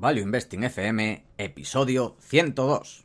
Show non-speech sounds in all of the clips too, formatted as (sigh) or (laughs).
Value Investing FM, episodio 102.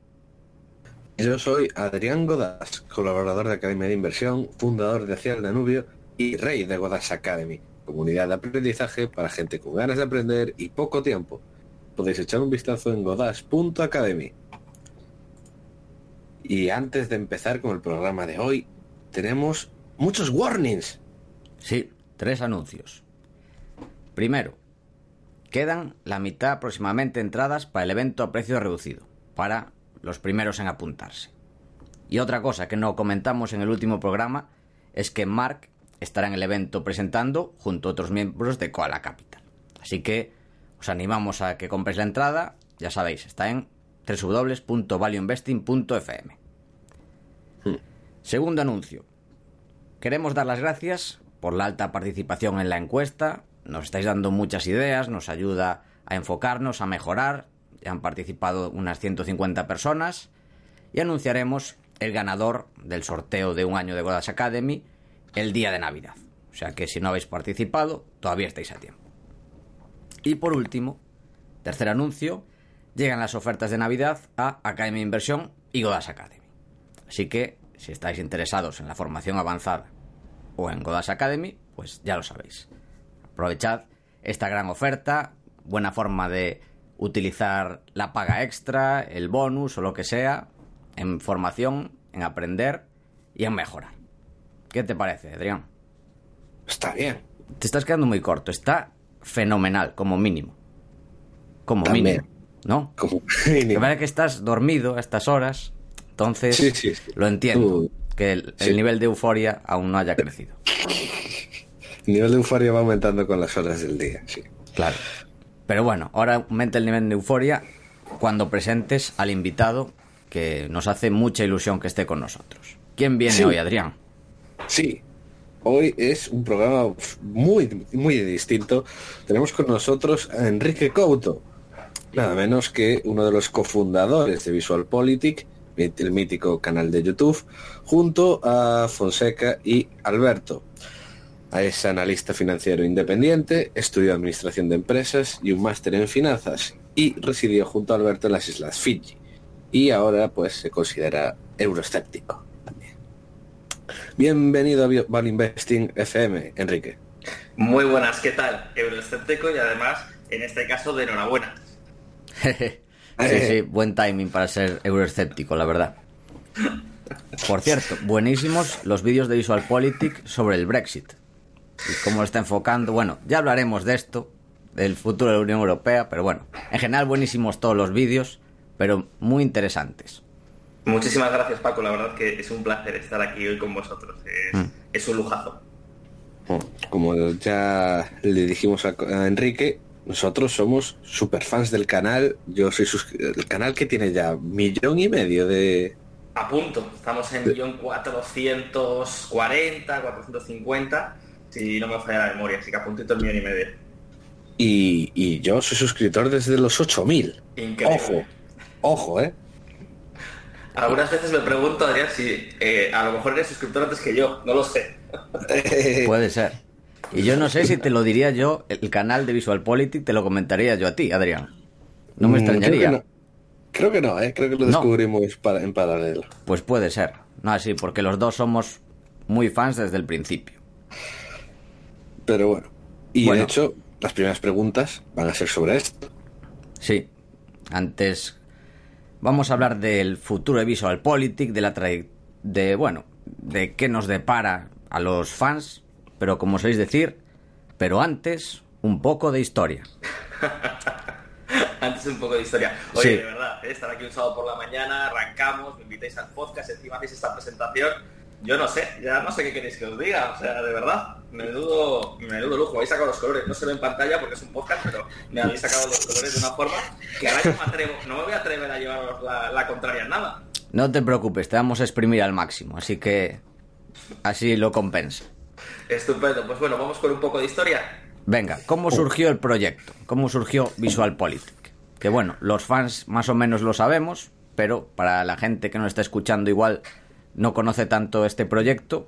Yo soy Adrián Godas, colaborador de Academia de Inversión, fundador de Hacia el Danubio y rey de Godas Academy, comunidad de aprendizaje para gente con ganas de aprender y poco tiempo. Podéis echar un vistazo en godas.academy. Y antes de empezar con el programa de hoy, tenemos muchos warnings. Sí, tres anuncios. Primero, quedan la mitad aproximadamente entradas para el evento a precio reducido, para los primeros en apuntarse. Y otra cosa que no comentamos en el último programa es que Mark estará en el evento presentando junto a otros miembros de Koala Capital. Así que os animamos a que compréis la entrada, ya sabéis, está en www.valueinvesting.fm. Hmm. Segundo anuncio. Queremos dar las gracias por la alta participación en la encuesta. Nos estáis dando muchas ideas, nos ayuda a enfocarnos, a mejorar. Han participado unas 150 personas y anunciaremos el ganador del sorteo de un año de Godas Academy el día de Navidad. O sea que si no habéis participado, todavía estáis a tiempo. Y por último, tercer anuncio, llegan las ofertas de Navidad a Academy Inversión y Godas Academy. Así que si estáis interesados en la formación avanzada o en Godas Academy, pues ya lo sabéis. Aprovechad esta gran oferta, buena forma de utilizar la paga extra, el bonus o lo que sea en formación, en aprender y en mejorar. ¿Qué te parece, Adrián? Está bien. Te estás quedando muy corto. Está fenomenal, como mínimo. Como También. mínimo. ¿No? Como Que parece que estás dormido a estas horas. Entonces, Sí, sí, sí. lo entiendo. Que el, el nivel de euforia aún no haya crecido. (laughs) El nivel de euforia va aumentando con las horas del día. Sí. Claro. Pero bueno, ahora aumenta el nivel de euforia cuando presentes al invitado que nos hace mucha ilusión que esté con nosotros. ¿Quién viene Sí. hoy, Adrián? Sí, hoy es un programa muy, muy distinto. Tenemos con nosotros a Enrique Couto, nada menos que uno de los cofundadores de VisualPolitik, el mítico canal de YouTube, junto a Fonseca y Alberto. Es analista financiero independiente, estudió administración de empresas y un máster en finanzas y residió junto a Alberto en las Islas Fiji. Y ahora pues se considera euroescéptico. Bienvenido a Value Investing FM, Enrique. Muy buenas, ¿qué tal? Euroescéptico y además, en este caso, de enhorabuena. (laughs) sí, sí, buen timing para ser euroescéptico, la verdad. Por cierto, buenísimos los vídeos de VisualPolitik sobre el Brexit. Y cómo lo está enfocando. Bueno, ya hablaremos de esto, del futuro de la Unión Europea, pero bueno, en general buenísimos todos los vídeos, pero muy interesantes. Muchísimas gracias, Paco. La verdad que es un placer estar aquí hoy con vosotros. Es, Mm. es un lujazo. Como ya le dijimos a, Enrique, nosotros somos super fans del canal. Yo soy sus- el canal que tiene ya millón y medio de... A punto. Estamos en millón 440, 450, si no me falla la memoria. Así que a puntito el millón y medio. Y, y yo soy suscriptor desde los 8000. Increíble. Ojo, ojo, ¿eh? Algunas veces me pregunto, Adrián, si eh, a lo mejor eres suscriptor antes que yo. No lo sé. (laughs) Puede ser. Y yo no sé si te lo diría yo, el canal de VisualPolitik te lo comentaría yo a ti, Adrián. No me Mm, creo que extrañaría. no. Creo que no, ¿eh? Creo que lo No. descubrimos para- en paralelo. Pues puede ser. No, así, porque los dos somos muy fans desde el principio. Pero bueno. Y Bueno. de hecho, las primeras preguntas van a ser sobre esto. Sí. Antes vamos a hablar del futuro de VisualPolitik, de la de bueno, de qué nos depara a los fans, pero como sois decir, pero antes un poco de historia. (laughs) antes un poco de historia. Oye, de verdad, ¿eh? estar aquí un sábado por la mañana, arrancamos, me invitáis al podcast, encima hacéis esta presentación. Yo no sé, ya no sé qué queréis que os diga, o sea, de verdad, menudo, menudo lujo. Habéis sacado los colores, no se ve en pantalla porque es un podcast, pero me habéis sacado los colores de una forma que ahora no me atrevo, no me voy a atrever a llevaros la, la contraria en nada. No te preocupes, te vamos a exprimir al máximo, así que así lo compensa. Estupendo, pues bueno, vamos con un poco de historia. Venga, ¿cómo surgió el proyecto? ¿Cómo surgió Visual Politic? Que bueno, los fans más o menos lo sabemos, pero para la gente que nos está escuchando igual no conoce tanto este proyecto,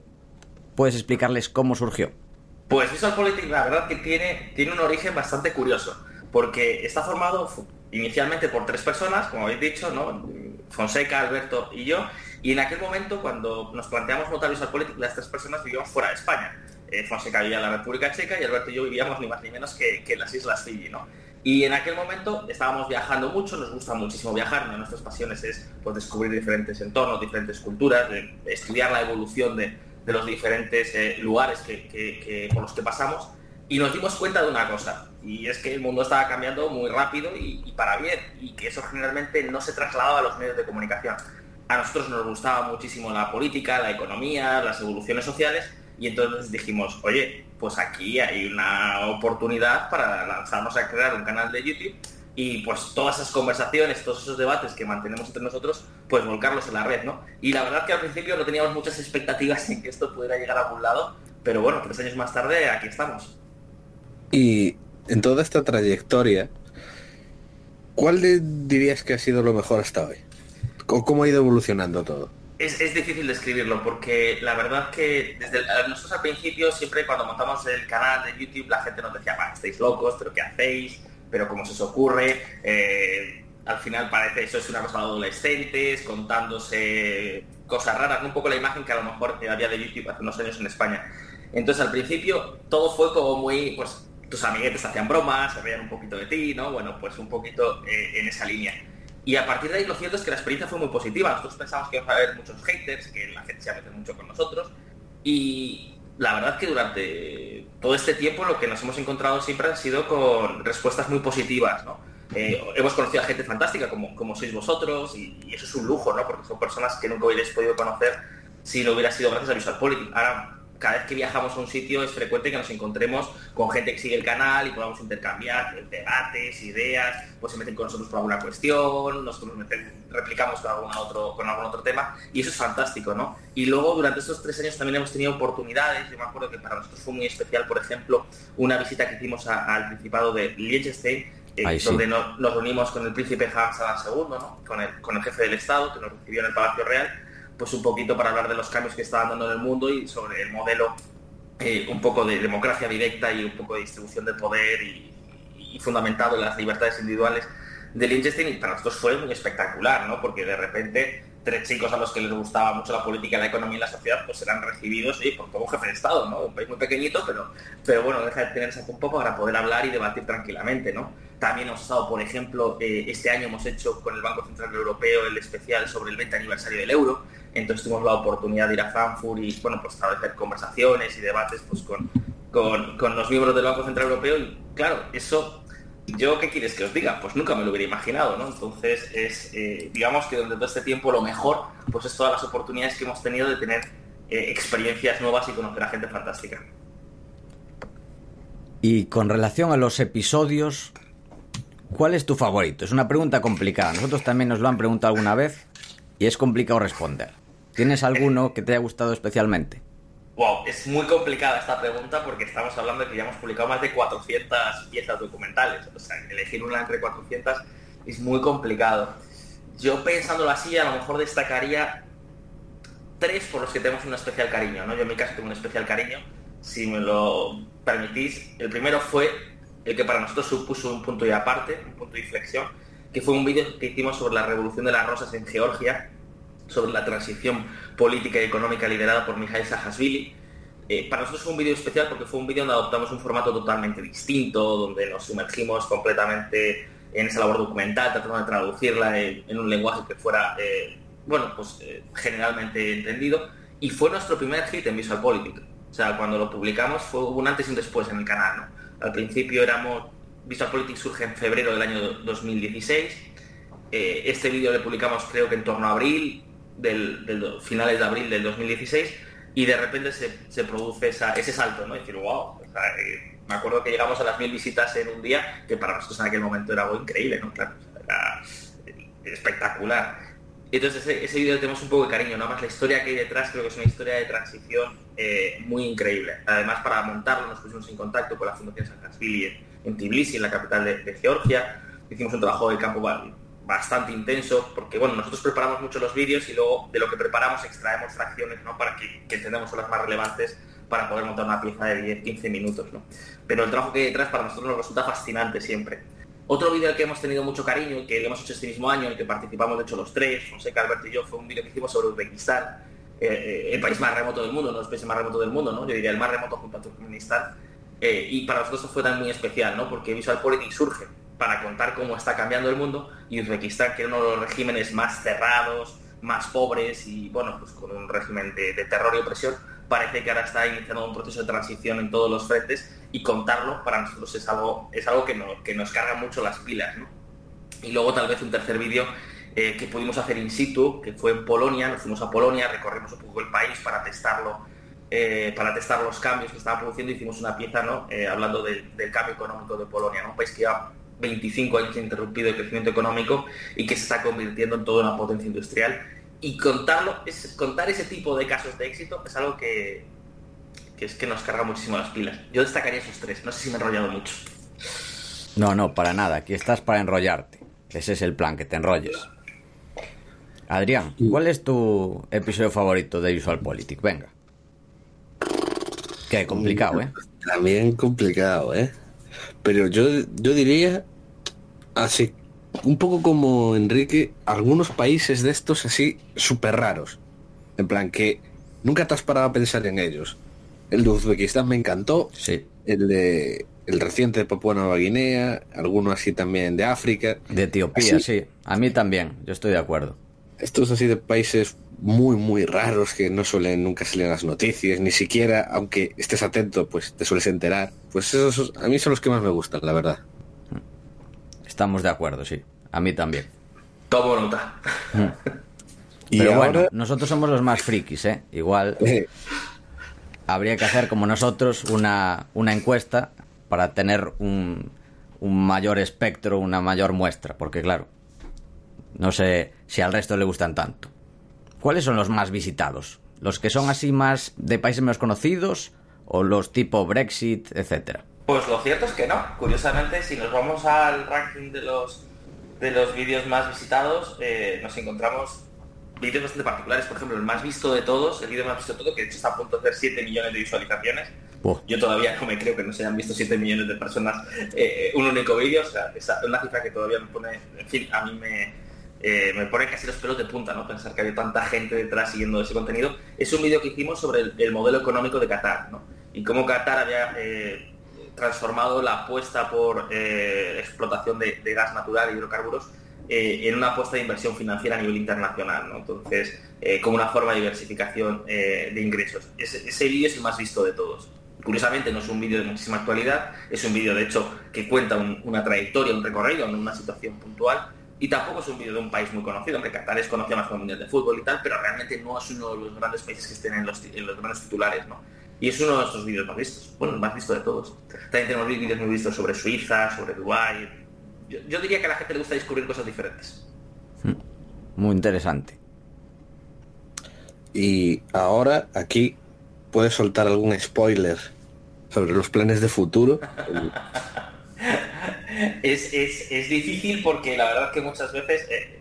¿puedes explicarles cómo surgió? Pues Visual Politic la verdad que tiene, tiene un origen bastante curioso, porque está formado inicialmente por tres personas, como habéis dicho, ¿no? Fonseca, Alberto y yo, y en aquel momento cuando nos planteamos montar Visual Politic, las tres personas vivíamos fuera de España. Eh, Fonseca vivía en la República Checa y Alberto y yo vivíamos ni más ni menos que, en las Islas Fiji, ¿no? Y en aquel momento estábamos viajando mucho, nos gusta muchísimo viajar, una de nuestras pasiones es pues, descubrir diferentes entornos, diferentes culturas, estudiar la evolución de, los diferentes eh, lugares que, por los que pasamos y nos dimos cuenta de una cosa, y es que el mundo estaba cambiando muy rápido y, para bien, y que eso generalmente no se trasladaba a los medios de comunicación. A nosotros nos gustaba muchísimo la política, la economía, las evoluciones sociales, y entonces dijimos, oye, pues aquí hay una oportunidad para lanzarnos a crear un canal de YouTube y pues todas esas conversaciones, todos esos debates que mantenemos entre nosotros, pues volcarlos en la red, ¿no? Y la verdad que al principio no teníamos muchas expectativas en que esto pudiera llegar a algún lado, pero bueno, tres años más tarde aquí estamos. Y en toda esta trayectoria, ¿cuál dirías que ha sido lo mejor hasta hoy? ¿O cómo ha ido evolucionando todo? Es, difícil describirlo porque la verdad que desde nosotros al principio siempre cuando montamos el canal de YouTube la gente nos decía, estáis locos, pero ¿qué hacéis? ¿Pero cómo se os ocurre? Eh, al final parece eso es una cosa de adolescentes contándose cosas raras, un poco la imagen que a lo mejor había de YouTube hace unos años en España. Entonces al principio todo fue como muy, pues tus amiguetes hacían bromas, se veían un poquito de ti, ¿no? Bueno, pues un poquito eh, en esa línea. Y a partir de ahí lo cierto es que la experiencia fue muy positiva. Nosotros pensamos que iba a haber muchos haters, que la gente se iba a meter mucho con nosotros. Y la verdad que durante todo este tiempo lo que nos hemos encontrado siempre han sido con respuestas muy positivas, ¿no? Eh, hemos conocido a gente fantástica como, como sois vosotros y, eso es un lujo, ¿no? Porque son personas que nunca hubierais podido conocer si no hubiera sido gracias a Visual Politics. Ahora cada vez que viajamos a un sitio es frecuente que nos encontremos con gente que sigue el canal y podamos intercambiar debates, ideas, pues se meten con nosotros por alguna cuestión, nosotros nos replicamos con algún, otro, con algún otro tema y eso es fantástico, ¿no? Y luego durante estos tres años también hemos tenido oportunidades, yo me acuerdo que para nosotros fue muy especial, por ejemplo, una visita que hicimos al Principado de Liechtenstein, eh, donde nos, reunimos con el príncipe Hans II, ¿no? con, el, con el jefe del Estado, que nos recibió en el Palacio Real, pues un poquito para hablar de los cambios que está dando en el mundo y sobre el modelo eh, un poco de democracia directa y un poco de distribución de poder y, fundamentado en las libertades individuales de Liechtenstein y para nosotros fue muy espectacular, ¿no? Porque de repente tres chicos a los que les gustaba mucho la política, la economía y la sociedad, pues eran recibidos por todo un jefe de Estado, ¿no? Un país muy pequeñito, pero, pero bueno, deja de tener un poco para poder hablar y debatir tranquilamente, ¿no? También hemos estado, por ejemplo, eh, este año hemos hecho con el Banco Central Europeo el especial sobre el 20 aniversario del euro, entonces tuvimos la oportunidad de ir a Frankfurt y, bueno, pues establecer conversaciones y debates pues con, con, con los miembros del Banco Central Europeo y, claro, eso yo, ¿qué quieres que os diga? Pues nunca me lo hubiera imaginado, ¿no? Entonces, es, eh, digamos que durante todo este tiempo lo mejor, pues es todas las oportunidades que hemos tenido de tener eh, experiencias nuevas y conocer a gente fantástica. Y con relación a los episodios, ¿cuál es tu favorito? Es una pregunta complicada. Nosotros también nos lo han preguntado alguna vez y es complicado responder. ¿Tienes alguno que te haya gustado especialmente? Wow, es muy complicada esta pregunta porque estamos hablando de que ya hemos publicado más de 400 piezas documentales. O sea, elegir una entre 400 es muy complicado. Yo pensándolo así, a lo mejor destacaría tres por los que tenemos un especial cariño. ¿no? Yo en mi caso tengo un especial cariño. Si me lo permitís, el primero fue el que para nosotros supuso un punto y aparte, un punto de inflexión, que fue un vídeo que hicimos sobre la revolución de las rosas en Georgia, sobre la transición política y económica liderada por Mikhail Saakashvili. Eh, para nosotros fue un vídeo especial porque fue un vídeo donde adoptamos un formato totalmente distinto, donde nos sumergimos completamente en esa labor documental, tratando de traducirla en, un lenguaje que fuera, eh, bueno, pues eh, generalmente entendido. Y fue nuestro primer hit en Visual O sea, cuando lo publicamos fue un antes y un después en el canal, Al principio éramos Visual Politics surge en febrero del año 2016. Eh, este vídeo le publicamos creo que en torno a abril, del, finales de abril del 2016, y de repente se, produce ese salto, ¿no? decir, wow, eh, me acuerdo que llegamos a las mil visitas en un día, que para nosotros en aquel momento era algo increíble, ¿no? Claro, era espectacular. Entonces ese, vídeo tenemos un poco de cariño, nada más la historia que hay detrás creo que es una historia de transición eh, muy increíble. Además para montarlo nos pusimos en contacto con la Fundación Saakashvili en, Tbilisi, en la capital de, Georgia. Hicimos un trabajo de campo bastante intenso porque bueno, nosotros preparamos mucho los vídeos y luego de lo que preparamos extraemos fracciones ¿no? para que, entendamos son las más relevantes para poder montar una pieza de 10-15 minutos. ¿no? Pero el trabajo que hay detrás para nosotros nos resulta fascinante siempre. Otro vídeo al que hemos tenido mucho cariño que lo hemos hecho este mismo año, en el que participamos de hecho los tres, José, Alberto y yo, fue un vídeo que hicimos sobre Uzbekistán, eh, eh, el país más remoto del mundo, no el país más remoto del mundo, ¿no? yo diría el más remoto junto a Turkmenistán. Eh, y para nosotros fue también muy especial, ¿no? porque Visual Politics surge para contar cómo está cambiando el mundo y Uzbekistán, que es uno de los regímenes más cerrados, más pobres y bueno, pues con un régimen de terror y opresión, parece que ahora está iniciando un proceso de transición en todos los frentes y contarlo para nosotros es algo, es algo que, que nos carga mucho las pilas. Y luego tal vez un tercer vídeo eh, que pudimos hacer in situ, que fue en Polonia, nos fuimos a Polonia, recorrimos un poco el país para testarlo, eh, para testar los cambios que estaba produciendo, hicimos una pieza ¿no? Eh, hablando del, cambio económico de Polonia, un país que lleva 25 años interrumpido el crecimiento económico y que se está convirtiendo en toda una potencia industrial y contarlo, es, contar ese tipo de casos de éxito es algo que, es que nos carga muchísimo las pilas. Yo destacaría esos tres, no sé si me he enrollado mucho. No, no, para nada, aquí estás para enrollarte. Ese es el plan, que te enrolles. Adrián, ¿cuál es tu episodio favorito de Visual Politic? Venga. Qué complicado, ¿eh? También complicado, ¿eh? Pero yo, yo diría, así un poco como Enrique, algunos países de estos así súper raros. En plan que nunca te has parado a pensar en ellos. El de Uzbekistán me encantó. Sí. El de el reciente de Papua Nueva Guinea, alguno así también de África. De Etiopía, sí. A mí también, yo estoy de acuerdo. Estos así de países muy, muy raros que no suelen nunca salir en las noticias, ni siquiera, aunque estés atento, pues te sueles enterar. Pues esos a mí son los que más me gustan, la verdad. Estamos de acuerdo, sí. A mí también. Tomo nota. Pero bueno, nosotros somos los más frikis, ¿eh? Igual habría que hacer como nosotros una, una encuesta para tener un, un mayor espectro, una mayor muestra, porque claro, no sé si al resto le gustan tanto. ¿Cuáles son los más visitados? ¿Los que son así más de países menos conocidos o los tipo Brexit, etcétera? Pues lo cierto es que no. Curiosamente, si nos vamos al ranking de los de los vídeos más visitados, eh, nos encontramos vídeos bastante particulares. Por ejemplo, el más visto de todos, el vídeo más visto de todo, que de hecho está a punto de hacer 7 millones de visualizaciones. Yo todavía no me creo que no se hayan visto 7 millones de personas eh, un único vídeo. O sea, es una cifra que todavía me pone, en fin, a mí me, eh, me pone casi los pelos de punta, ¿no? Pensar que había tanta gente detrás siguiendo ese contenido. Es un vídeo que hicimos sobre el, modelo económico de Qatar, ¿no? Y cómo Qatar había transformado la apuesta por eh, explotación de, gas natural y hidrocarburos eh, en una apuesta de inversión financiera a nivel internacional, entonces eh, como una forma de diversificación de ingresos. Ese, vídeo es el más visto de todos. Curiosamente no es un vídeo de muchísima actualidad, es un vídeo de hecho que cuenta una trayectoria, un recorrido en una situación puntual y tampoco es un vídeo de un país muy conocido, hombre, Qatar es conocido más como mundial de fútbol y tal, pero realmente no es uno de los grandes países que estén en los, en titulares, ¿no? Y es uno de nuestros vídeos más vistos. Bueno, el más visto de todos. También tenemos vídeos muy vistos sobre Suiza, sobre Dubái. Yo, diría que a la gente le gusta descubrir cosas diferentes. Hmm. Muy interesante. Y ahora aquí puedes soltar algún spoiler sobre los planes de futuro. (laughs) es, difícil porque la verdad que muchas veces, eh,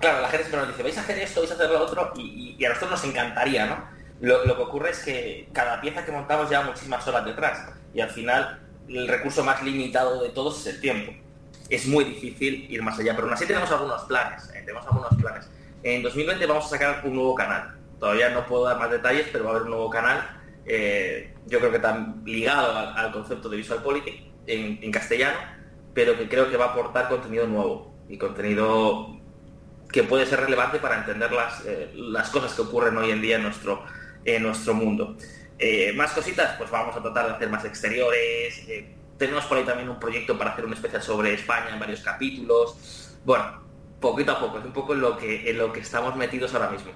claro, la gente siempre nos dice, vais a hacer esto, vais a hacer lo otro, y a nosotros nos encantaría, ¿no? Lo, que ocurre es que cada pieza que montamos lleva muchísimas horas detrás y al final el recurso más limitado de todos es el tiempo. Es muy difícil ir más allá, pero aún así tenemos algunos planes. ¿eh? Tenemos algunos planes. En 2020 vamos a sacar un nuevo canal. Todavía no puedo dar más detalles, pero va a haber un nuevo canal. Eh, yo creo que está ligado al, concepto de Visual Politics en, castellano, pero que creo que va a aportar contenido nuevo y contenido que puede ser relevante para entender las, eh, las cosas que ocurren hoy en día en nuestro, en nuestro mundo. Eh, más cositas, pues vamos a tratar de hacer más exteriores, eh, tenemos por ahí también un proyecto para hacer un especial sobre España en varios capítulos. Bueno, poquito a poco, es un poco en lo que, en lo que estamos metidos ahora mismo.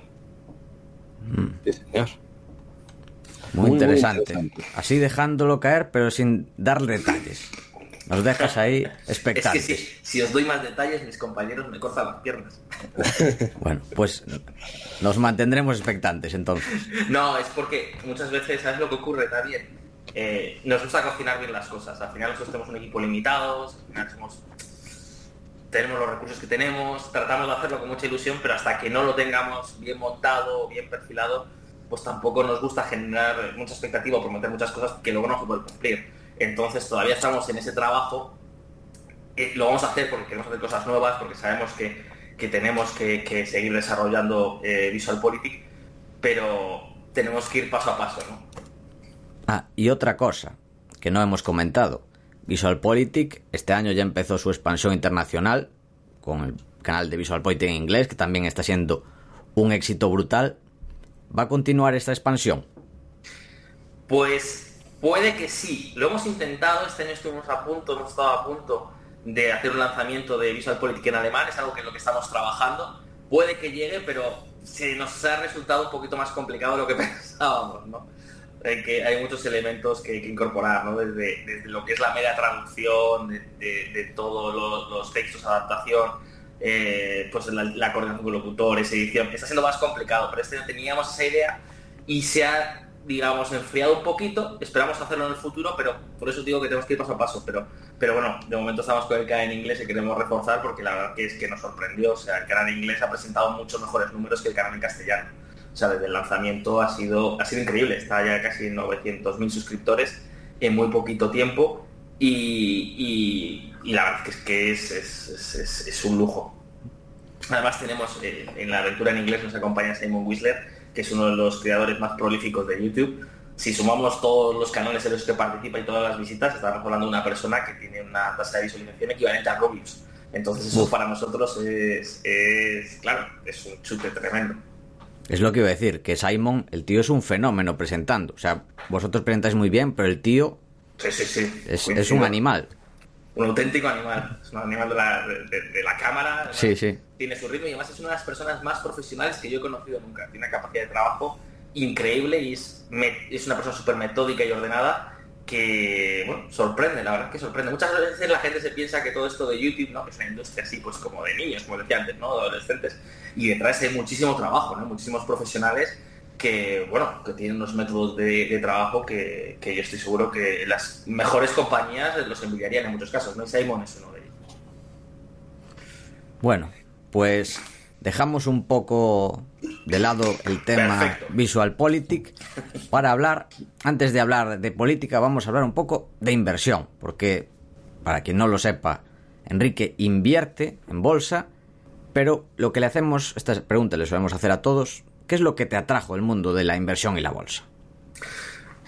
Sí, señor. Muy, Muy, muy interesante. interesante. Así dejándolo caer, pero sin darle detalles. Nos dejas ahí (laughs) Es que expectantes. si, si os doy más detalles, mis compañeros me cortan las piernas. (laughs) Bueno, pues nos mantendremos expectantes entonces. No, es porque muchas veces, ¿sabes lo que ocurre también? Eh, nos gusta cocinar bien las cosas. Al final nosotros tenemos un equipo limitado, al final somos- tenemos los recursos que tenemos, tratamos de hacerlo con mucha ilusión, pero hasta que no lo tengamos bien montado, bien perfilado, pues tampoco nos gusta generar mucha expectativa o prometer muchas cosas que luego no se pueden cumplir. Entonces todavía estamos en ese trabajo. Eh, lo vamos a hacer porque queremos hacer cosas nuevas, porque sabemos que, que tenemos que, que seguir desarrollando eh, VisualPolitik, pero tenemos que ir paso a paso, ¿no? Ah, y otra cosa que no hemos comentado. VisualPolitik este año ya empezó su expansión internacional con el canal de VisualPolitik en inglés, que también está siendo un éxito brutal. ¿Va a continuar esta expansión? Pues puede que sí. Lo hemos intentado, este año estuvimos a punto, hemos estado a punto de hacer un lanzamiento de VisualPolitik en alemán, es algo que en lo que estamos trabajando. Puede que llegue, pero se nos ha resultado un poquito más complicado de lo que (laughs) pensábamos, ¿no? En que hay muchos elementos que, que incorporar, ¿no? Desde, lo que es la mera traducción, de, todos los, textos, adaptación, eh, pues la, la coordinación con locutores, edición. Está siendo más complicado, pero este año teníamos esa idea y se ha, digamos, enfriado un poquito. Esperamos hacerlo en el futuro, pero por eso digo que tenemos que ir paso a paso. Pero, pero bueno, de momento estamos con el canal en inglés y queremos reforzar porque la verdad que es que nos sorprendió. O sea, el canal en inglés ha presentado muchos mejores números que el canal en castellano. O sea, desde el lanzamiento ha sido, ha sido increíble. Está ya casi en 900.000 suscriptores en muy poquito tiempo y, la verdad que es que es- es un lujo. Además tenemos eh, en la aventura en inglés nos acompaña Simon Whistler, que es uno de los creadores más prolíficos de YouTube. Si sumamos todos los canales en los que participa y todas las visitas, estamos hablando de una persona que tiene una tasa de visualización equivalente a Rubius. Entonces eso Uf. para nosotros es, es, claro, es un chute tremendo. Es lo que iba a decir, que Simon, el tío es un fenómeno presentando. O sea, vosotros presentáis muy bien, pero el tío Sí, sí, sí. es, Coincido. es un animal. Un auténtico animal. Es un animal de la, de, la cámara. ¿no? Sí, sí. Tiene su ritmo y además es una de las personas más profesionales que yo he conocido nunca. Tiene una capacidad de trabajo increíble y es, es una persona súper metódica y ordenada que, bueno, sorprende, la verdad que sorprende. Muchas veces la gente se piensa que todo esto de YouTube, ¿no? Que es una industria así, pues como de niños, como decía antes, ¿no? De adolescentes. Y detrás hay muchísimo trabajo, ¿no? Muchísimos profesionales que, bueno, que tienen unos métodos de, de trabajo que, que yo estoy seguro que las mejores compañías los envidiarían en muchos casos, ¿no? Y Simon es uno de ellos. Bueno, pues dejamos un poco de lado el tema Perfecto. VisualPolitik para hablar, antes de hablar de política, vamos a hablar un poco de inversión, porque para quien no lo sepa, Enrique invierte en bolsa, pero lo que le hacemos, esta pregunta le solemos hacer a todos, ¿qué es lo que te atrajo el mundo de la inversión y la bolsa?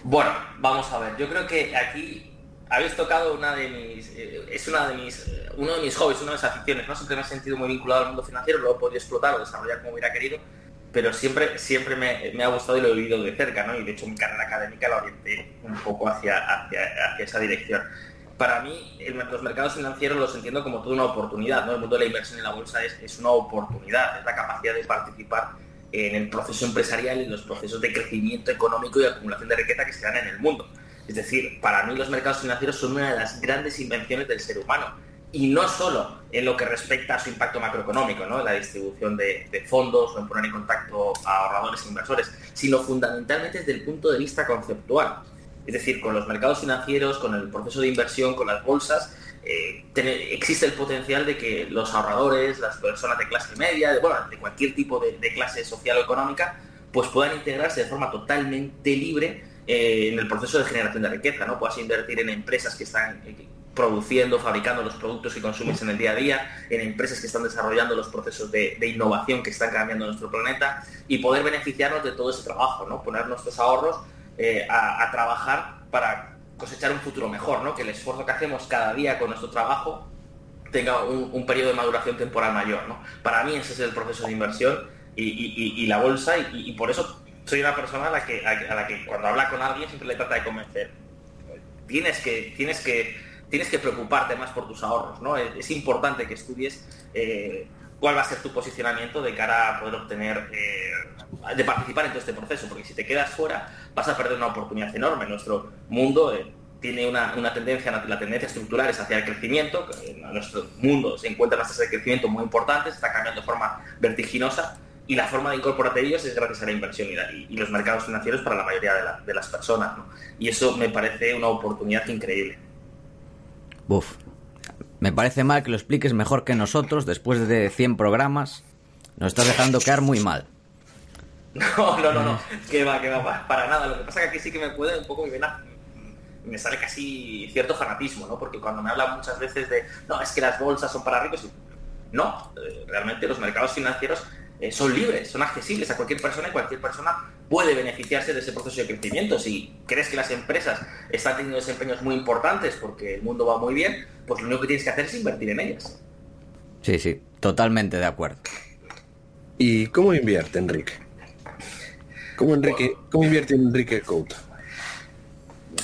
Bueno, vamos a ver. Yo creo que aquí habéis tocado una de mis, eh, es una de mis, eh, uno de mis hobbies, una de mis aficiones. No siempre me he sentido muy vinculado al mundo financiero, lo he podido explotar o desarrollar como hubiera querido, pero siempre, siempre me, me ha gustado y lo he vivido de cerca, ¿no? Y de hecho mi carrera académica la orienté un poco hacia, hacia, hacia esa dirección. Para mí, el- los mercados financieros los entiendo como toda una oportunidad, ¿no? El mundo de la inversión en la bolsa es, es una oportunidad, es la capacidad de participar en el proceso empresarial y en los procesos de crecimiento económico y acumulación de riqueza que se dan en el mundo. Es decir, para mí los mercados financieros son una de las grandes invenciones del ser humano. Y no solo en lo que respecta a su impacto macroeconómico, ¿no? la distribución de, de fondos o en poner en contacto a ahorradores e inversores, sino fundamentalmente desde el punto de vista conceptual. Es decir, con los mercados financieros, con el proceso de inversión, con las bolsas, eh, existe el potencial de que los ahorradores, las personas de clase media, de, bueno, de cualquier tipo de, clase social o económica, pues puedan integrarse de forma totalmente libre eh, en el proceso de generación de riqueza, ¿no? Puedas invertir en empresas que están eh, produciendo, fabricando los productos que consumes en el día a día, en empresas que están desarrollando los procesos de, innovación que están cambiando nuestro planeta y poder beneficiarnos de todo ese trabajo, ¿no? Poner nuestros ahorros a trabajar para cosechar un futuro mejor, ¿no? Que el esfuerzo que hacemos cada día con nuestro trabajo tenga un, periodo de maduración temporal mayor, ¿no? Para mí ese es el proceso de inversión y, la bolsa y, por eso soy una persona a la, que, a la que cuando habla con alguien siempre le trata de convencer. tienes que, tienes que, tienes que preocuparte más por tus ahorros, ¿no? Es, importante que estudies eh, cuál va a ser tu posicionamiento de cara a poder obtener, eh, de participar en todo este proceso, porque si te quedas fuera vas a perder una oportunidad enorme. Nuestro mundo eh, tiene una, tendencia, la tendencia estructural es hacia el crecimiento, en nuestro mundo se encuentran tasas de crecimiento muy importantes, está cambiando de forma vertiginosa y la forma de incorporarte a ellos es gracias a la inversión y, los mercados financieros para la mayoría de, las personas. Y eso me parece una oportunidad increíble. Uf, me parece mal que lo expliques mejor que nosotros después de 100 programas. Nos estás dejando quedar muy mal. (laughs) No, no, no, no. Que va, que va, para nada. Lo que pasa es que aquí sí que me puede un poco mi vena me sale casi cierto fanatismo, ¿no? Porque cuando me hablan muchas veces de, no, es que las bolsas son para ricos, no, eh, realmente los mercados financieros eh, son libres, son accesibles a cualquier persona y cualquier persona puede beneficiarse de ese proceso de crecimiento. Si crees que las empresas están teniendo desempeños muy importantes porque el mundo va muy bien, pues lo único que tienes que hacer es invertir en ellas. Sí, sí, totalmente de acuerdo. ¿Y cómo invierte Enrique? ¿Cómo, Enrique, ¿cómo invierte Enrique Couto?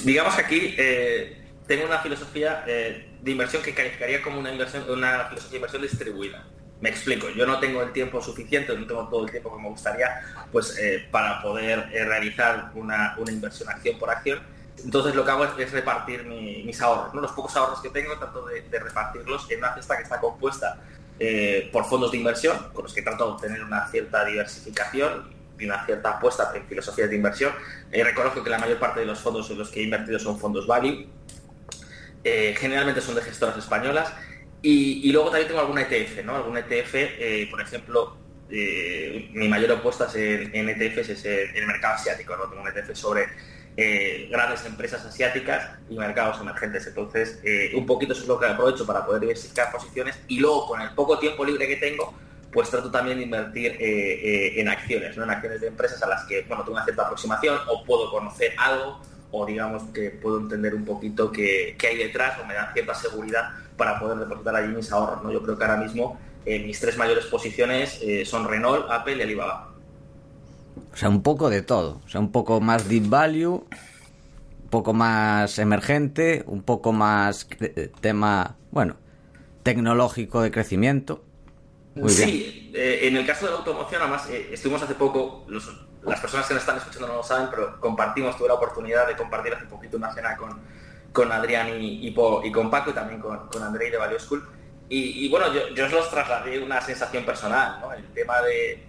Digamos que aquí eh, tengo una filosofía eh, de inversión que calificaría como una, inversión, una filosofía de inversión distribuida. Me explico, yo no tengo el tiempo suficiente, no tengo todo el tiempo que me gustaría pues, eh, para poder eh, realizar una, inversión acción por acción. Entonces lo que hago es, repartir mis ahorros, ¿no? los pocos ahorros que tengo, trato de, repartirlos en una cesta que está compuesta eh, por fondos de inversión, con los que trato de obtener una cierta diversificación y una cierta apuesta en filosofías de inversión. reconozco que la mayor parte de los fondos en los que he invertido son fondos value, generalmente son de gestoras españolas y, luego también tengo algún ETF, ¿no? Algún ETF, eh, por ejemplo, eh, mi mayor apuesta en, en, ETFs es en el mercado asiático, ¿no? Tengo un ETF sobre eh, grandes empresas asiáticas y mercados emergentes. Entonces, un poquito eso es lo que aprovecho para poder diversificar posiciones y luego con el poco tiempo libre que tengo, pues trato también de invertir en acciones, ¿no? En acciones de empresas a las que, bueno, tengo una cierta aproximación o puedo conocer algo o digamos que puedo entender un poquito qué, hay detrás o me da cierta seguridad para poder depositar allí mis ahorros. ¿no? Yo creo que ahora mismo eh, mis tres mayores posiciones eh, son Renault, Apple y Alibaba. O sea, un poco de todo. O sea, un poco más deep value, un poco más emergente, un poco más eh, tema, bueno, tecnológico de crecimiento. Muy sí, en el caso de la automoción, además, estuvimos hace poco, las personas que nos están escuchando no lo saben, pero compartimos, tuve la oportunidad de compartir hace poquito una cena con, con Adrián y, con Paco y también con, con Andrei de Value School. Y, bueno, yo, yo, os los trasladé una sensación personal, ¿no? El tema de,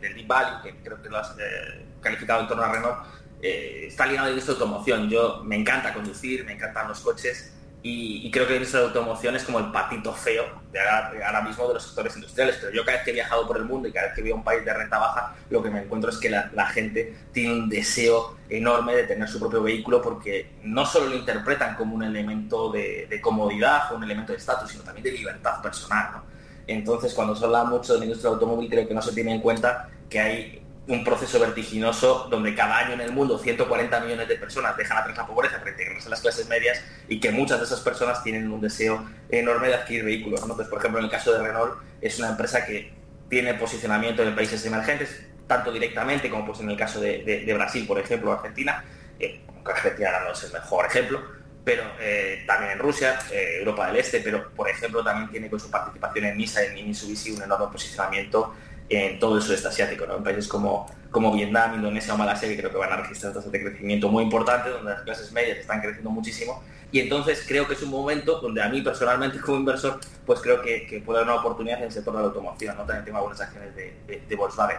del Deep Value, que creo que lo has eh, calificado en torno a Renault, eh, está ligado a esta automoción. Yo me encanta conducir, me encantan los coches y, creo que la automoción es como el patito feo de ahora, mismo de los sectores industriales. Pero yo cada vez que he viajado por el mundo y cada vez que a un país de renta baja, lo que me encuentro es que la, gente tiene un deseo enorme de tener su propio vehículo porque no solo lo interpretan como un elemento de, comodidad o un elemento de estatus, sino también de libertad personal. Entonces, cuando se habla mucho de la industria automóvil, creo que no se tiene en cuenta que hay un proceso vertiginoso donde cada año en el mundo 140 millones de personas dejan atrás la pobreza para integrarse a las clases medias y que muchas de esas personas tienen un deseo enorme de adquirir vehículos. Entonces, por ejemplo, en el caso de Renault, es una empresa que tiene posicionamiento en países emergentes, tanto directamente como pues en el caso de, Brasil, por ejemplo, Argentina. Eh, Argentina no es el mejor ejemplo, pero eh, también en Rusia, eh, Europa del Este, pero por ejemplo también tiene con su participación en Nisa y en Mitsubishi un enorme posicionamiento en todo el sudeste asiático, ¿no? en países como, como Vietnam, Indonesia o Malasia, que creo que van a registrar tasas de crecimiento muy importantes, donde las clases medias están creciendo muchísimo. Y entonces creo que es un momento donde a mí personalmente como inversor, pues creo que, puede haber una oportunidad en el sector de la automoción. ¿no? También tengo algunas acciones de, de, Volkswagen.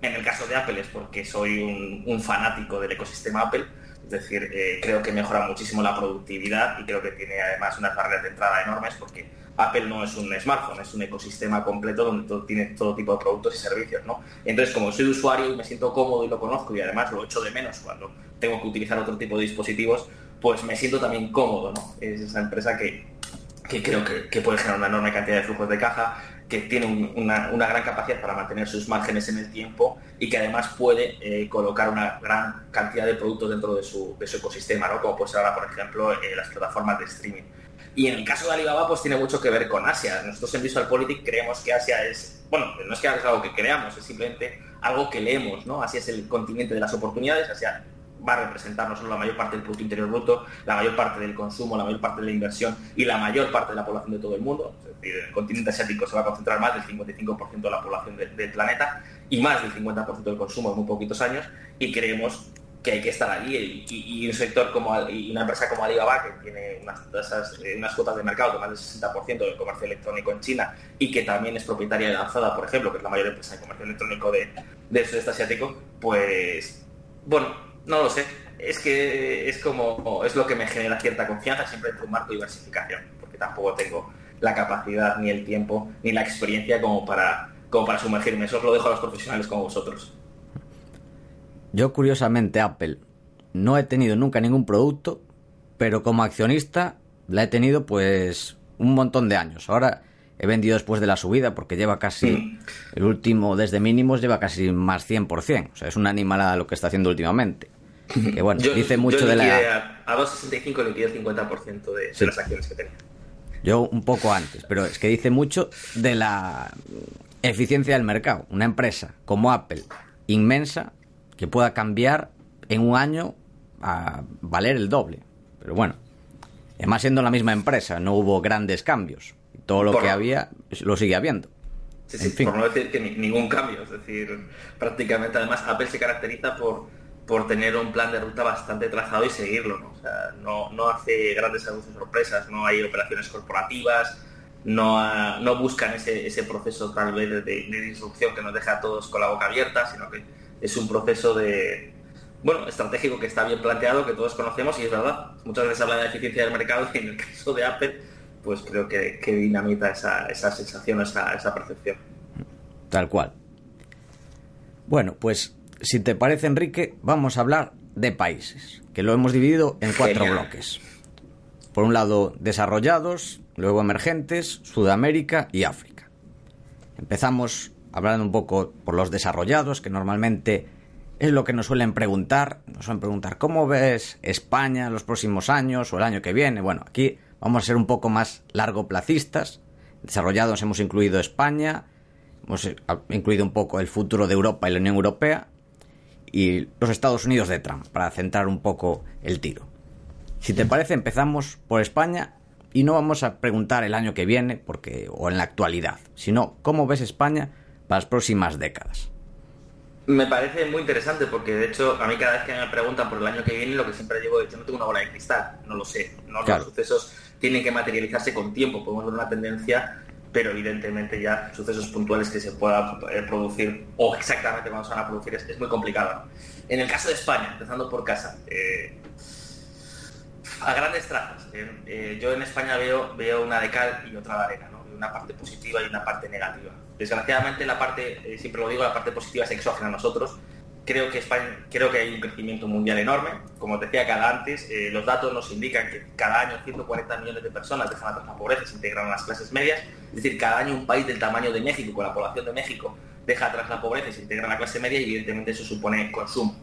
En el caso de Apple es porque soy un, un fanático del ecosistema Apple, es decir, eh, creo que mejora muchísimo la productividad y creo que tiene además unas barreras de entrada enormes porque Apple no es un smartphone, es un ecosistema completo donde tiene todo tipo de productos y servicios, ¿no? Entonces, como soy usuario y me siento cómodo y lo conozco y además lo echo de menos cuando tengo que utilizar otro tipo de dispositivos, pues me siento también cómodo, ¿no? Es esa empresa que, creo que, puede generar una enorme cantidad de flujos de caja, que tiene una, gran capacidad para mantener sus márgenes en el tiempo y que además puede eh, colocar una gran cantidad de productos dentro de su, ecosistema, ¿no? Como puede ser ahora, por ejemplo, eh, las plataformas de streaming. Y en el caso de Alibaba, pues tiene mucho que ver con Asia. Nosotros en Visual creemos que Asia es, bueno, no es que es algo que creamos, es simplemente algo que leemos, ¿no? Asia es el continente de las oportunidades, Asia va a representar no solo la mayor parte del Producto Interior Bruto, la mayor parte del consumo, la mayor parte de la inversión y la mayor parte de la población de todo el mundo. Es decir, el continente asiático se va a concentrar más del 55% de la población del planeta y más del 50% del consumo en muy poquitos años y creemos que hay que estar allí y, un sector como y una empresa como Alibaba que tiene unas eh, unas cuotas de mercado de más del 60% del comercio electrónico en China y que también es propietaria de Lanzada, por ejemplo, que es la mayor empresa de comercio electrónico de, del sudeste asiático, pues bueno, no lo sé. Es que es como es lo que me genera cierta confianza siempre entre un marco de diversificación, porque tampoco tengo la capacidad ni el tiempo ni la experiencia como para como para sumergirme. Eso os lo dejo a los profesionales como vosotros. Yo curiosamente Apple no he tenido nunca ningún producto, pero como accionista la he tenido pues un montón de años. Ahora he vendido después de la subida porque lleva casi, mm. el último desde mínimos lleva casi más 100%. O sea, es una animalada lo que está haciendo últimamente. (laughs) Que bueno, dice mucho de la... A, 2.65 liquidé el 50% de, de las acciones que tenía. Yo un poco antes, pero es que dice mucho de la eficiencia del mercado. Una empresa como Apple, inmensa, que pueda cambiar en un año a valer el doble. Pero bueno, además siendo la misma empresa, no hubo grandes cambios. Todo lo que había lo sigue habiendo. Sí, sí, por no decir que ningún cambio. Es decir, prácticamente además Apple se caracteriza por, por tener un plan de ruta bastante trazado y seguirlo. ¿no? O sea, no, no hace grandes anuncios sorpresas, no hay operaciones corporativas, no, no buscan ese, ese, proceso tal vez de, de, disrupción que nos deja a todos con la boca abierta, sino que es un proceso de, bueno, estratégico que está bien planteado, que todos conocemos y es verdad. Muchas veces habla de eficiencia del mercado y en el caso de Apple, pues creo que, dinamita esa, esa sensación, esa, esa percepción. Tal cual. Bueno, pues si te parece, Enrique, vamos a hablar de países, que lo hemos dividido en cuatro bloques. Por un lado, desarrollados, luego emergentes, Sudamérica y África. Empezamos hablando un poco por los desarrollados, que normalmente es lo que nos suelen preguntar. Nos suelen preguntar, ¿cómo ves España en los próximos años o el año que viene? Bueno, aquí vamos a ser un poco más largoplacistas. Desarrollados hemos incluido España, hemos incluido un poco el futuro de Europa y la Unión Europea y los Estados Unidos de Trump, para centrar un poco el tiro. Si te parece, empezamos por España y no vamos a preguntar el año que viene porque o en la actualidad, sino cómo ves España para las próximas décadas. Me parece muy interesante porque de hecho a mí cada vez que me preguntan por el año que viene lo que siempre digo es yo no tengo una bola de cristal, no lo sé, no los sucesos tienen que materializarse con tiempo, podemos ver una tendencia, pero evidentemente ya sucesos puntuales que se puedan eh, producir o exactamente cuando se van a producir es, muy complicado. En el caso de España, empezando por casa, eh, a grandes trazos, eh, yo en España veo, veo una de cal y otra de arena, ¿no? una parte positiva y una parte negativa. Desgraciadamente la parte, eh, siempre lo digo, la parte positiva es exógena a nosotros. Creo que España, creo que hay un crecimiento mundial enorme. Como te decía cada antes, eh, los datos nos indican que cada año 140 millones de personas dejan atrás la pobreza y se integran a las clases medias. Es decir, cada año un país del tamaño de México, con la población de México, deja atrás la pobreza y se integra a la clase media y evidentemente eso supone consumo.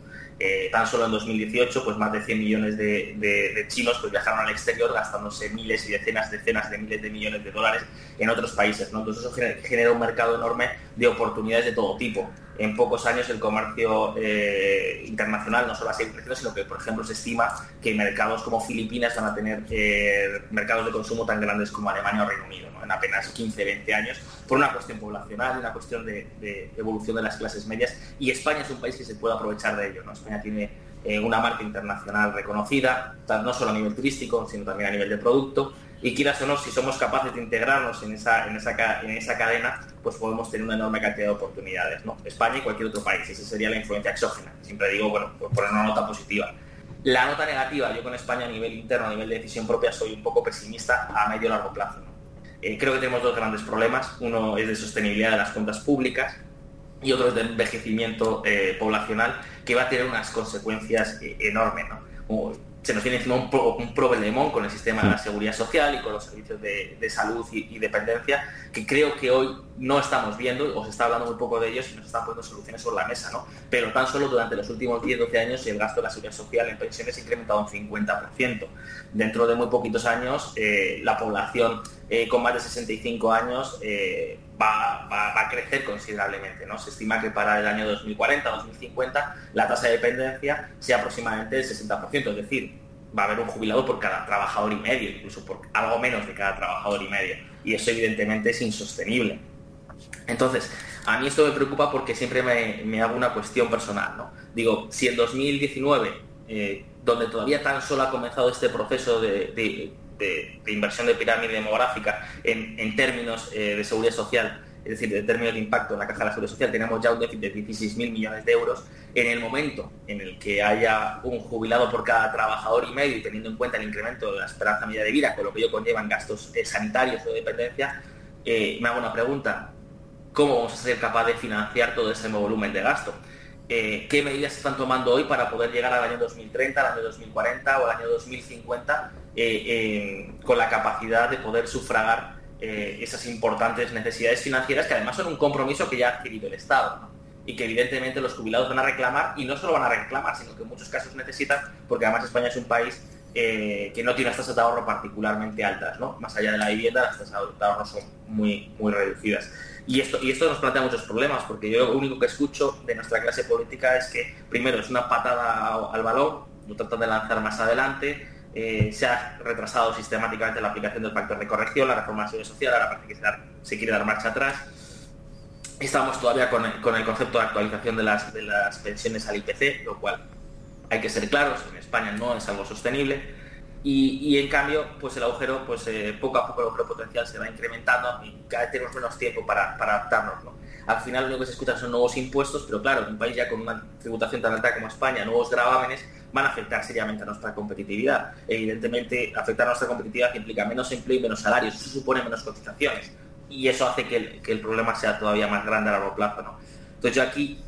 Eh, tan solo en 2018, pues más de 100 millones de, chinos pues, viajaron al exterior gastándose miles y decenas, decenas de miles de millones de dólares en otros países. ¿no? Entonces eso genera un mercado enorme de oportunidades de todo tipo. En pocos años el comercio eh, internacional no solo va a seguir creciendo, sino que, por ejemplo, se estima que mercados como Filipinas van a tener eh, mercados de consumo tan grandes como Alemania o Reino Unido, en apenas 15, 20 años, por una cuestión poblacional, una cuestión de, evolución de las clases medias. Y España es un país que se puede aprovechar de ello. España tiene eh, una marca internacional reconocida, no solo a nivel turístico, sino también a nivel de producto y quieras o no, si somos capaces de integrarnos en esa, en esa, en esa cadena, pues podemos tener una enorme cantidad de oportunidades, ¿no? España y cualquier otro país, esa sería la influencia exógena. Siempre digo, bueno, pues poner una nota positiva. La nota negativa, yo con España a nivel interno, a nivel de decisión propia, soy un poco pesimista a medio y largo plazo. Eh, creo que tenemos dos grandes problemas. Uno es de sostenibilidad de las cuentas públicas y otro es de envejecimiento eh, poblacional que va a tener unas consecuencias eh, enormes. ¿no? Se nos viene encima un, problemón con el sistema de la seguridad social y con los servicios de, salud y, dependencia, que creo que hoy no estamos viendo, o se está hablando muy poco de ellos y nos están poniendo soluciones sobre la mesa, ¿no? Pero tan solo durante los últimos 10-12 años el gasto de la seguridad social en pensiones ha incrementado un 50%. Dentro de muy poquitos años, eh, la población eh, con más de 65 años eh, va, a crecer considerablemente. ¿no? Se estima que para el año 2040-2050 la tasa de dependencia sea aproximadamente del 60%, es decir, va a haber un jubilado por cada trabajador y medio, incluso por algo menos de cada trabajador y medio. Y eso evidentemente es insostenible. Entonces, a mí esto me preocupa porque siempre me, hago una cuestión personal. ¿no? Digo, si en 2019, eh, donde todavía tan solo ha comenzado este proceso de de, inversión de pirámide demográfica en, términos eh, de seguridad social, es decir, en términos de impacto en la caja de la seguridad social, tenemos ya un déficit de 16.000 millones de euros. En el momento en el que haya un jubilado por cada trabajador y medio y teniendo en cuenta el incremento de la esperanza media de vida, con lo que ello conlleva en gastos eh, sanitarios o de dependencia, eh, me hago una pregunta. ¿Cómo vamos a ser capaces de financiar todo ese volumen de gasto? qué medidas están tomando hoy para poder llegar al año 2030, al año 2040 o al año 2050 eh, con la capacidad de poder sufragar eh, esas importantes necesidades financieras que además son un compromiso que ya ha adquirido el Estado y que evidentemente los jubilados van a reclamar y no solo van a reclamar, sino que en muchos casos necesitan, porque además España es un país eh, que no tiene tasas de ahorro particularmente altas, ¿no? Más allá de la vivienda, las tasas de ahorro son muy, muy reducidas. Y esto, y esto nos plantea muchos problemas, porque yo lo único que escucho de nuestra clase política es que, primero, es una patada al balón, lo tratan de lanzar más adelante, eh, se ha retrasado sistemáticamente la aplicación del factor de corrección, la reforma de la seguridad social, ahora parece que se, quiere dar marcha atrás. Estamos todavía con el, concepto de actualización de las, de las pensiones al IPC, lo cual hay que ser claros, en España no es algo sostenible. Y, en cambio, pues el agujero, pues eh, poco a poco el agujero potencial se va incrementando y cada vez tenemos menos tiempo para, para adaptarnos. Al final lo que se escucha son nuevos impuestos, pero claro, un país ya con una tributación tan alta como España, nuevos gravámenes, van a afectar seriamente a nuestra competitividad. Evidentemente, afectar a nuestra competitividad implica menos empleo y menos salarios, eso supone menos cotizaciones y eso hace que el, problema sea todavía más grande a largo plazo. ¿no? Entonces yo aquí,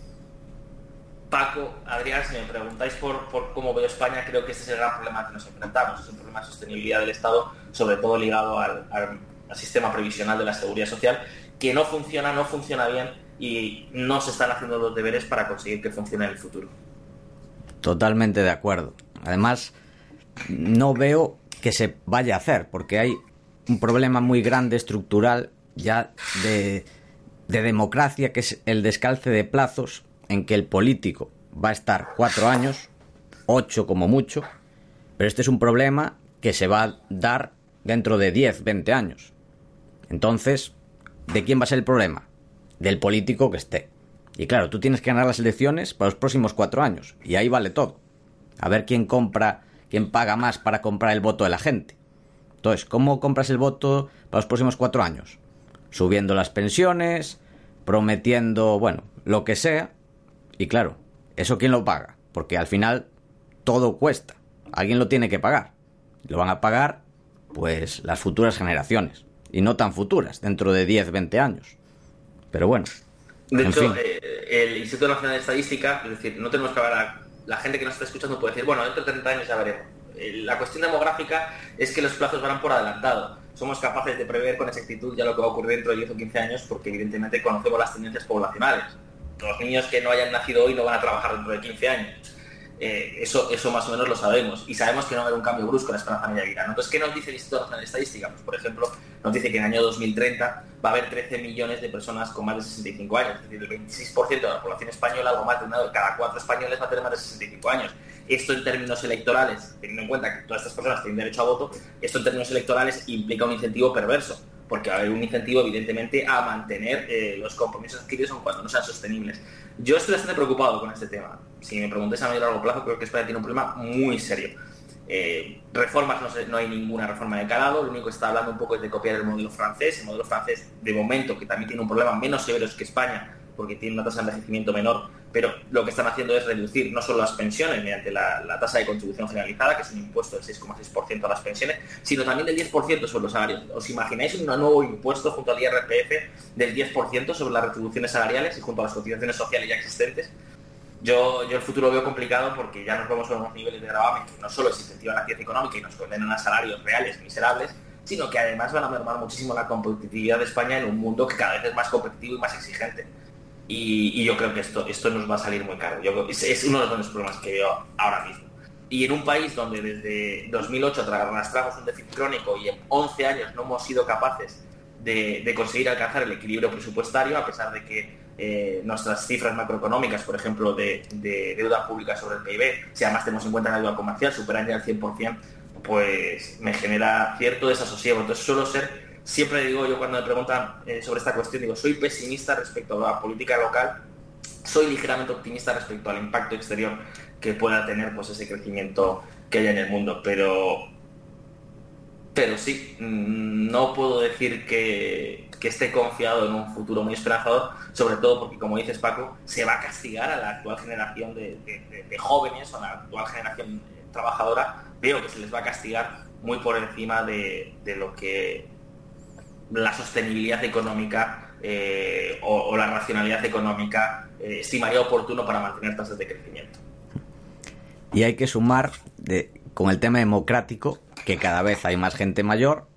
Paco, Adrián, si me preguntáis por, cómo veo España, creo que ese es el gran problema que nos enfrentamos, es un problema de sostenibilidad del Estado, sobre todo ligado al, al sistema previsional de la seguridad social, que no funciona, no funciona bien y no se están haciendo los deberes para conseguir que funcione en el futuro. Totalmente de acuerdo. Además, no veo que se vaya a hacer, porque hay un problema muy grande estructural ya de, democracia, que es el descalce de plazos en que el político va a estar cuatro años, ocho como mucho, pero este es un problema que se va a dar dentro de diez, veinte años. Entonces, ¿de quién va a ser el problema? Del político que esté. Y claro, tú tienes que ganar las elecciones para los próximos cuatro años. Y ahí vale todo. A ver quién compra, quién paga más para comprar el voto de la gente. Entonces, ¿cómo compras el voto para los próximos cuatro años? Subiendo las pensiones, prometiendo, bueno, lo que sea. Y claro, ¿eso quién lo paga? Porque al final todo cuesta. Alguien lo tiene que pagar. Lo van a pagar, pues, las futuras generaciones. Y no tan futuras, dentro de 10, 20 años. Pero bueno, de hecho, eh, el Instituto Nacional de Estadística, es decir, no tenemos que hablar, la gente que nos está escuchando puede decir, bueno, dentro de 30 años ya veremos. Eh, la cuestión demográfica es que los plazos van por adelantado. Somos capaces de prever con exactitud ya lo que va a ocurrir dentro de 10 o 15 años porque evidentemente conocemos las tendencias poblacionales. Los niños que no hayan nacido hoy no van a trabajar dentro de 15 años. Eh, eso, eso más o menos lo sabemos. Y sabemos que no va a haber un cambio brusco en la esperanza media de vida. Entonces, ¿qué nos dice el Instituto Nacional de Estadística? Pues, por ejemplo, nos dice que en el año 2030 va a haber 13 millones de personas con más de 65 años. Es decir, el 26% de la población española, algo más de una de cada cuatro españoles va a tener más de 65 años. Esto en términos electorales, teniendo en cuenta que todas estas personas tienen derecho a voto, esto en términos electorales implica un incentivo perverso porque va a haber un incentivo, evidentemente, a mantener eh, los compromisos adquiridos cuando no sean sostenibles. Yo estoy bastante preocupado con este tema. Si me preguntáis a medio largo plazo, creo que España tiene un problema muy serio. Eh, reformas, no, no, hay ninguna reforma de calado, lo único que está hablando un poco es de copiar el modelo francés, el modelo francés de momento, que también tiene un problema menos severo que España, porque tiene una tasa de envejecimiento menor, pero lo que están haciendo es reducir no solo las pensiones mediante la, tasa de contribución generalizada, que es un impuesto del 6,6% a las pensiones, sino también del 10% sobre los salarios. ¿Os imagináis un nuevo impuesto junto al IRPF del 10% sobre las retribuciones salariales y junto a las cotizaciones sociales ya existentes? Yo, yo el futuro lo veo complicado porque ya nos vamos a unos niveles de gravamen que no solo incentivan la actividad económica y nos condenan a salarios reales miserables, sino que además van a mermar muchísimo la competitividad de España en un mundo que cada vez es más competitivo y más exigente. Y, yo creo que esto, esto nos va a salir muy caro. Es, uno de los grandes problemas que veo ahora mismo. Y en un país donde desde 2008 arrastramos un déficit crónico y en 11 años no hemos sido capaces de, conseguir alcanzar el equilibrio presupuestario, a pesar de que eh, nuestras cifras macroeconómicas, por ejemplo, de, deuda pública sobre el PIB, si además tenemos en cuenta la deuda comercial, superan ya el 100%, pues me genera cierto desasosiego. Entonces suelo ser, siempre digo yo cuando me preguntan eh, sobre esta cuestión, digo, soy pesimista respecto a la política local, soy ligeramente optimista respecto al impacto exterior que pueda tener pues ese crecimiento que hay en el mundo, pero pero sí, mm, no puedo decir que, esté confiado en un futuro muy esperanzador, sobre todo porque, como dices Paco, se va a castigar a la actual generación de, jóvenes o a la actual generación trabajadora, veo que se les va a castigar muy por encima de, lo que la sostenibilidad económica eh, o, la racionalidad económica eh, estimaría oportuno para mantener tasas de crecimiento. Y hay que sumar con el tema democrático que cada vez hay más gente mayor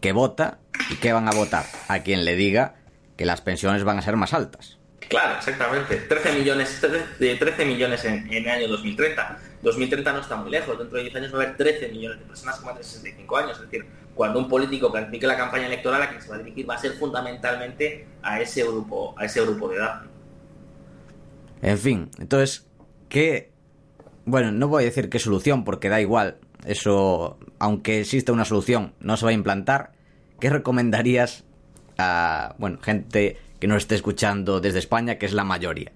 que vota y que van a votar a quien le diga que las pensiones van a ser más altas. Claro, exactamente. 13 millones, de 13 millones en, el año 2030. 2030 no está muy lejos. Dentro de 10 años va a haber 13 millones de personas con más de 65 años. Es decir, cuando un político planifique la campaña electoral, a quien se va a dirigir va a ser fundamentalmente a ese grupo, a ese grupo de edad. En fin, entonces, ¿qué? Bueno, no voy a decir qué solución, porque da igual. Eso, aunque exista una solución, no se va a implantar. ¿Qué recomendarías a, bueno, gente que nos esté escuchando desde España, que es la mayoría,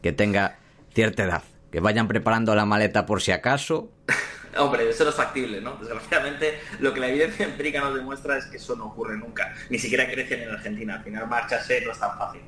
que tenga cierta edad, que vayan preparando la maleta por si acaso? (laughs) Hombre, eso no es factible, ¿no? Desgraciadamente, lo que la evidencia empírica nos demuestra es que eso no ocurre nunca. Ni siquiera crecen en Argentina. Al final, marcharse no es tan fácil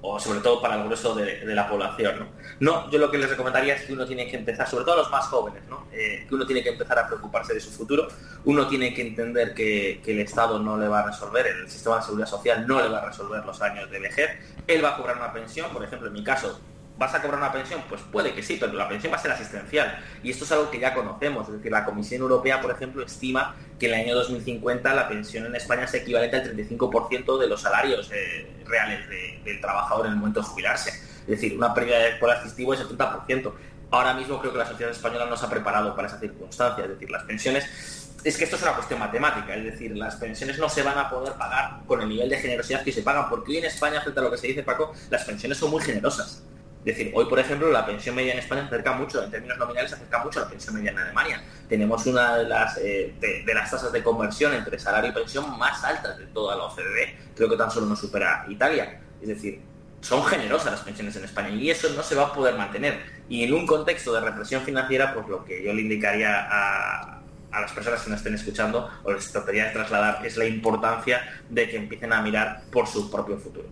o sobre todo para el grueso de, la población. ¿no? ¿no? yo lo que les recomendaría es que uno tiene que empezar, sobre todo a los más jóvenes, ¿no? Eh, que uno tiene que empezar a preocuparse de su futuro, uno tiene que entender que, que, el Estado no le va a resolver, el sistema de seguridad social no le va a resolver los años de vejez, él va a cobrar una pensión, por ejemplo, en mi caso, ¿Vas a cobrar una pensión? Pues puede que sí, pero la pensión va a ser asistencial. Y esto es algo que ya conocemos. Es decir, la Comisión Europea, por ejemplo, estima que en el año 2050 la pensión en España es equivalente al 35% de los salarios eh, reales del trabajador en el momento de jubilarse. Es decir, una pérdida de poder adquisitivo es el 30%. Ahora mismo creo que la sociedad española no se ha preparado para esa circunstancia. Es decir, las pensiones es que esto es una cuestión matemática, es decir, las pensiones no se van a poder pagar con el nivel de generosidad que se pagan, porque hoy en España, frente a lo que se dice Paco, las pensiones son muy generosas. Es decir, hoy, por ejemplo, la pensión media en España acerca mucho, en términos nominales, acerca mucho a la pensión media en Alemania. Tenemos una de las, eh, de, las tasas de conversión entre salario y pensión más altas de toda la OCDE. Creo que tan solo nos supera Italia. Es decir, son generosas las pensiones en España y eso no se va a poder mantener. Y en un contexto de represión financiera, pues lo que yo le indicaría a, a las personas que nos estén escuchando o les trataría de trasladar es la importancia de que empiecen a mirar por su propio futuro.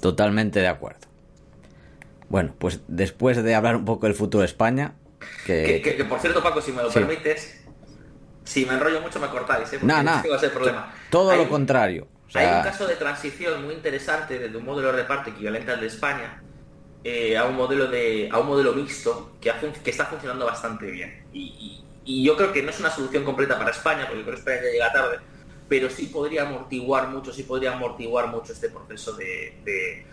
Totalmente de acuerdo. Bueno, pues después de hablar un poco del futuro de España... Que, por cierto, Paco, si me lo permites, si me enrollo mucho me cortáis, ¿eh? No, no. (laughs) problema. Todo lo contrario. Hay un caso de transición muy interesante desde un modelo de reparto equivalente al de España eh, a un modelo de a un modelo mixto que, que está funcionando bastante bien. Y, yo creo que no es una solución completa para España, porque creo que España ya llega tarde, pero sí podría amortiguar mucho, sí podría amortiguar mucho este proceso de, de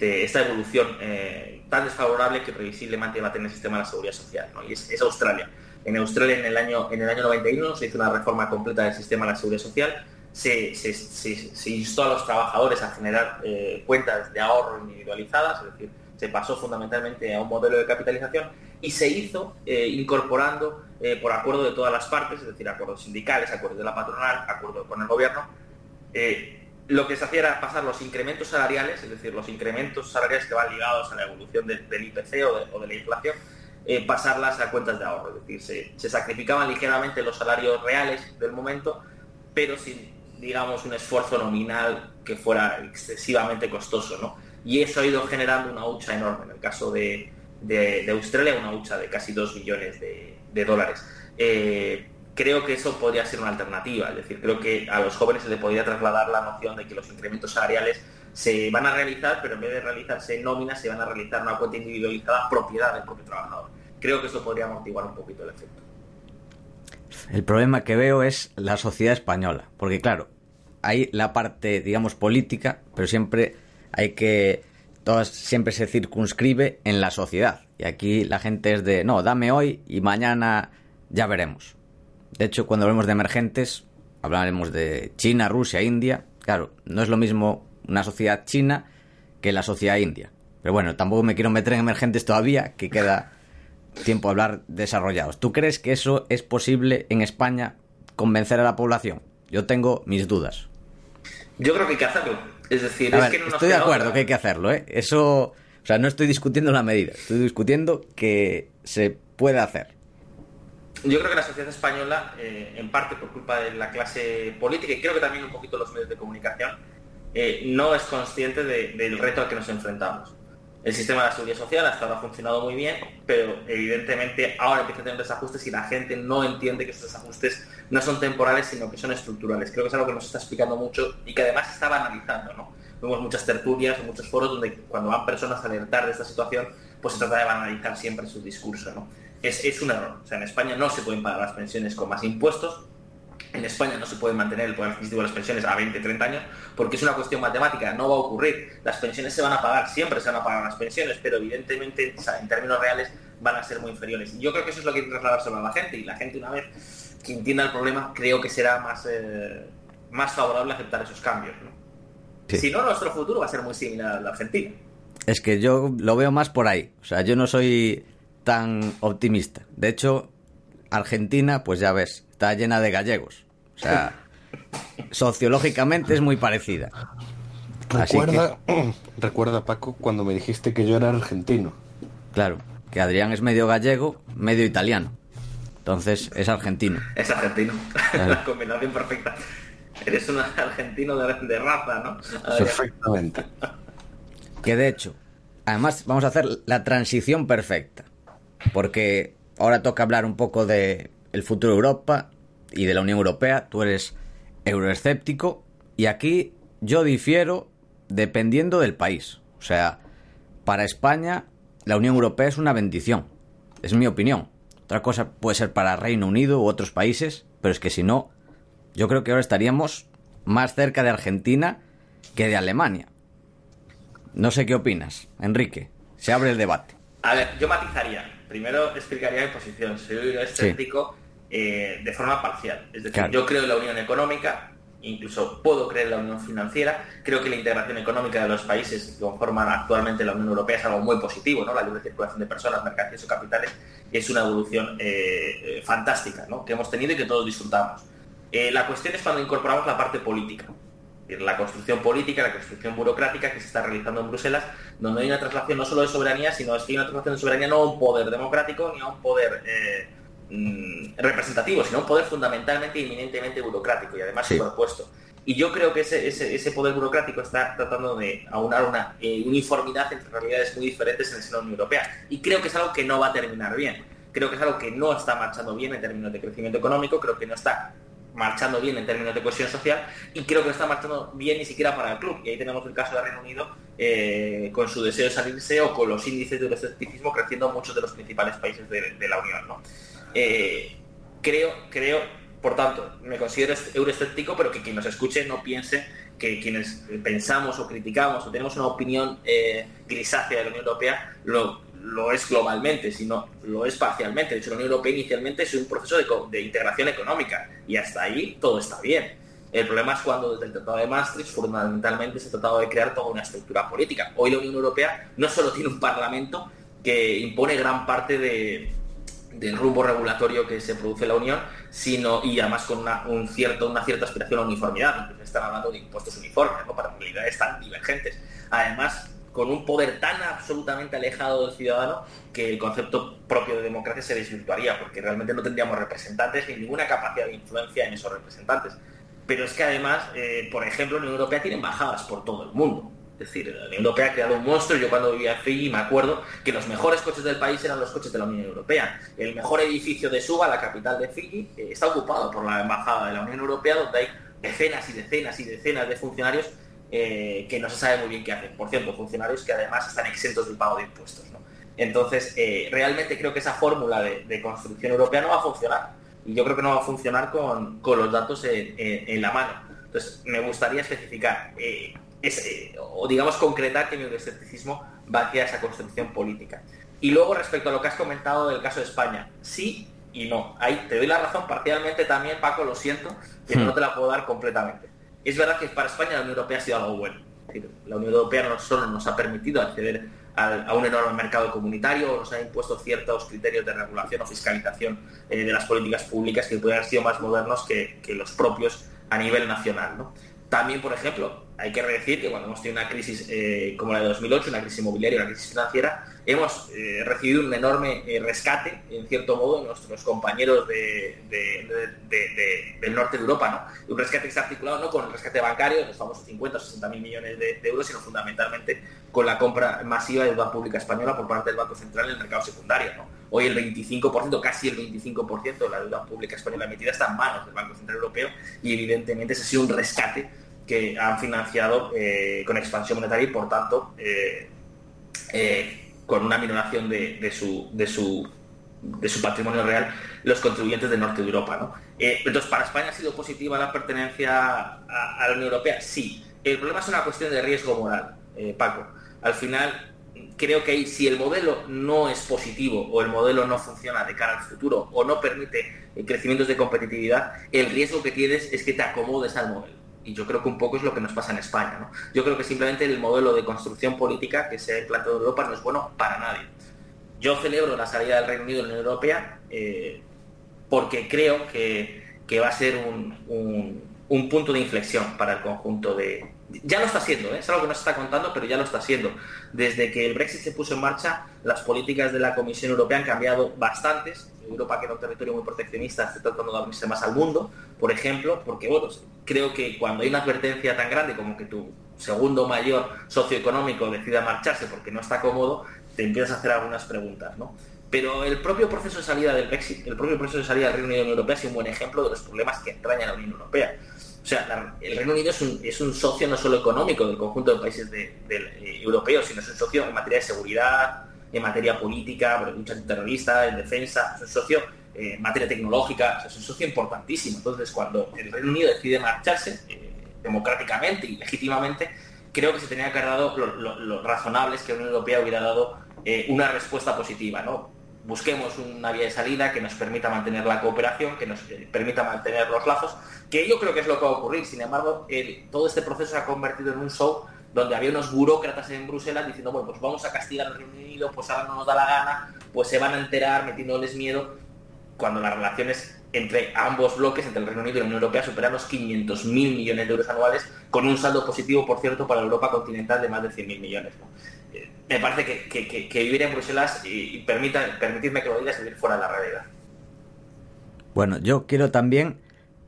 esta evolución eh, tan desfavorable que previsiblemente va a tener el sistema de la seguridad social, y es, Australia. En Australia en el, año, en el año 91 se hizo una reforma completa del sistema de la seguridad social, se, se, instó a los trabajadores a generar eh, cuentas de ahorro individualizadas, es decir, se pasó fundamentalmente a un modelo de capitalización y se hizo eh, incorporando por acuerdo de todas las partes, es decir, acuerdos sindicales, acuerdos de la patronal, acuerdo con el gobierno, lo que se hacía era pasar los incrementos salariales, es decir, los incrementos salariales que van ligados a la evolución del IPC o de, la inflación, eh, pasarlas a cuentas de ahorro. Es decir, se, sacrificaban ligeramente los salarios reales del momento, pero sin, digamos, un esfuerzo nominal que fuera excesivamente costoso. ¿no? Y eso ha ido generando una hucha enorme. En el caso de, Australia, una hucha de casi 2 millones de, dólares. Eh, creo que eso podría ser una alternativa. Es decir, creo que a los jóvenes se les podría trasladar la noción de que los incrementos salariales se van a realizar, pero en vez de realizarse en nóminas, se van a realizar una cuenta individualizada propiedad del propio trabajador. Creo que eso podría amortiguar un poquito el efecto. El problema que veo es la sociedad española, porque claro, hay la parte, digamos, política, pero siempre hay que todas siempre se circunscribe en la sociedad. Y aquí la gente es de, no, dame hoy y mañana ya veremos. De hecho, cuando hablemos de emergentes, hablaremos de China, Rusia, India, Claro, no es lo mismo una sociedad china que la sociedad india. Pero bueno, tampoco me quiero meter en emergentes todavía, que queda tiempo a hablar desarrollados. ¿Tú crees que eso es posible en España convencer a la población? Yo tengo mis dudas. Yo creo que hay que hacerlo. Es decir, es que no estoy de acuerdo que hay que hacerlo, ¿eh? Eso, o sea, no estoy discutiendo la medida, estoy discutiendo que se puede hacer. Yo creo que la sociedad española, eh, en parte por culpa de la clase política y creo que también un poquito los medios de comunicación, eh, no es consciente del reto al que nos enfrentamos. El sistema de la seguridad social hasta ahora ha funcionado muy bien, pero evidentemente ahora empieza a tener desajustes y la gente no entiende que esos desajustes no son temporales, sino que son estructurales. Creo que es algo que nos está explicando mucho y que además está banalizando, ¿no? Vemos muchas tertulias, muchos foros donde cuando van personas a alertar de esta situación, pues se trata de banalizar siempre su discurso, ¿no? Es, es un error. O sea, en España no se pueden pagar las pensiones con más impuestos, en España no se puede mantener el poder adquisitivo de las pensiones a 20, 30 años porque es una cuestión matemática, no va a ocurrir. Las pensiones se van a pagar, siempre se van a pagar las pensiones, pero evidentemente en términos reales van a ser muy inferiores. yo creo que eso es lo que hay que trasladárselo a la gente y la gente una vez que entienda el problema creo que será más, eh, más favorable aceptar esos cambios. Si no, nuestro futuro va a ser muy similar a la Argentina. Es que yo lo veo más por ahí. O sea, yo no soy tan optimista. De hecho, Argentina, pues ya ves, está llena de gallegos. O sea, (laughs) sociológicamente es muy parecida. Recuerda, (clears throat) recuerda, Paco, cuando me dijiste que yo era argentino. Claro, que Adrián es medio gallego, medio italiano. Entonces es argentino. Es argentino. La (laughs) combinación perfecta. Eres un argentino de, raza, ¿no? Perfectamente. Que de hecho, además vamos a hacer la transición perfecta. Porque ahora toca hablar un poco de el futuro de Europa y de la Unión Europea. Tú eres euroescéptico y aquí yo difiero dependiendo del país. O sea, para España la Unión Europea es una bendición. Es mi opinión. Otra cosa puede ser para Reino Unido u otros países, pero es que si no, yo creo que ahora estaríamos más cerca de Argentina que de Alemania. No sé qué opinas, Enrique. Se abre el debate. A ver, yo matizaría. Primero explicaría mi posición. Soy escéptico eh, de forma parcial. Es decir, yo creo en la unión económica, incluso puedo creer en la unión financiera. Creo que la integración económica de los países que conforman actualmente la Unión Europea es algo muy positivo, ¿no? La libre circulación de personas, mercancías o capitales es una evolución eh, eh, fantástica, ¿no? Que hemos tenido y que todos disfrutamos. la cuestión es cuando incorporamos la parte política la construcción política, la construcción burocrática que se está realizando en Bruselas, donde hay una traslación no solo de soberanía, sino es que hay una traslación de soberanía no a un poder democrático ni a un poder Mm, representativo, sino un poder fundamentalmente y eminentemente burocrático y además superpuesto. Y yo creo que ese, ese, poder burocrático está tratando de aunar una eh, uniformidad entre realidades muy diferentes en el seno de la Unión Europea. Y creo que es algo que no va a terminar bien. Creo que es algo que no está marchando bien en términos de crecimiento económico, creo que no está marchando bien en términos de cohesión social y creo que no está marchando bien ni siquiera para el club. Y ahí tenemos el caso de Reino Unido eh, con su deseo de salirse o con los índices de escepticismo creciendo en muchos de los principales países de, de la Unión. ¿no? Eh, creo, creo, por tanto, me considero euroescéptico, pero que quien nos escuche no piense que quienes pensamos o criticamos o tenemos una opinión eh, grisácea de la Unión Europea lo, lo, es globalmente, sino lo es parcialmente. De hecho, la Unión Europea inicialmente es un proceso de, integración económica y hasta ahí todo está bien. El problema es cuando desde el Tratado de Maastricht fundamentalmente se ha tratado de crear toda una estructura política. Hoy la Unión Europea no solo tiene un parlamento que impone gran parte de, del rumbo regulatorio que se produce la Unión, sino y además con una, un cierto, una cierta aspiración a uniformidad. están hablando de impuestos uniformes, ¿no? para realidades tan divergentes. Además, con un poder tan absolutamente alejado del ciudadano que el concepto propio de democracia se desvirtuaría, porque realmente no tendríamos representantes ni ninguna capacidad de influencia en esos representantes. Pero es que además, eh, por ejemplo, la Unión Europea tiene embajadas por todo el mundo. Es decir, la Unión Europea ha creado un monstruo. Yo cuando vivía en Fiji me acuerdo que los mejores coches del país eran los coches de la Unión Europea. El mejor edificio de Suba, la capital de Fiji, eh, está ocupado por la embajada de la Unión Europea, donde hay decenas y decenas y decenas de funcionarios eh, que no se sabe muy bien qué hacen. Por cierto, funcionarios que además están exentos del pago de impuestos. Entonces, eh, realmente creo que esa fórmula de, construcción europea no va a funcionar. Y yo creo que no va a funcionar con, los datos en, la mano. Entonces, me gustaría especificar eh, o digamos concretar que mi escepticismo va hacia esa construcción política. Y luego respecto a lo que has comentado del caso de España, sí y no. Ahí te doy la razón parcialmente también, Paco, lo siento, que no hmm. te la puedo dar completamente. Es verdad que para España la Unión Europea ha sido algo bueno. La Unión Europea no solo nos ha permitido acceder a un enorme mercado comunitario, nos ha impuesto ciertos criterios de regulación o fiscalización eh, de las políticas públicas que pueden haber sido más modernos que, que los propios a nivel nacional. ¿no? También, por ejemplo, hay que decir que cuando hemos tenido una crisis eh, como la de 2008, una crisis inmobiliaria, una crisis financiera, hemos eh, recibido un enorme eh, rescate, en cierto modo, de nuestros compañeros del norte de Europa. ¿no? Un rescate que está articulado no con el rescate bancario, los famosos 50 o 60 mil millones de, euros, sino fundamentalmente con la compra masiva de deuda pública española por parte del Banco Central en el mercado secundario. Hoy el 25%, casi el 25% de la deuda pública española emitida está en manos del Banco Central Europeo y evidentemente ese ha sido un rescate que han financiado eh, con expansión monetaria y, por tanto, eh, eh, con una minoración de, su, de, su, de su patrimonio real los contribuyentes del norte de Europa. entonces, ¿para España ha sido positiva la pertenencia a, la Unión Europea? Sí. El problema es una cuestión de riesgo moral, Paco. Al final, creo que si el modelo no es positivo o el modelo no funciona de cara al futuro o no permite crecimientos de competitividad, el riesgo que tienes es que te acomodes al modelo y yo creo que un poco es lo que nos pasa en España. Yo creo que simplemente el modelo de construcción política que se ha implantado en Europa no es bueno para nadie. Yo celebro la salida del Reino Unido de la Unión Europea eh, porque creo que, va a ser un, punto de inflexión para el conjunto de... Ya lo está siendo, ¿eh? es algo que no se está contando, pero ya lo está siendo. Desde que el Brexit se puso en marcha, las políticas de la Comisión Europea han cambiado bastantes Europa, que era un territorio muy proteccionista, está tratando de abrirse más al mundo, por ejemplo, porque bueno, creo que cuando hay una advertencia tan grande como que tu segundo mayor socioeconómico decida marcharse porque no está cómodo, te empiezas a hacer algunas preguntas, ¿no? Pero el propio proceso de salida del Brexit, el propio proceso de salida del Reino Unido de la Unión Europea es un buen ejemplo de los problemas que entraña la Unión Europea. O sea, el Reino Unido es un, socio no solo económico del conjunto de países eh, europeos, sino es un socio en materia de seguridad, en materia política, por lucha antiterrorista, en defensa, es un socio eh, en materia tecnológica, es un socio importantísimo. Entonces, cuando el Reino Unido decide marcharse eh, democráticamente y legítimamente, creo que se tenía que haber dado lo, razonable es que la Unión Europea hubiera dado una respuesta positiva. Busquemos una vía de salida que nos permita mantener la cooperación, que nos permita mantener los lazos, que yo creo que es lo que va a ocurrir. Sin embargo, todo este proceso se ha convertido en un show donde había unos burócratas en Bruselas diciendo, bueno, pues vamos a castigar al Reino Unido, pues ahora no nos da la gana, pues se van a enterar metiéndoles miedo, cuando las relaciones entre ambos bloques, entre el Reino Unido y la Unión Europea, superan los 500.000 millones de euros anuales, con un saldo positivo, por cierto, para Europa continental de más de 100.000 millones. Eh, me parece que, vivir en Bruselas y, permita, permitirme que lo diga es vivir fuera de la realidad. Bueno, yo quiero también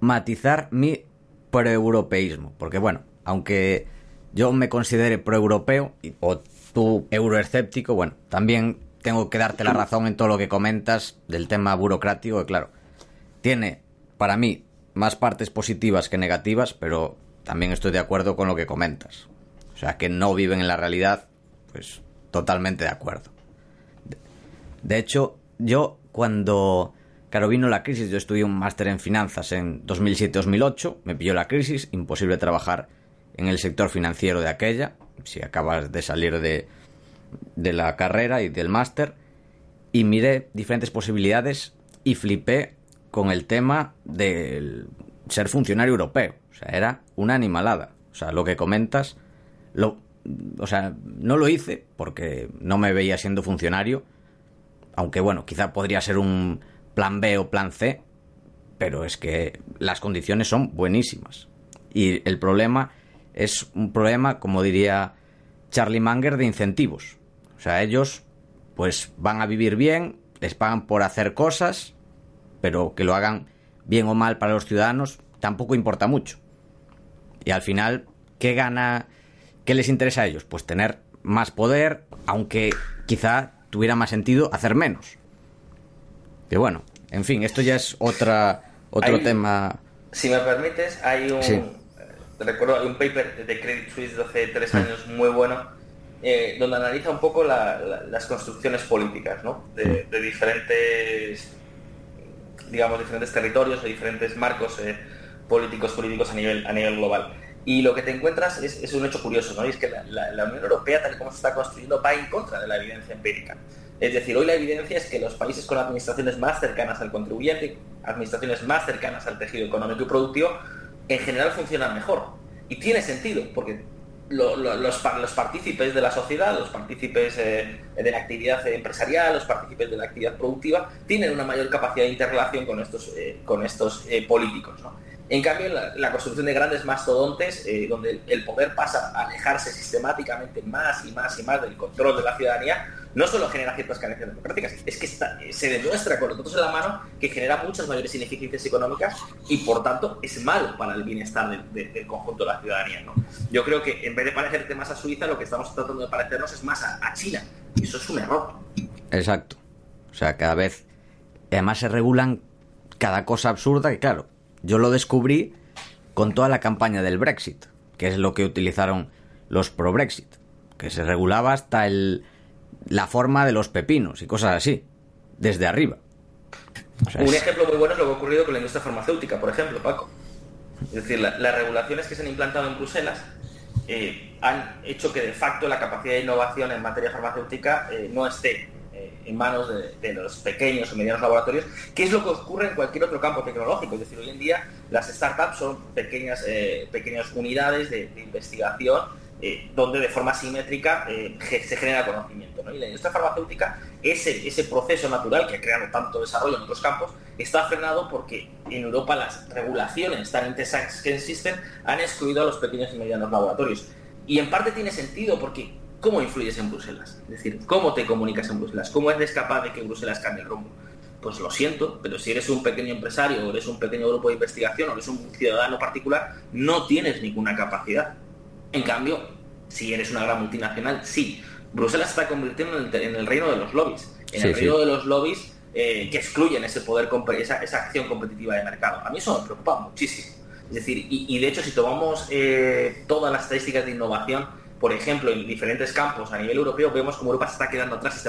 matizar mi proeuropeísmo, porque bueno, aunque yo me considere proeuropeo o tú euroescéptico, bueno, también tengo que darte la razón en todo lo que comentas del tema burocrático, que claro, tiene para mí más partes positivas que negativas, pero también estoy de acuerdo con lo que comentas. O sea, que no viven en la realidad, pues totalmente de acuerdo. De hecho, yo cuando, claro, vino la crisis, yo estudié un máster en finanzas en 2007-2008, me pilló la crisis, imposible trabajar en el sector financiero de aquella, si acabas de salir de, de la carrera y del máster, y miré diferentes posibilidades y flipé con el tema del ser funcionario europeo. O sea, era una animalada. O sea, lo que comentas, lo, o sea, no lo hice porque no me veía siendo funcionario, aunque bueno, quizá podría ser un plan B o plan C, pero es que las condiciones son buenísimas. Y el problema es un problema, como diría Charlie Manger, de incentivos. O sea, ellos pues van a vivir bien, les pagan por hacer cosas, pero que lo hagan bien o mal para los ciudadanos tampoco importa mucho. Y al final, ¿qué gana? ¿Qué les interesa a ellos? Pues tener más poder, aunque quizá tuviera más sentido hacer menos. Que bueno, en fin, esto ya es otra otro tema. Si me permites, hay un, recuerdo, hay un paper de Credit Suisse de hace tres mm. años muy bueno, eh, donde analiza un poco las construcciones políticas de, diferentes, digamos, diferentes territorios, de diferentes marcos eh, políticos políticos a nivel, a nivel global. Y lo que te encuentras es, un hecho curioso, ¿no? Y es que la, Unión Europea, tal y como se está construyendo, va en contra de la evidencia empírica. Es decir, hoy la evidencia es que los países con administraciones más cercanas al contribuyente, administraciones más cercanas al tejido económico y productivo, en general funcionan mejor. Y tiene sentido, porque los, partícipes de la sociedad, los partícipes eh, de la actividad empresarial, los partícipes de la actividad productiva, tienen una mayor capacidad de interrelación con estos, eh, con estos eh, políticos. En cambio, la, construcción de grandes mastodontes, donde el poder pasa a alejarse sistemáticamente más y más y más del control de la ciudadanía, no solo genera ciertas carencias democráticas, es que se demuestra con los datos en la mano que genera muchas mayores ineficiencias económicas y por tanto es malo para el bienestar del conjunto de la ciudadanía. ¿no? Yo creo que en vez de parecerte más a Suiza, lo que estamos tratando de parecernos es más a, China. Y eso es un error. Exacto. O sea, cada vez... Además se regulan cada cosa absurda que, claro, yo lo descubrí con toda la campaña del Brexit, que es lo que utilizaron los pro-Brexit, que se regulaba hasta el la forma de los pepinos y cosas así, desde arriba. Un ejemplo muy bueno es lo que ha ocurrido con la industria farmacéutica, por ejemplo, Paco. Es decir, las regulaciones que se han implantado en Bruselas eh, han hecho que de facto la capacidad de innovación en materia farmacéutica eh, no esté en manos de, los pequeños o medianos laboratorios, que es lo que ocurre en cualquier otro campo tecnológico. Es decir, hoy en día las startups son pequeñas, pequeñas unidades de investigación eh, donde de forma simétrica eh, se genera conocimiento. Y la industria farmacéutica, ese, ese proceso natural que ha creado tanto desarrollo en otros campos, está frenado porque en Europa las regulaciones tan intensas que existen han excluido a los pequeños y medianos laboratorios. Y en parte tiene sentido porque ¿cómo influyes en Bruselas? Es decir, ¿cómo te comunicas en Bruselas? ¿Cómo eres capaz de que Bruselas cambie el rumbo? Pues lo siento, pero si eres un pequeño empresario o eres un pequeño grupo de investigación o eres un ciudadano particular, no tienes ninguna capacidad. En cambio, si eres una gran multinacional, sí. Bruselas se está convirtiendo en el, reino de los lobbies, en el reino de los lobbies eh, que excluyen ese poder, esa, esa, acción competitiva de mercado. A mí eso me preocupa muchísimo. Es decir, y, de hecho si tomamos eh, todas las estadísticas de innovación, por ejemplo, en diferentes campos a nivel europeo, vemos como Europa se está quedando atrás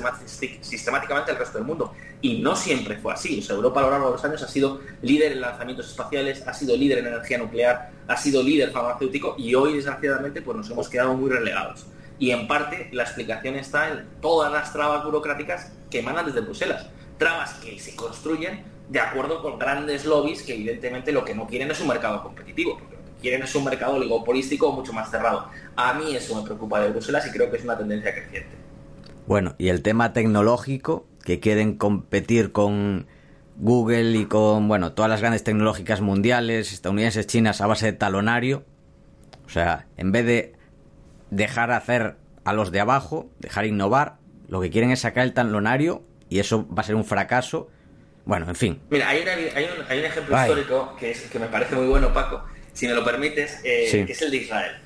sistemáticamente al resto del mundo. Y no siempre fue así. O sea, Europa a lo largo de los años ha sido líder en lanzamientos espaciales, ha sido líder en energía nuclear, ha sido líder farmacéutico y hoy, desgraciadamente, pues nos hemos quedado muy relegados. Y en parte la explicación está en todas las trabas burocráticas que emanan desde Bruselas. Trabas que se construyen de acuerdo con grandes lobbies que evidentemente lo que no quieren es un mercado competitivo quieren es un mercado oligopolístico mucho más cerrado. A mí eso me preocupa de Bruselas y creo que es una tendencia creciente. Bueno, y el tema tecnológico, que quieren competir con Google y con, bueno, todas las grandes tecnológicas mundiales, estadounidenses, chinas, a base de talonario. O sea, en vez de dejar hacer a los de abajo, dejar innovar, lo que quieren es sacar el talonario y eso va a ser un fracaso. Bueno, en fin. Mira, hay, un, ejemplo histórico que, es, que me parece muy bueno, Paco, si me lo permites, eh, que es el de Israel.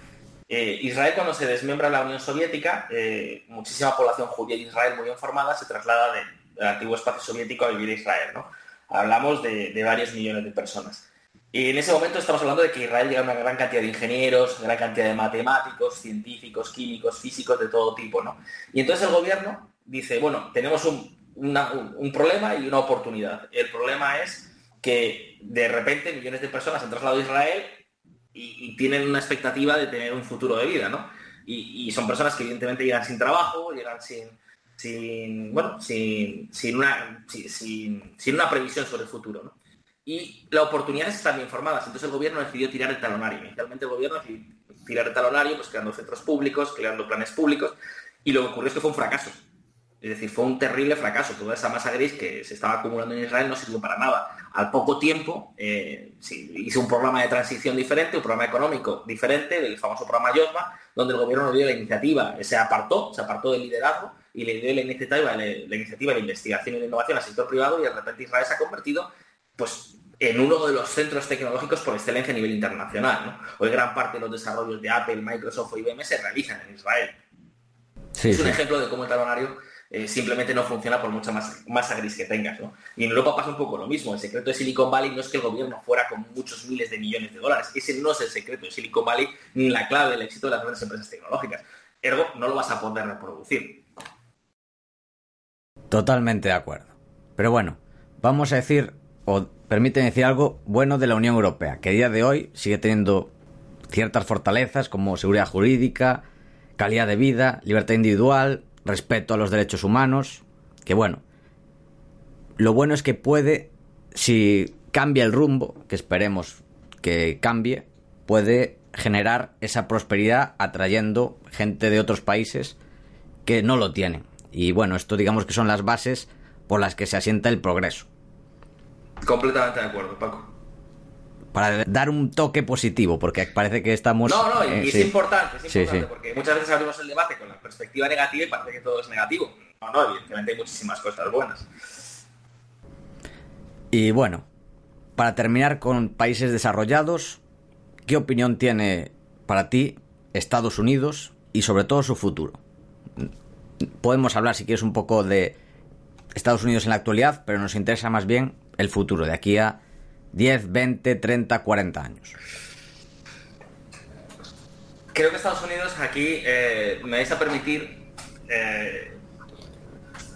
Eh, Israel cuando se desmembra la Unión Soviética, eh, muchísima población judía de Israel muy informada se traslada del antiguo espacio soviético a vivir a Israel. ¿no? Hablamos de, varios millones de personas. Y en ese momento estamos hablando de que Israel llega una gran cantidad de ingenieros, gran cantidad de matemáticos, científicos, químicos, físicos de todo tipo. ¿no? Y entonces el gobierno dice, bueno, tenemos un, un problema y una oportunidad. El problema es que de repente millones de personas han trasladado a Israel y, tienen una expectativa de tener un futuro de vida, ¿no? Y, son personas que evidentemente llegan sin trabajo, llegan sin, sin bueno, sin, sin, una, sin, sin una previsión sobre el futuro, ¿no? Y la oportunidad es estar bien formadas. Entonces el gobierno decidió tirar el talonario. Inicialmente el gobierno decidió tirar el talonario, pues creando centros públicos, creando planes públicos, y lo que ocurrió es que fue un fracaso. Es decir, fue un terrible fracaso. Toda esa masa gris que se estaba acumulando en Israel no sirvió para nada. Al poco tiempo eh, hizo un programa de transición diferente, un programa económico diferente, del famoso programa Yosma, donde el gobierno le dio la iniciativa, se apartó, se apartó del liderazgo y le dio la iniciativa, la, iniciativa de investigación y de innovación al sector privado y de repente Israel se ha convertido pues, en uno de los centros tecnológicos por excelencia a nivel internacional. Hoy gran parte de los desarrollos de Apple, Microsoft o IBM se realizan en Israel. es un ejemplo de cómo el talonario eh, simplemente no funciona por mucha más masa gris que tengas. ¿no? Y en Europa pasa un poco lo mismo. El secreto de Silicon Valley no es que el gobierno fuera con muchos miles de millones de dólares. Ese no es el secreto de Silicon Valley ni la clave del éxito de las grandes empresas tecnológicas. Ergo, no lo vas a poder reproducir. Totalmente de acuerdo. Pero bueno, vamos a decir, o permiten decir algo bueno de la Unión Europea, que a día de hoy sigue teniendo ciertas fortalezas como seguridad jurídica, calidad de vida, libertad individual, respeto a los derechos humanos, que bueno, lo bueno es que puede, si cambia el rumbo, que esperemos que cambie, puede generar esa prosperidad atrayendo gente de otros países que no lo tienen. Y bueno, esto digamos que son las bases por las que se asienta el progreso. Completamente de acuerdo, Paco. Para dar un toque positivo, porque parece que estamos... No, no, y, eh, es importante, es importante, porque muchas veces abrimos el debate con la perspectiva negativa y parece que todo es negativo. No, no, evidentemente hay muchísimas cosas buenas. Y bueno, para terminar con países desarrollados, ¿qué opinión tiene para ti Estados Unidos y sobre todo su futuro? Podemos hablar, si quieres, un poco de Estados Unidos en la actualidad, pero nos interesa más bien el futuro, de aquí a 10, 20, 30, 40 años. Creo que Estados Unidos aquí eh, me vais a permitir eh,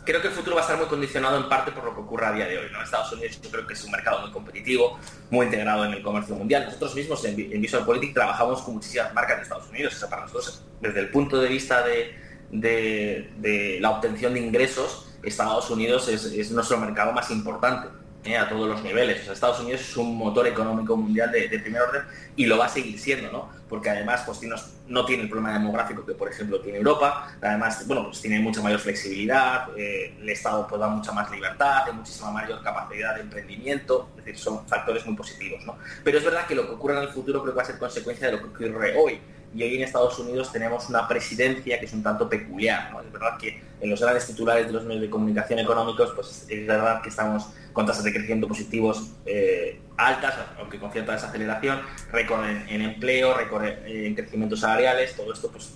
creo que el futuro va a estar muy condicionado en parte por lo que ocurra a día de hoy. Estados Unidos yo creo que es un mercado muy competitivo, muy integrado en el comercio mundial. Nosotros mismos en, Visual Politics trabajamos con muchísimas marcas de Estados Unidos. O sea, para nosotros, desde el punto de vista de, la obtención de ingresos, Estados Unidos es nuestro mercado más importante. ¿Eh? a todos los niveles. O Estados Unidos es un motor económico mundial de, primer orden y lo va a seguir siendo, ¿no? Porque además pues, no tiene el problema demográfico que, por ejemplo, tiene Europa. Además, bueno, pues tiene mucha mayor flexibilidad, eh, el Estado pues, da mucha más libertad, hay muchísima mayor capacidad de emprendimiento, es decir, son factores muy positivos, ¿no? Pero es verdad que lo que ocurre en el futuro creo que va a ser consecuencia de lo que ocurre hoy y hoy en Estados Unidos tenemos una presidencia que es un tanto peculiar. ¿no? Es verdad que en los grandes titulares de los medios de comunicación económicos, pues es verdad que estamos con tasas de crecimiento positivos eh, altas, aunque con cierta desaceleración, récord en, empleo, récord en crecimientos salariales, todo esto pues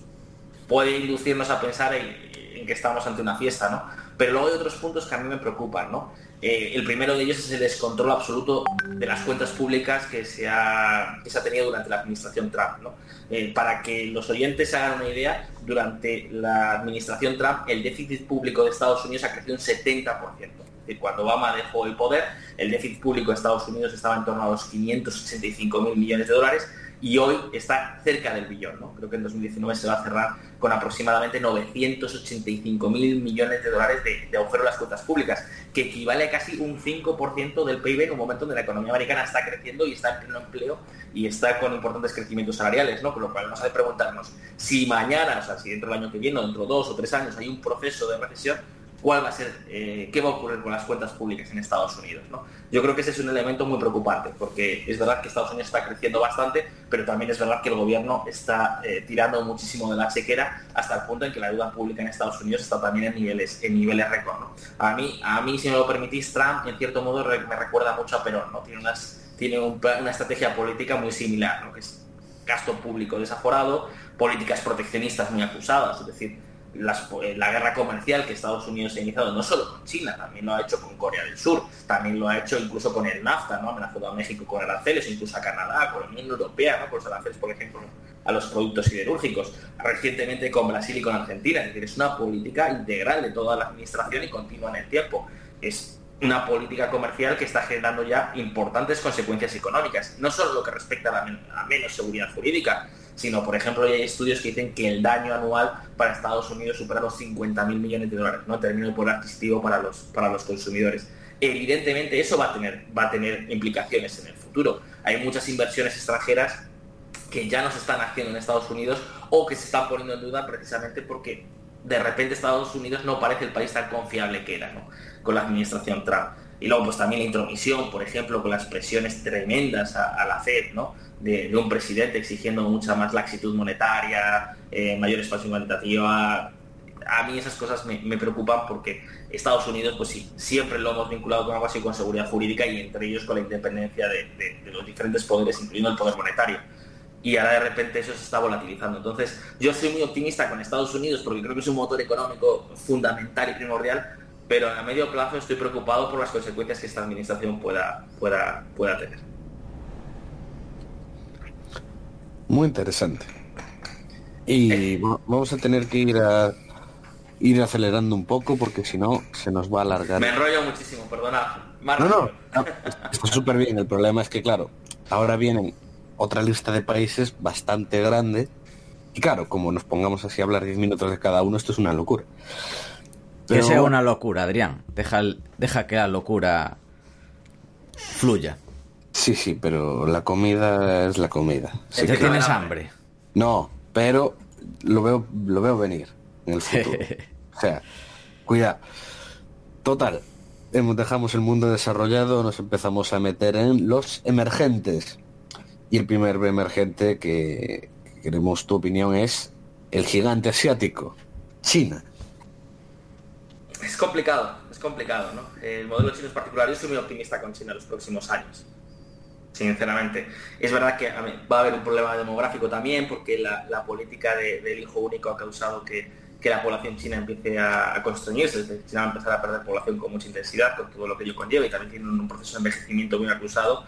puede inducirnos a pensar en, en que estamos ante una fiesta, ¿no? Pero luego hay otros puntos que a mí me preocupan, ¿no? Eh, el primero de ellos es el descontrol absoluto de las cuentas públicas que se ha, se ha tenido durante la administración Trump. Eh, para que los oyentes hagan una idea, durante la administración Trump el déficit público de Estados Unidos ha crecido un 70%. cuando Obama dejó el poder, el déficit público de Estados Unidos estaba en torno a los 585 mil millones de dólares y hoy está cerca del billón. ¿no? Creo que en 2019 se va a cerrar con aproximadamente 985 mil millones de dólares de, agujero en las cuentas públicas, que equivale a casi un 5% del PIB en un momento donde la economía americana está creciendo y está en pleno empleo y está con importantes crecimientos salariales, ¿no? Con lo cual nos hace preguntarnos si mañana, o sea, si dentro del año que viene o dentro de dos o tres años hay un proceso de recesión, cuál va a ser, eh, qué va a ocurrir con las cuentas públicas en Estados Unidos. ¿no? Yo creo que ese es un elemento muy preocupante, porque es verdad que Estados Unidos está creciendo bastante, pero también es verdad que el gobierno está eh, tirando muchísimo de la chequera hasta el punto en que la deuda pública en Estados Unidos está también en niveles, en niveles récord. A, mí, a mí, si me lo permitís, Trump en cierto modo me recuerda mucho a Perón, ¿no? tiene, unas, tiene una estrategia política muy similar, ¿no? que es gasto público desaforado, políticas proteccionistas muy acusadas, es decir, eh, la guerra comercial que Estados Unidos ha iniciado no solo con China, también lo ha hecho con Corea del Sur, también lo ha hecho incluso con el NAFTA, ¿no? amenazado a México con aranceles, incluso a Canadá, con la Unión Europea, ¿no? con los aranceles, por ejemplo, a los productos siderúrgicos, recientemente con Brasil y con Argentina, es decir, es una política integral de toda la administración y continua en el tiempo. Es una política comercial que está generando ya importantes consecuencias económicas, no solo lo que respecta a, a menos seguridad jurídica, sino, por ejemplo, hay estudios que dicen que el daño anual para Estados Unidos supera los 50.000 millones de dólares, ¿no? Término por adquisitivo para los, para los consumidores. Evidentemente eso va a, tener, va a tener implicaciones en el futuro. Hay muchas inversiones extranjeras que ya no se están haciendo en Estados Unidos o que se están poniendo en duda precisamente porque de repente Estados Unidos no parece el país tan confiable que era ¿no? con la administración Trump. Y luego pues también la intromisión, por ejemplo, con las presiones tremendas a, a la Fed, ¿no? De, un presidente exigiendo mucha más laxitud monetaria, eh, mayor expansión cuantitativa. A mí esas cosas me, preocupan porque Estados Unidos, pues sí, siempre lo hemos vinculado con algo así con seguridad jurídica y entre ellos con la independencia de, los diferentes poderes, incluyendo el poder monetario y ahora de repente eso se está volatilizando. Entonces, yo soy muy optimista con Estados Unidos porque creo que es un motor económico fundamental y primordial, pero a medio plazo estoy preocupado por las consecuencias que esta administración pueda, pueda, pueda tener. Muy interesante. Y vamos a tener que ir a ir acelerando un poco porque si no se nos va a alargar. Me enrollo muchísimo, perdona. No, no, está súper bien. El problema es que, claro, ahora vienen otra lista de países bastante grande. Y claro, como nos pongamos así a hablar 10 minutos de cada uno, esto es una locura. Que sea una locura, Adrián. Deja, deja que la locura fluya. Sí, sí, pero la comida es la comida. Sí ¿Ya que- tienes hambre? No, pero lo veo, lo veo venir en el futuro. (laughs) o sea, cuidado. Total, hemos, dejamos el mundo desarrollado, nos empezamos a meter en los emergentes. Y el primer emergente que que queremos tu opinión es el gigante asiático, China. Es complicado, es complicado, ¿no? El modelo chino es particular. Yo estoy muy optimista con China en los próximos años. Sinceramente. Es verdad que va a haber un problema demográfico también, porque la, política de- del hijo único ha causado que, la población china empiece a, a constreñirse. China va a empezar a perder población con mucha intensidad, con todo lo que ello conlleva, y también tiene un proceso de envejecimiento muy acusado.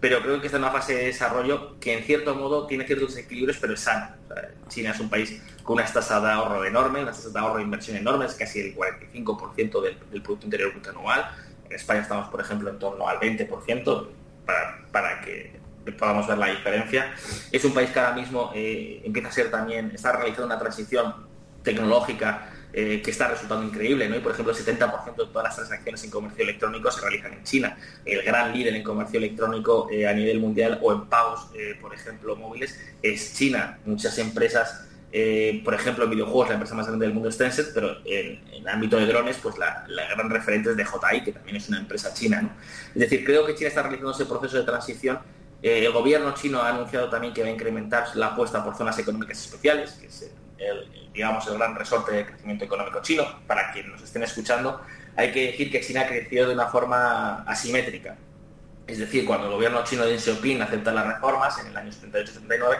Pero creo que está en una fase de desarrollo que en cierto modo tiene ciertos equilibrios, pero es sano. O sea, China es un país con unas tasas de ahorro enormes, unas tasas de ahorro de inversión enormes, casi el 45% del, del Producto Interior Bruto anual. En España estamos, por ejemplo, en torno al 20%, para, que podamos ver la diferencia. Es un país que ahora mismo eh, empieza a ser también, está realizando una transición tecnológica eh, que está resultando increíble, ¿no? Y por ejemplo, el 70% de todas las transacciones en comercio electrónico se realizan en China. El gran líder en comercio electrónico eh, a nivel mundial o en pagos, por ejemplo, móviles, es China. Muchas empresas, eh, por ejemplo, en videojuegos, la empresa más grande del mundo es Tencent, pero en, en ámbito de drones, pues la, gran referente es DJI, que también es una empresa china, ¿no? Es decir, creo que China está realizando ese proceso de transición eh, el gobierno chino ha anunciado también que va a incrementar la apuesta por zonas económicas especiales, que es el, digamos, el gran resorte de crecimiento económico chino. Para quienes nos estén escuchando, hay que decir que China creció de una forma asimétrica. Es decir, cuando el gobierno chino de Deng Xiaoping acepta las reformas en el año 78-79,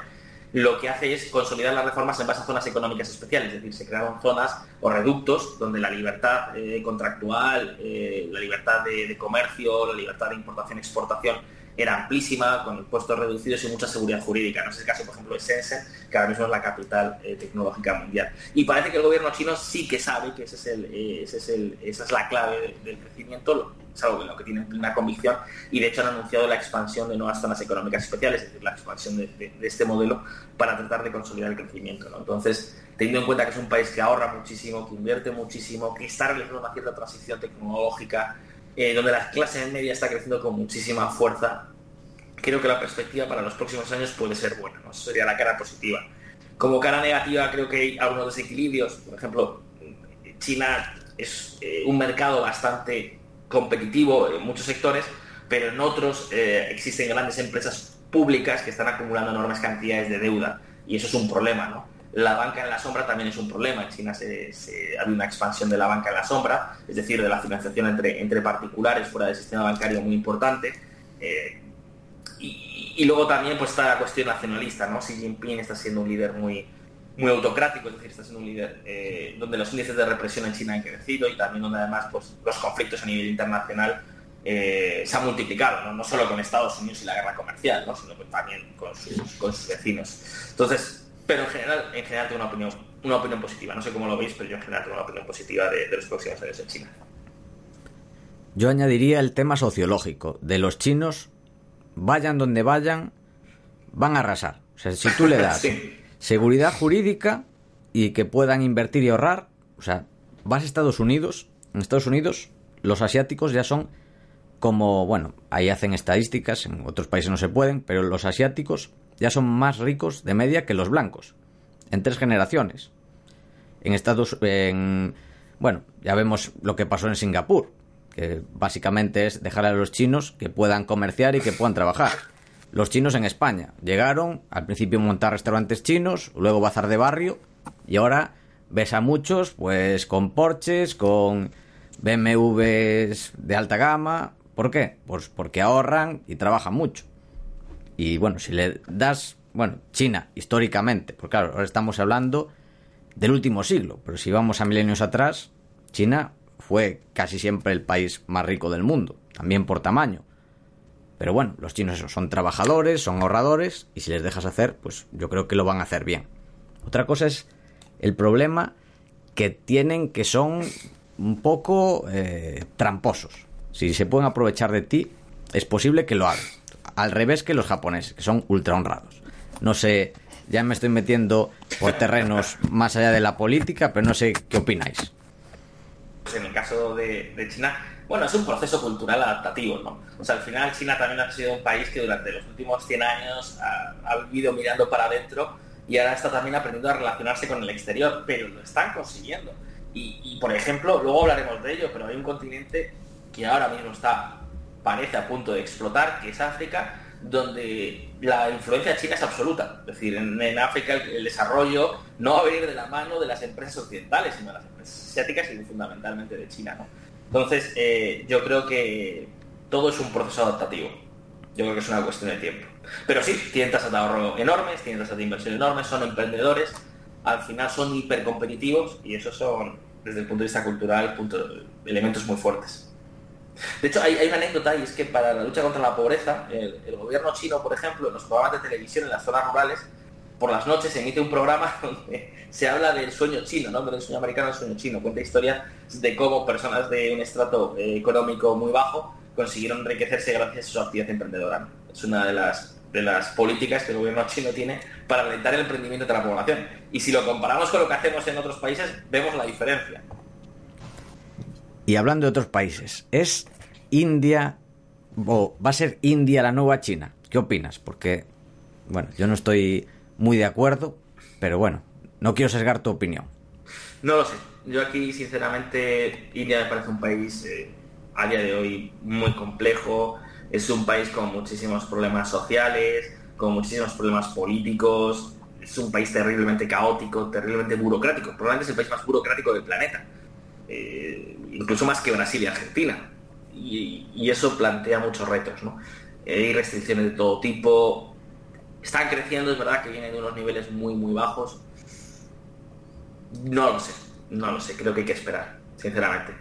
lo que hace es consolidar las reformas en base a zonas económicas especiales, es decir, se crearon zonas o reductos donde la libertad eh, contractual, eh, la libertad de, comercio, la libertad de importación-exportación era amplísima, con impuestos reducidos y mucha seguridad jurídica. No es el caso, por ejemplo, de Shenzhen, que ahora mismo es la capital eh, tecnológica mundial. Y parece que el gobierno chino sí que sabe que esa es la clave del crecimiento, es algo en lo que tienen plena convicción, y de hecho han anunciado la expansión de nuevas zonas económicas especiales, es decir, la expansión de, este modelo para tratar de consolidar el crecimiento. ¿no? Entonces, teniendo en cuenta que es un país que ahorra muchísimo, que invierte muchísimo, que está realizando una cierta transición tecnológica, eh, donde la clase media está creciendo con muchísima fuerza, creo que la perspectiva para los próximos años puede ser buena, ¿no? Eso sería la cara positiva. Como cara negativa creo que hay algunos desequilibrios, por ejemplo, China es eh, un mercado bastante competitivo en muchos sectores, pero en otros eh, existen grandes empresas públicas que están acumulando enormes cantidades de deuda y eso es un problema, ¿no? La banca en la sombra también es un problema. En China se, se, ha habido una expansión de la banca en la sombra, es decir, de la financiación entre, entre particulares fuera del sistema bancario muy importante. Eh, y, y, luego también pues está la cuestión nacionalista, ¿no? Xi Jinping está siendo un líder muy, muy autocrático, es decir, está siendo un líder eh, donde los índices de represión en China han crecido y también donde además pues, los conflictos a nivel internacional eh, se han multiplicado, ¿no? no solo con Estados Unidos y la guerra comercial, ¿no? sino también con sus, con sus vecinos. Entonces, pero en general, en general tengo una opinión, una opinión positiva. No sé cómo lo veis, pero yo en general tengo una opinión positiva de, de los próximos años en China. Yo añadiría el tema sociológico. De los chinos, vayan donde vayan, van a arrasar. O sea, si tú le (laughs) das Sí. Seguridad jurídica y que puedan invertir y ahorrar, o sea, vas a Estados Unidos, en Estados Unidos los asiáticos ya son como, bueno, ahí hacen estadísticas, en otros países no se pueden, pero los asiáticos ya son más ricos de media que los blancos, en tres generaciones. En Estados en bueno, ya vemos lo que pasó en Singapur, que básicamente es dejar a los chinos que puedan comerciar y que puedan trabajar. Los chinos en España llegaron, al principio montar restaurantes chinos, luego bazar de barrio y ahora ves a muchos pues con Porches, con BMWs de alta gama. ¿Por qué? Pues porque ahorran y trabajan mucho. Y bueno, si le das, bueno, China históricamente, porque claro, ahora estamos hablando del último siglo, pero si vamos a milenios atrás, China fue casi siempre el país más rico del mundo, también por tamaño. Pero bueno, los chinos son trabajadores, son ahorradores, y si les dejas hacer, pues yo creo que lo van a hacer bien. Otra cosa es el problema que tienen que son un poco eh, tramposos. Si se pueden aprovechar de ti, es posible que lo hagan. Al revés que los japoneses, que son ultra honrados. No sé, ya me estoy metiendo por terrenos más allá de la política, pero no sé qué opináis. en el caso de, China, bueno, es un proceso cultural adaptativo, ¿no? O sea, al final China también ha sido un país que durante los últimos 100 años ha, vivido mirando para adentro y ahora está también aprendiendo a relacionarse con el exterior, pero lo están consiguiendo. Y, por ejemplo, luego hablaremos de ello, pero hay un continente que ahora mismo está, parece a punto de explotar, que es África, donde la influencia china es absoluta. Es decir, en, África el, desarrollo no va a venir de la mano de las empresas occidentales, sino de las empresas asiáticas y fundamentalmente de China. Entonces, eh, yo creo que todo es un proceso adaptativo. Yo creo que es una cuestión de tiempo. Pero sí, tienen tasas de ahorro enormes, tienen tasas de inversión enormes, son emprendedores, al final son hipercompetitivos y esos son, desde el punto de vista cultural, elementos muy fuertes. De hecho, hay, una anécdota y es que para la lucha contra la pobreza, el, gobierno chino, por ejemplo, en los programas de televisión en las zonas rurales, por las noches se emite un programa (laughs) donde se habla del sueño chino, ¿no? del sueño americano, el sueño chino. Cuenta historias de cómo personas de un estrato eh, económico muy bajo consiguieron enriquecerse gracias a su actividad emprendedora. Es una de las, de las políticas que el gobierno chino tiene para alentar el emprendimiento de la población. Y si lo comparamos con lo que hacemos en otros países, vemos la diferencia. Y hablando de otros países, ¿es India o va a ser India la nueva China? ¿Qué opinas? Porque, bueno, yo no estoy muy de acuerdo, pero bueno, no quiero sesgar tu opinión. No lo sé. Yo aquí, sinceramente, India me parece un país eh, a día de hoy muy complejo. Es un país con muchísimos problemas sociales, con muchísimos problemas políticos. Es un país terriblemente caótico, terriblemente burocrático. Probablemente es el país más burocrático del planeta. Eh, incluso más que Brasil y Argentina. Y, eso plantea muchos retos, ¿no? Hay restricciones de todo tipo. Están creciendo, es verdad que vienen de unos niveles muy, muy bajos. No lo sé, no lo sé, creo que hay que esperar, sinceramente.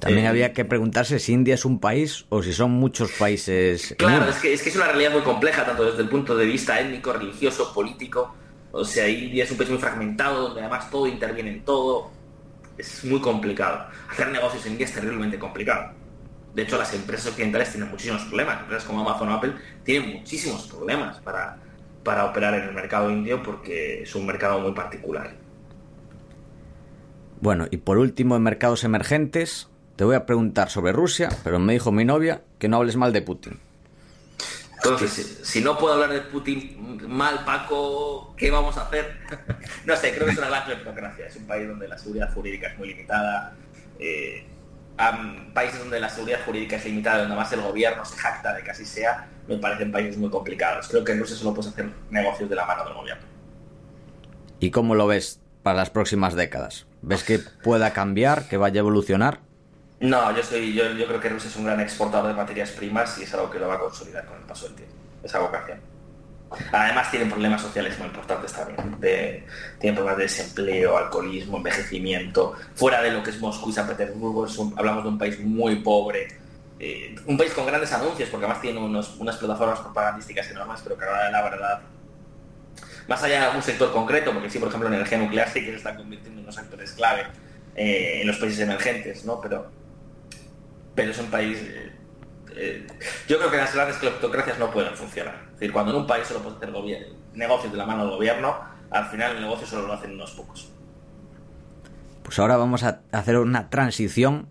También eh, había que preguntarse si India es un país o si son muchos países. Claro, es que, es que es una realidad muy compleja, tanto desde el punto de vista étnico, religioso, político. O sea, India es un país muy fragmentado, donde además todo interviene en todo es muy complicado. Hacer negocios en India es terriblemente complicado. De hecho, las empresas occidentales tienen muchísimos problemas. Empresas como Amazon o Apple tienen muchísimos problemas para, para operar en el mercado indio porque es un mercado muy particular. Bueno, y por último, en mercados emergentes, te voy a preguntar sobre Rusia, pero me dijo mi novia que no hables mal de Putin. Entonces, si, no puedo hablar de Putin mal, Paco, ¿qué vamos a hacer? (laughs) no sé, creo que es una gran democracia. Es un país donde la seguridad jurídica es muy limitada. Eh, países donde la seguridad jurídica es limitada, donde más el gobierno se jacta de que así sea, me parecen países muy complicados. Creo que en Rusia solo puedes hacer negocios de la mano del gobierno. ¿Y cómo lo ves para las próximas décadas? ¿Ves que pueda cambiar, que vaya a evolucionar? No, yo, soy, yo, yo creo que Rusia es un gran exportador de materias primas y es algo que lo va a consolidar con el paso del tiempo, esa vocación. Además tienen problemas sociales muy importantes también. De, tienen problemas de desempleo, alcoholismo, envejecimiento. Fuera de lo que es Moscú y San Petersburgo, hablamos de un país muy pobre. Eh, un país con grandes anuncios, porque además tiene unos, unas plataformas propagandísticas enormes, pero que ahora la verdad, más allá de algún sector concreto, porque sí, por ejemplo, en energía nuclear sí que se están convirtiendo en unos actores clave eh, en los países emergentes, ¿no? Pero pero es un país... Eh, yo creo que las grandes cleptocracias no pueden funcionar. Decir, cuando en un país solo puede hacer negocios de la mano del gobierno, al final el negocio solo lo hacen unos pocos. Pues ahora vamos a hacer una transición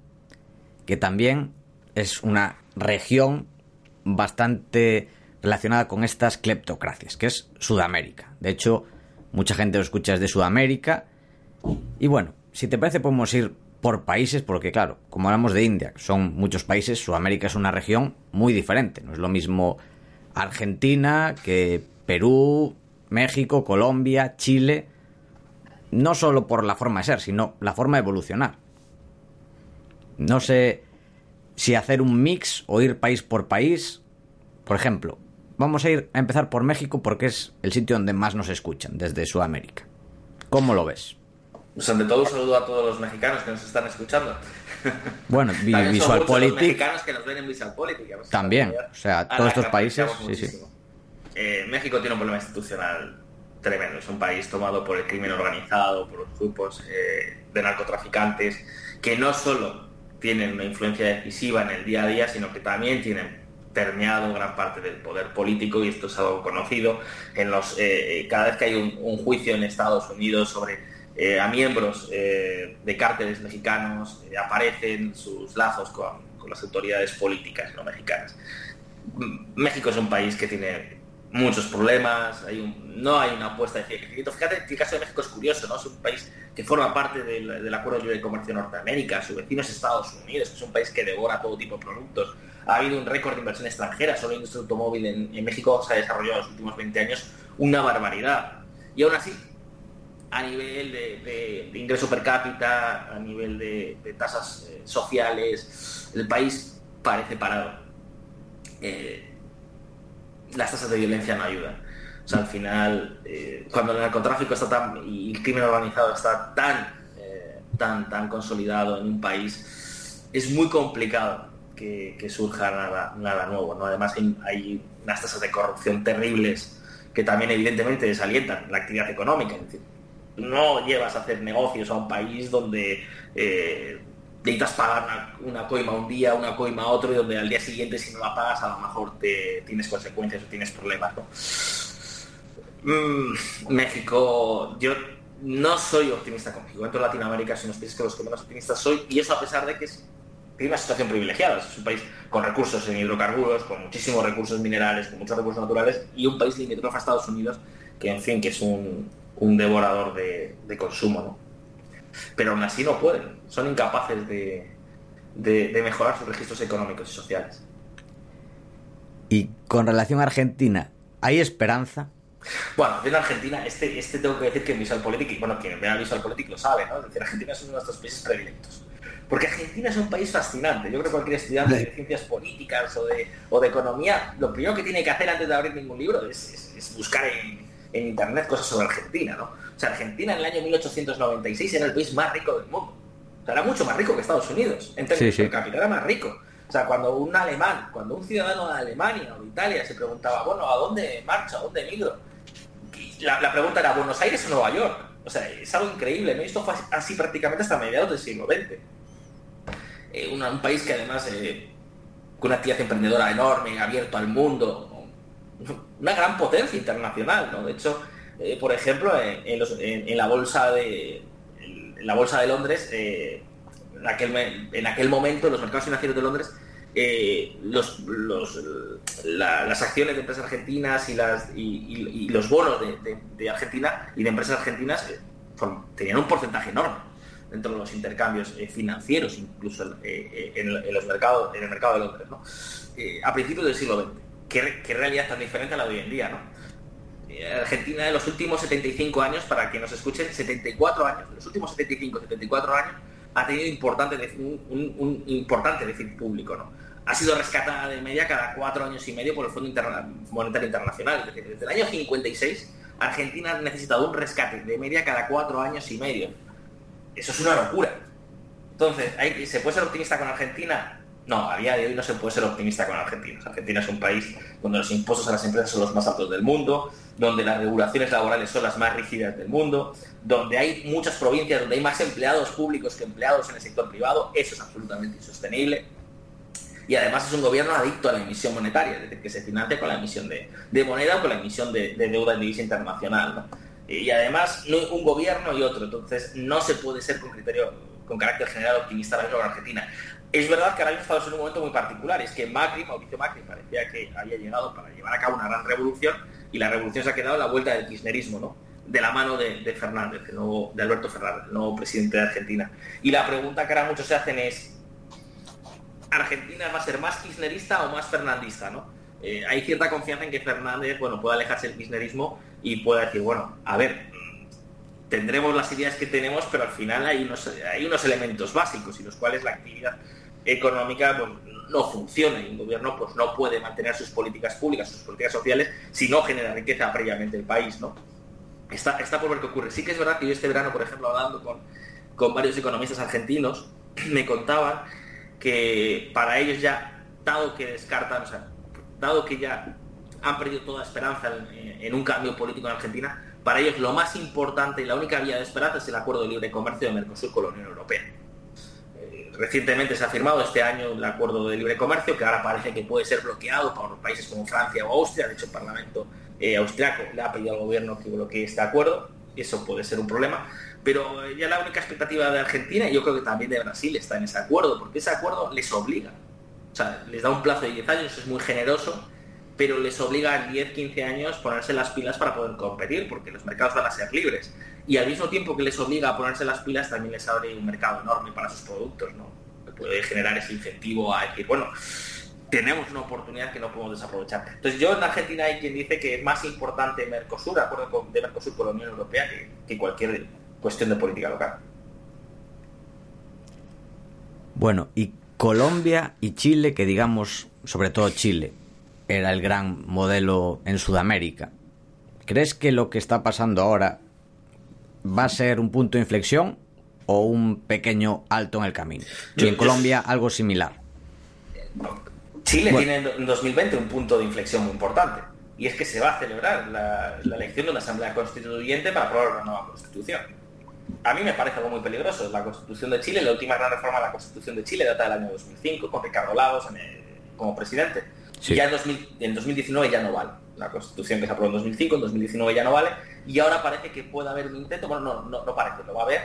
que también es una región bastante relacionada con estas cleptocracias, que es Sudamérica. De hecho, mucha gente lo escucha desde Sudamérica. Y bueno, si te parece podemos ir por países, porque claro, como hablamos de India, son muchos países, Sudamérica es una región muy diferente. No es lo mismo Argentina que Perú, México, Colombia, Chile. No solo por la forma de ser, sino la forma de evolucionar. No sé si hacer un mix o ir país por país. Por ejemplo, vamos a ir a empezar por México porque es el sitio donde más nos escuchan desde Sudamérica. ¿Cómo lo ves? Pues ante todo un saludo a todos los mexicanos que nos están escuchando. (laughs) Bueno, Visual Politics. mexicanos que nos ven en Visual Politics. También, o sea, todos estos países. Sí, sí. Eh, México tiene un problema institucional tremendo. Es un país tomado por el crimen organizado, por los grupos eh, de narcotraficantes, que no solo tienen una influencia decisiva en el día a día, sino que también tienen permeado gran parte del poder político y esto es algo conocido. En los, eh, cada vez que hay un, juicio en Estados Unidos sobre eh, a miembros eh, de cárteles mexicanos, aparecen sus lazos con, las autoridades políticas no mexicanas. México es un país que tiene muchos problemas, no hay una apuesta de crecimiento. Fíjate que el caso de México es curioso, ¿no? Es un país que forma parte del, Acuerdo de Libre Comercio de Norteamérica, su vecino es Estados Unidos, es un país que devora todo tipo de productos. Ha habido un récord de inversión extranjera, solo la industria automóvil en, México se ha desarrollado en los últimos 20 años una barbaridad. Y aún así, a nivel de, ingreso per cápita, a nivel de, tasas eh, sociales, el país parece parado. Eh, las tasas de violencia no ayudan. O sea, al final, eh, cuando el narcotráfico está tan, y el crimen organizado está tan, tan, tan consolidado en un país, es muy complicado que, surja nada, nada nuevo. Además, hay, unas tasas de corrupción terribles que también evidentemente desalientan la actividad económica. No llevas a hacer negocios a un país donde eh, pagar una, coima un día, una coima otro, y donde al día siguiente si no la pagas a lo mejor te tienes consecuencias o tienes problemas. Mm, México, yo no soy optimista con México. Dentro de Latinoamérica son los países que los que menos optimistas soy, y eso a pesar de que es, tiene una situación privilegiada. Es un país con recursos en hidrocarburos, con muchísimos recursos minerales, con muchos recursos naturales, y un país limítrofe a Estados Unidos, que en fin, que es un, devorador de, de consumo. ¿no? pero aún así no pueden, son incapaces de, mejorar sus registros económicos y sociales. Y con relación a Argentina, ¿hay esperanza? Bueno, en Argentina, este, este tengo que decir que Visual Politics, bueno, quien vea Visual Politics lo sabe, ¿no? Es decir, Argentina es uno de nuestros países predilectos. Porque Argentina es un país fascinante. Yo creo que cualquier estudiante de ciencias políticas o de, o de economía, lo primero que tiene que hacer antes de abrir ningún libro es, buscar en, en, internet cosas sobre Argentina, ¿no? O sea, Argentina en el año 1896 era el país más rico del mundo. O sea, era mucho más rico que Estados Unidos. En términos de capital era más rico. O sea, cuando un alemán, cuando un ciudadano de Alemania o de Italia se preguntaba, bueno, ¿a dónde marcha? ¿A dónde migro? La, pregunta era, ¿Buenos Aires o Nueva York? O sea, es algo increíble, ¿no? Y esto fue así prácticamente hasta mediados del siglo XX. Eh, un país que además, eh, con una actividad emprendedora enorme, abierto al mundo, una gran potencia internacional, ¿no? De hecho, eh, por ejemplo, en, la bolsa de la bolsa de Londres, eh, en, aquel, en momento, en los mercados financieros de Londres, eh, los, las acciones de empresas argentinas y, las, y, los bonos de, Argentina y de empresas argentinas tenían un porcentaje enorme dentro de los intercambios financieros, incluso en, los mercados, en el mercado de Londres, a principios del siglo XX. ¿Qué, ¿Qué, realidad tan diferente a la de hoy en día? ¿no? Argentina en los últimos 75 años, para que nos escuchen, 74 años, los últimos 75, 74 años, ha tenido importante, un, importante déficit público, ¿no? Ha sido rescatada de media cada cuatro años y medio por el Fondo Monetario Internacional. Es decir, desde el año 56, Argentina ha necesitado un rescate de media cada cuatro años y medio. Eso es una locura. Entonces, ¿se puede ser optimista con Argentina? No, a día de hoy no se puede ser optimista con Argentina. Argentina es un país donde los impuestos a las empresas son los más altos del mundo, donde las regulaciones laborales son las más rígidas del mundo, donde hay muchas provincias donde hay más empleados públicos que empleados en el sector privado. Eso es absolutamente insostenible. Y además es un gobierno adicto a la emisión monetaria, es decir, que se financia con la emisión de, moneda o con la emisión de, deuda en divisa internacional. Y además, un gobierno y otro. Entonces, no se puede ser con criterio con carácter general optimista ahora mismo con Argentina. Es verdad que ahora mismo estamos en un momento muy particular, es que Macri, Mauricio Macri, parecía que había llegado para llevar a cabo una gran revolución y la revolución se ha quedado a la vuelta del kirchnerismo, ¿no? De la mano de, Fernández, de Alberto Fernández, el nuevo presidente de Argentina. Y la pregunta que ahora muchos se hacen es, ¿Argentina va a ser más kirchnerista o más fernandista, no? Eh, hay cierta confianza en que Fernández, bueno, pueda alejarse del kirchnerismo y pueda decir, bueno, a ver, tendremos las ideas que tenemos, pero al final hay unos elementos básicos y los cuales la actividad económica no funciona y un gobierno pues, no puede mantener sus políticas públicas, sus políticas sociales, si no genera riqueza previamente el país. ¿no? Está, está por ver qué ocurre. Sí que es verdad que yo este verano, por ejemplo, hablando con, con varios economistas argentinos, me contaban que para ellos ya, dado que descartan, dado que ya han perdido toda esperanza en un cambio político en Argentina, para ellos lo más importante y la única vía de esperanza es el acuerdo de libre comercio de Mercosur con la Unión Europea. Eh, recientemente se ha firmado este año el acuerdo de libre comercio que ahora parece que puede ser bloqueado por países como Francia o Austria. De hecho, el Parlamento eh, austriaco le ha pedido al gobierno que bloquee este acuerdo. Eso puede ser un problema. Pero ya la única expectativa de Argentina, y yo creo que también de Brasil, está en ese acuerdo, porque ese acuerdo les obliga. O sea, les da un plazo de 10 años, es muy generoso, pero les obliga a 10, 15 años ponerse las pilas para poder competir, porque los mercados van a ser libres. Y al mismo tiempo que les obliga a ponerse las pilas, también les abre un mercado enorme para sus productos, ¿no? Puede generar ese incentivo a decir, bueno, tenemos una oportunidad que no podemos desaprovechar. Entonces yo en Argentina hay quien dice que es más importante Mercosur, acuerdo de Mercosur con la Unión Europea, que, cualquier cuestión de política local. Bueno, y Colombia y Chile, que digamos, sobre todo Chile, era el gran modelo en Sudamérica. ¿Crees que lo que está pasando ahora va a ser un punto de inflexión o un pequeño alto en el camino? Y en Colombia algo similar. Chile tiene en 2020 un punto de inflexión muy importante. Y es que se va a celebrar la, elección de una asamblea constituyente para aprobar una nueva constitución. A mí me parece algo muy peligroso. La constitución de Chile, la última gran reforma de la constitución de Chile data del año 2005, con Ricardo Lagos como presidente ya en, 2019 ya no vale. La constitución que se aprobó en 2005, en 2019 ya no vale. Y ahora parece que puede haber un intento, bueno, no, no, parece, lo va a haber.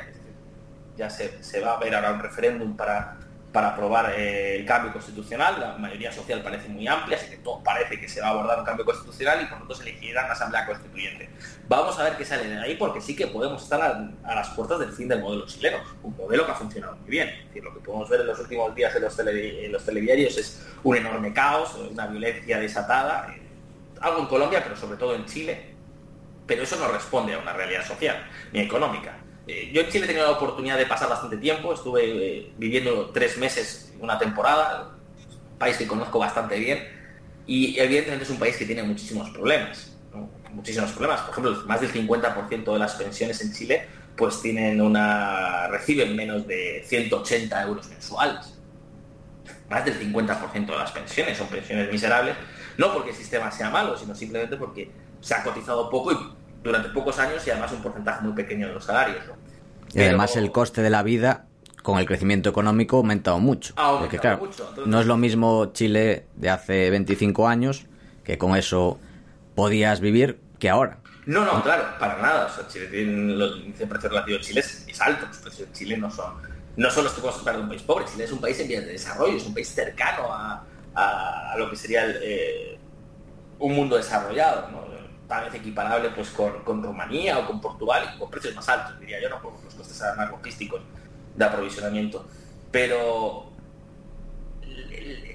ya se, se va a ver ahora un referéndum para para aprobar eh, el cambio constitucional. La mayoría social parece muy amplia, así que todo parece que se va a abordar un cambio constitucional y por lo tanto se elegirá una asamblea constituyente. Vamos a ver qué sale de ahí porque sí que podemos estar a, las puertas del fin del modelo chileno, un modelo que ha funcionado muy bien. Lo que podemos ver en los últimos días en los, en los telediarios es un enorme caos, una violencia desatada, eh, algo en Colombia, pero sobre todo en Chile. Pero eso no responde a una realidad social ni económica eh, yo en Chile he tenido la oportunidad de pasar bastante tiempo, estuve eh, viviendo tres meses, una temporada, país que conozco bastante bien, y evidentemente es un país que tiene muchísimos problemas, muchísimos problemas. Por ejemplo, más del 50% de las pensiones en Chile pues tienen una reciben menos de 180 euros mensuales. Más del 50% de las pensiones son pensiones miserables, no porque el sistema sea malo, sino simplemente porque se ha cotizado poco y durante pocos años y además un porcentaje muy pequeño de los salarios. Y además el coste de la vida con el crecimiento económico ha aumentado mucho. porque, claro, no es lo mismo Chile de hace 25 años, que con eso podías vivir, que ahora. No, no, claro, para nada. O sea, Chile tiene los precio relativo de Chile es, alto. Los precios de Chile no son, no son los que podemos esperar de un país pobre. Chile es un país en vías de desarrollo, es un país cercano a, lo que sería eh, un mundo desarrollado. tal vez equiparable pues con, Rumanía o con Portugal con precios más altos, diría yo, no por los costes más logísticos de aprovisionamiento. Pero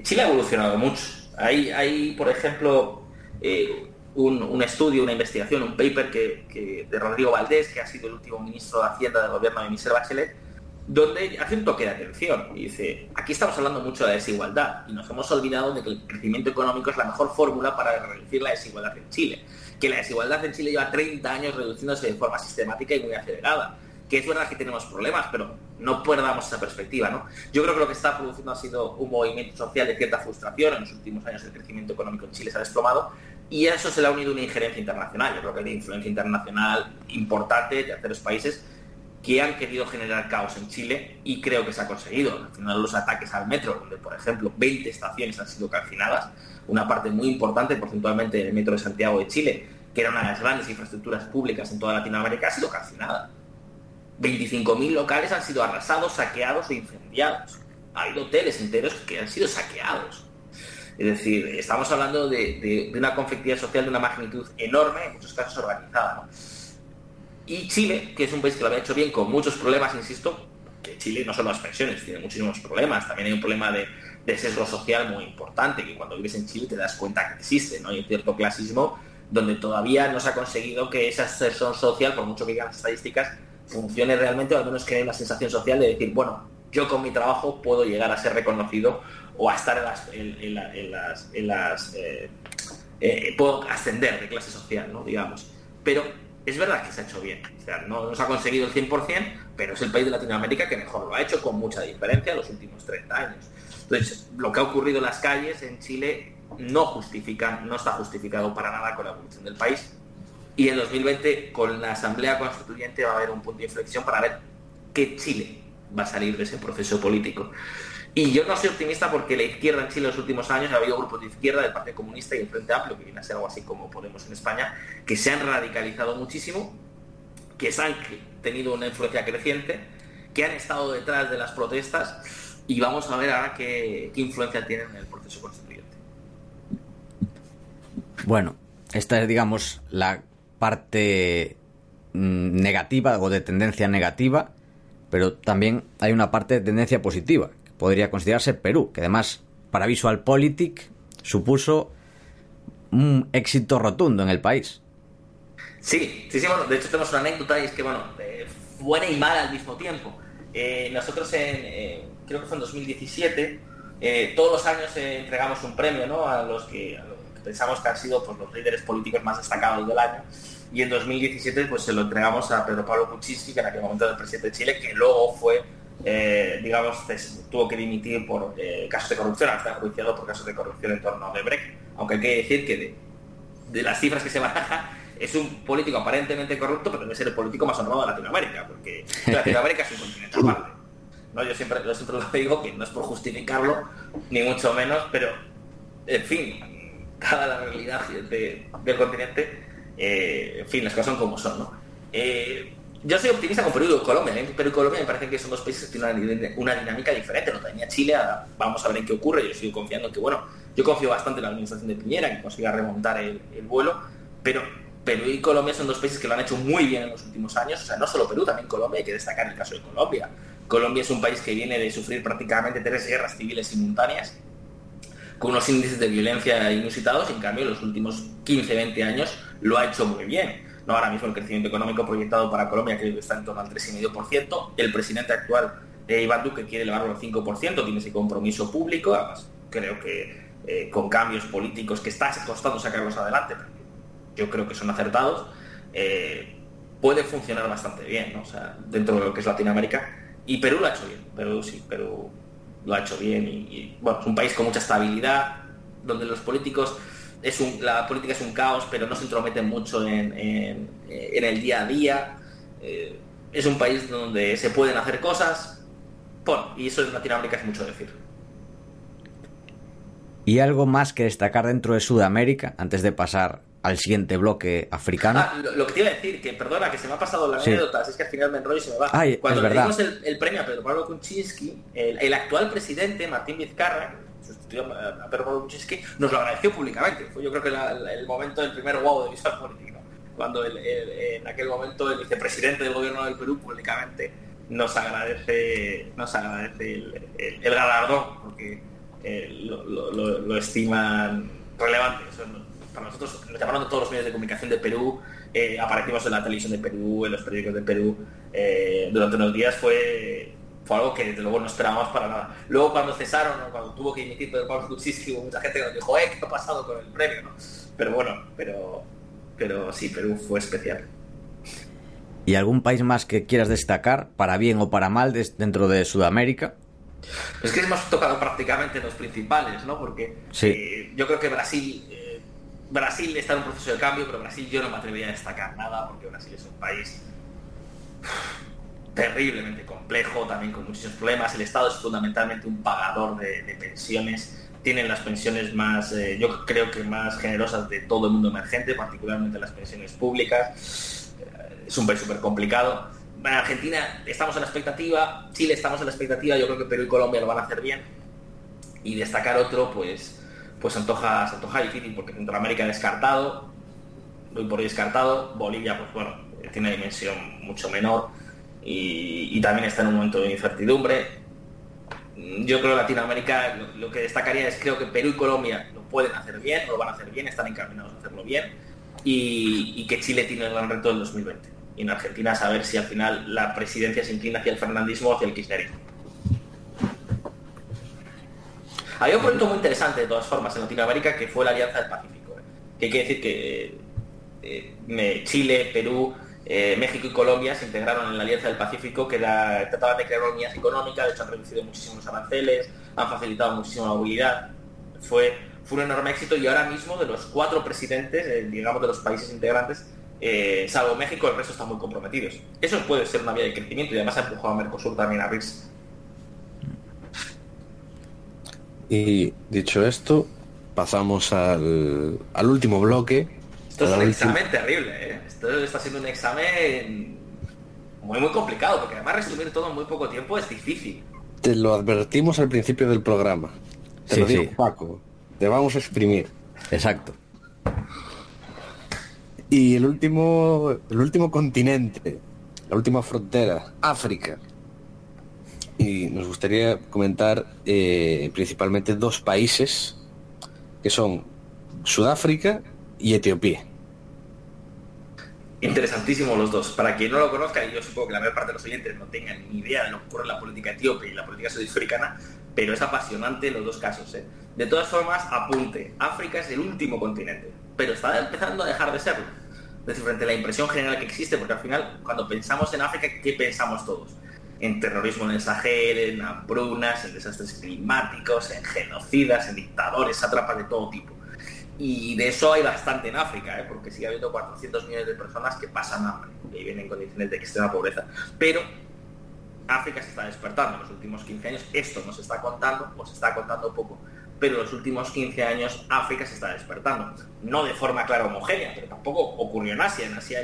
Chile ha evolucionado mucho. Hay, hay por ejemplo, eh, un, estudio, una investigación, un paper que, de Rodrigo Valdés, que ha sido el último ministro de Hacienda del gobierno de Michelle Bachelet, donde hace un toque de atención y dice, aquí estamos hablando mucho de la desigualdad y nos hemos olvidado de que el crecimiento económico es la mejor fórmula para reducir la desigualdad en Chile que la desigualdad en Chile lleva 30 años reduciéndose de forma sistemática y muy acelerada. Que es verdad que tenemos problemas, pero no perdamos esa perspectiva. ¿no? Yo creo que lo que está produciendo ha sido un movimiento social de cierta frustración. En los últimos años el crecimiento económico en Chile se ha desplomado y a eso se le ha unido una injerencia internacional. Yo creo que hay una influencia internacional importante de terceros países que han querido generar caos en Chile y creo que se ha conseguido. Al final los ataques al metro, donde por ejemplo 20 estaciones han sido calcinadas, una parte muy importante porcentualmente del metro de Santiago de Chile, que era una de las grandes infraestructuras públicas en toda Latinoamérica, ha sido calcinada. 25.000 locales han sido arrasados, saqueados e incendiados. Ha habido hoteles enteros que han sido saqueados. Es decir, estamos hablando de, una conflictividad social de una magnitud enorme, en muchos casos organizada. Y Chile, que es un país que lo había hecho bien, con muchos problemas, insisto, que Chile no solo las pensiones, tiene muchísimos problemas, también hay un problema de, de sesgo social muy importante, que cuando vives en Chile te das cuenta que existe, ¿no? Hay cierto clasismo donde todavía no se ha conseguido que esa sesión social, por mucho que digan las estadísticas, funcione realmente, o al menos que la sensación social de decir, bueno, yo con mi trabajo puedo llegar a ser reconocido o a estar en las... En, las, en las eh, eh, puedo ascender de clase social, ¿no? digamos. Pero es verdad que se ha hecho bien. No, no se ha conseguido el 100%, pero es el país de Latinoamérica que mejor lo ha hecho con mucha diferencia en los últimos 30 años. Entonces, lo que ha ocurrido en las calles en Chile no justifica, no está justificado para nada con la evolución del país. Y en 2020, con la Asamblea Constituyente, va a haber un punto de inflexión para ver qué Chile va a salir de ese proceso político. Y yo no soy optimista porque la izquierda en Chile en los últimos años ha habido grupos de izquierda del Partido Comunista y el Frente Amplio, que viene a ser algo así como Podemos en España, que se han radicalizado muchísimo, que han tenido una influencia creciente, que han estado detrás de las protestas y vamos a ver ahora qué, qué influencia tienen en el proceso constituyente. Bueno, esta es, digamos, la parte mm, negativa o de tendencia negativa, pero también hay una parte de tendencia positiva, podría considerarse Perú, que además para VisualPolitik supuso un éxito rotundo en el país. Sí, sí, sí, bueno, de hecho tenemos una anécdota y es que, bueno, eh, buena y mala al mismo tiempo. Eh, nosotros en, eh, creo que fue en 2017, eh, todos los años entregamos un premio ¿no? a, los que, a los que pensamos que han sido pues, los líderes políticos más destacados del año. Y en 2017 pues, se lo entregamos a Pedro Pablo Kuczynski, que en aquel momento era el presidente de Chile, que luego fue, eh, digamos, tuvo que dimitir por eh, casos de corrupción, hasta enjuiciado por casos de corrupción en torno a Odebrecht. Aunque hay que decir que de, de las cifras que se baraja, es un político aparentemente corrupto, pero debe ser el político más honrado de Latinoamérica, porque (laughs) Latinoamérica es un continente aparte. ¿no? Yo, siempre, yo siempre lo digo, que no es por justificarlo, ni mucho menos, pero, en fin, cada la realidad de- del continente, eh, en fin, las cosas son como son. ¿no? Yo soy optimista con Perú y Colombia. ¿eh? Perú y Colombia me parecen que son dos países que tienen una, dinámica diferente. Lo tenía Chile, ahora vamos a ver en qué ocurre. Yo sigo confiando que, bueno, yo confío bastante en la administración de Piñera, que consiga remontar el, el vuelo, pero Perú y Colombia son dos países que lo han hecho muy bien en los últimos años. O sea, no solo Perú, también Colombia, hay que destacar el caso de Colombia. Colombia es un país que viene de sufrir prácticamente tres guerras civiles simultáneas, con unos índices de violencia inusitados, y en cambio en los últimos 15, 20 años lo ha hecho muy bien. ¿No? Ahora mismo el crecimiento económico proyectado para Colombia creo que está en torno al 3,5%. El presidente actual, eh, Iván Duque, quiere elevarlo al 5%, tiene ese compromiso público. Además, creo que eh, con cambios políticos que está costando sacarlos adelante, yo creo que son acertados, eh, puede funcionar bastante bien, dentro de lo que es Latinoamérica. Y Perú lo ha hecho bien, Perú sí, Perú lo ha hecho bien. Y, y, bueno, es un país con mucha estabilidad, donde los políticos, es un, la política es un caos, pero no se entrometen mucho en, en, en el día a día. Eh, es un país donde se pueden hacer cosas, bueno, y eso en Latinoamérica es mucho decir. ¿Y algo más que destacar dentro de Sudamérica antes de pasar al siguiente bloque africano? Ah, lo, lo, que te iba a decir, que perdona, que se me ha pasado la Sí. anécdota, es que al final me enrollo y se me va. Ay, Cuando le dimos el, el premio a Pedro Pablo Kuczynski, el, el actual presidente, Martín Vizcarra, sustituyó a a Pedro Pablo Kuczynski, nos lo agradeció públicamente. Fue yo creo que el momento del primer wow de visual (laughs) político. Cuando en aquel momento el vicepresidente del gobierno del Perú públicamente nos agradece, nos agradece el, galardón, porque eh, lo, estiman relevante. Para nosotros nos llamaron de todos los medios de comunicación de Perú, eh, aparecimos en la televisión de Perú, en los periódicos de Perú, eh, durante unos días fue, fue algo que desde luego no esperábamos para nada. Luego cuando cesaron, o cuando tuvo que dimitir Pedro Pablo Kuczynski, hubo mucha gente que nos dijo, eh, ¿qué ha pasado con el premio? ¿no? Pero bueno, pero, pero sí, Perú fue especial. ¿Y algún país más que quieras destacar, para bien o para mal, dentro de Sudamérica? Es que hemos tocado prácticamente los principales, ¿no? Porque Sí. eh, yo creo que Brasil, eh, Brasil está en un proceso de cambio, pero Brasil yo no me atrevería a destacar nada, porque Brasil es un país terriblemente complejo, también con muchísimos problemas. El Estado es fundamentalmente un pagador de, pensiones. Tienen las pensiones más, eh, yo creo que más generosas de todo el mundo emergente, particularmente las pensiones públicas. Eh, es un país súper complicado. En Argentina estamos en la expectativa, Chile estamos en la expectativa, yo creo que Perú y Colombia lo van a hacer bien. Y destacar otro, pues, pues antoja, se antoja difícil, porque Centroamérica descartado, doy por hoy descartado, Bolivia, pues bueno, tiene una dimensión mucho menor y, también está en un momento de incertidumbre. Yo creo que Latinoamérica lo, que destacaría es creo que Perú y Colombia lo pueden hacer bien, lo van a hacer bien, están encaminados a hacerlo bien y, que Chile tiene el gran reto del 2020. Y en Argentina saber si al final la presidencia se inclina hacia el fernandismo o hacia el kirchnerismo. Había un proyecto muy interesante de todas formas en Latinoamérica que fue la Alianza del Pacífico. ¿eh? Que quiere decir que eh, Chile, Perú, eh, México y Colombia se integraron en la Alianza del Pacífico, que era, trataban de crear una unidad económica, de hecho han reducido muchísimo los aranceles, han facilitado muchísimo la movilidad. Fue, fue un enorme éxito y ahora mismo de los cuatro presidentes, eh, digamos de los países integrantes, eh, salvo México, el resto están muy comprometidos. Eso puede ser una vía de crecimiento y además ha empujado a Mercosur también a abrirse. Y dicho esto, pasamos al, al último bloque. Esto es un examen terrible, ¿eh? Esto está siendo un examen muy, muy complicado, porque además resumir todo en muy poco tiempo es difícil. Te lo advertimos al principio del programa. Te Sí, lo digo, sí. Paco. Te vamos a exprimir. Exacto. Y el último, el último continente, la última frontera, África. Y nos gustaría comentar eh, principalmente dos países que son Sudáfrica y Etiopía. Interesantísimos los dos. Para quien no lo conozca, y yo supongo que la mayor parte de los oyentes no tengan ni idea de lo que ocurre en la política etíope y la política sudafricana, pero es apasionante los dos casos. ¿eh? De todas formas, apunte, África es el último continente, pero está empezando a dejar de serlo. Es frente a la impresión general que existe, porque al final, cuando pensamos en África, ¿qué pensamos todos? En terrorismo en el Sahel, en hambrunas, en desastres climáticos, en genocidas, en dictadores, sátrapas de todo tipo. Y de eso hay bastante en África, ¿eh? porque sigue habiendo 400 millones de personas que pasan hambre y viven en condiciones de extrema pobreza. Pero África se está despertando en los últimos 15 años. Esto nos está contando, o se está contando poco, pero en los últimos 15 años África se está despertando. No de forma clara homogénea, pero tampoco ocurrió en Asia. En Asia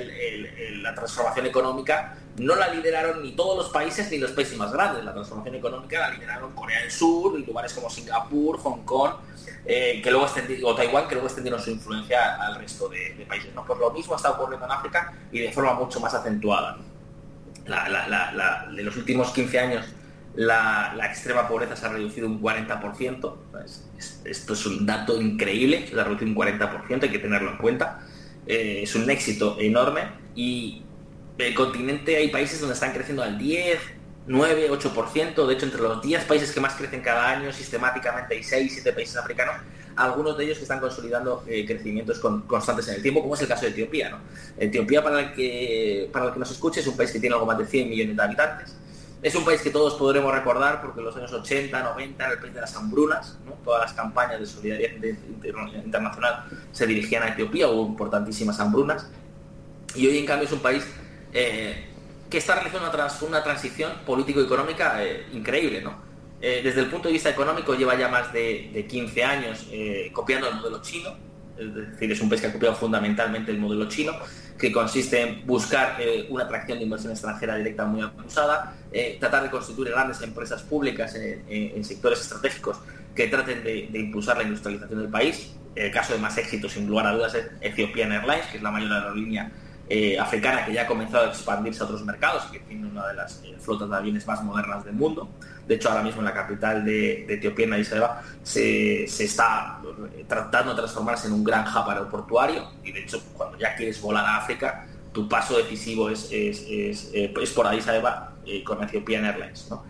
la transformación económica no la lideraron ni todos los países ni los países más grandes. La transformación económica la lideraron Corea del Sur lugares como Singapur, Hong Kong, eh, que luego extendi- o Taiwán, que luego extendieron su influencia al resto de, países. ¿no? Pues lo mismo está ocurriendo en África y de forma mucho más acentuada. de los últimos 15 años la, extrema pobreza se ha reducido un 40%. Es- es- esto es un dato increíble, se ha reducido un 40%, hay que tenerlo en cuenta. Eh, es un éxito enorme y el continente hay países donde están creciendo al 10, 9, 8%. De hecho, entre los 10 países que más crecen cada año, sistemáticamente hay 6, 7 países africanos, algunos de ellos que están consolidando eh, crecimientos con- constantes en el tiempo, como es el caso de Etiopía. ¿no? Etiopía, para el, que, para el que nos escuche, es un país que tiene algo más de 100 millones de habitantes. Es un país que todos podremos recordar porque en los años 80, 90 era el país de las hambrunas, todas las campañas de solidaridad internacional se dirigían a Etiopía, hubo importantísimas hambrunas. Y hoy, en cambio, es un país eh, que está realizando una, trans- una transición político-económica eh, increíble. ¿no? Eh, desde el punto de vista económico, lleva ya más de, de 15 años eh, copiando el modelo chino. Es decir, es un país que ha copiado fundamentalmente el modelo chino, que consiste en buscar una atracción de inversión extranjera directa muy acusada, tratar de constituir grandes empresas públicas en, sectores estratégicos que traten de impulsar la industrialización del país. El caso de más éxito, sin lugar a dudas, es Ethiopian Airlines, que es la mayor aerolínea eh, africana que ya ha comenzado a expandirse a otros mercados y que tiene una de las eh, flotas de aviones más modernas del mundo. De hecho, ahora mismo en la capital de, de Etiopía, en Addis Abeba, se, está eh, tratando de transformarse en un gran hub aeroportuario y de hecho, cuando ya quieres volar a África, tu paso decisivo es, es, es, es por Addis Abeba eh, con Ethiopian Airlines. ¿no?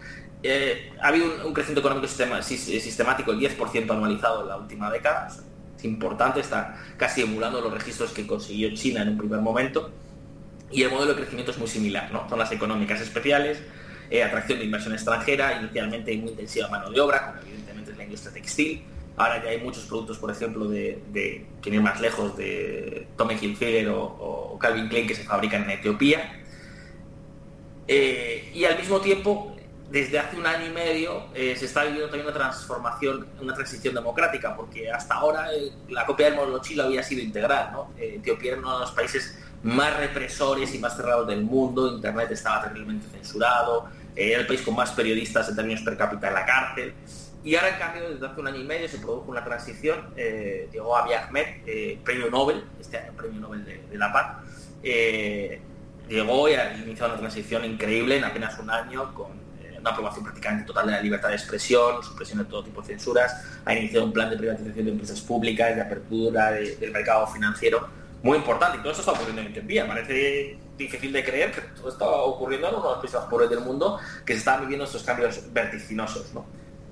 Ha habido un, crecimiento económico sistemático, el 10% anualizado en la última década. Es importante, está casi emulando los registros que consiguió China en un primer momento. Y el modelo de crecimiento es muy similar, ¿no? Zonas económicas especiales, eh, atracción de inversión extranjera, inicialmente muy intensiva mano de obra, como evidentemente es la industria textil. Ahora ya hay muchos productos, por ejemplo, de, de ir más lejos, de Tommy Hilfiger o, o Calvin Klein que se fabrican en Etiopía. Eh, y al mismo tiempo, desde hace un año y medio, eh, se está viviendo también una transformación, una transición democrática, porque hasta ahora eh, la copia del modelo chino había sido integral. ¿no? Eh, Etiopía era uno de los países más represores y más cerrados del mundo, Internet estaba terriblemente censurado, eh, era el país con más periodistas en términos per cápita en la cárcel. Y ahora, en cambio, desde hace un año y medio se produjo una transición. llegó Abiy Ahmed, premio Nobel, este año premio Nobel de, de la Paz. llegó y ha iniciado una transición increíble en apenas un año con una aprobación prácticamente total de la libertad de expresión, supresión de todo tipo de censuras, ha iniciado un plan de privatización de empresas públicas, de apertura de- del mercado financiero muy importante. Y todo esto está ocurriendo en Etiopía. Parece difícil de creer que todo está ocurriendo en uno de los países más pobres del mundo que se están viviendo estos cambios vertiginosos. ¿no?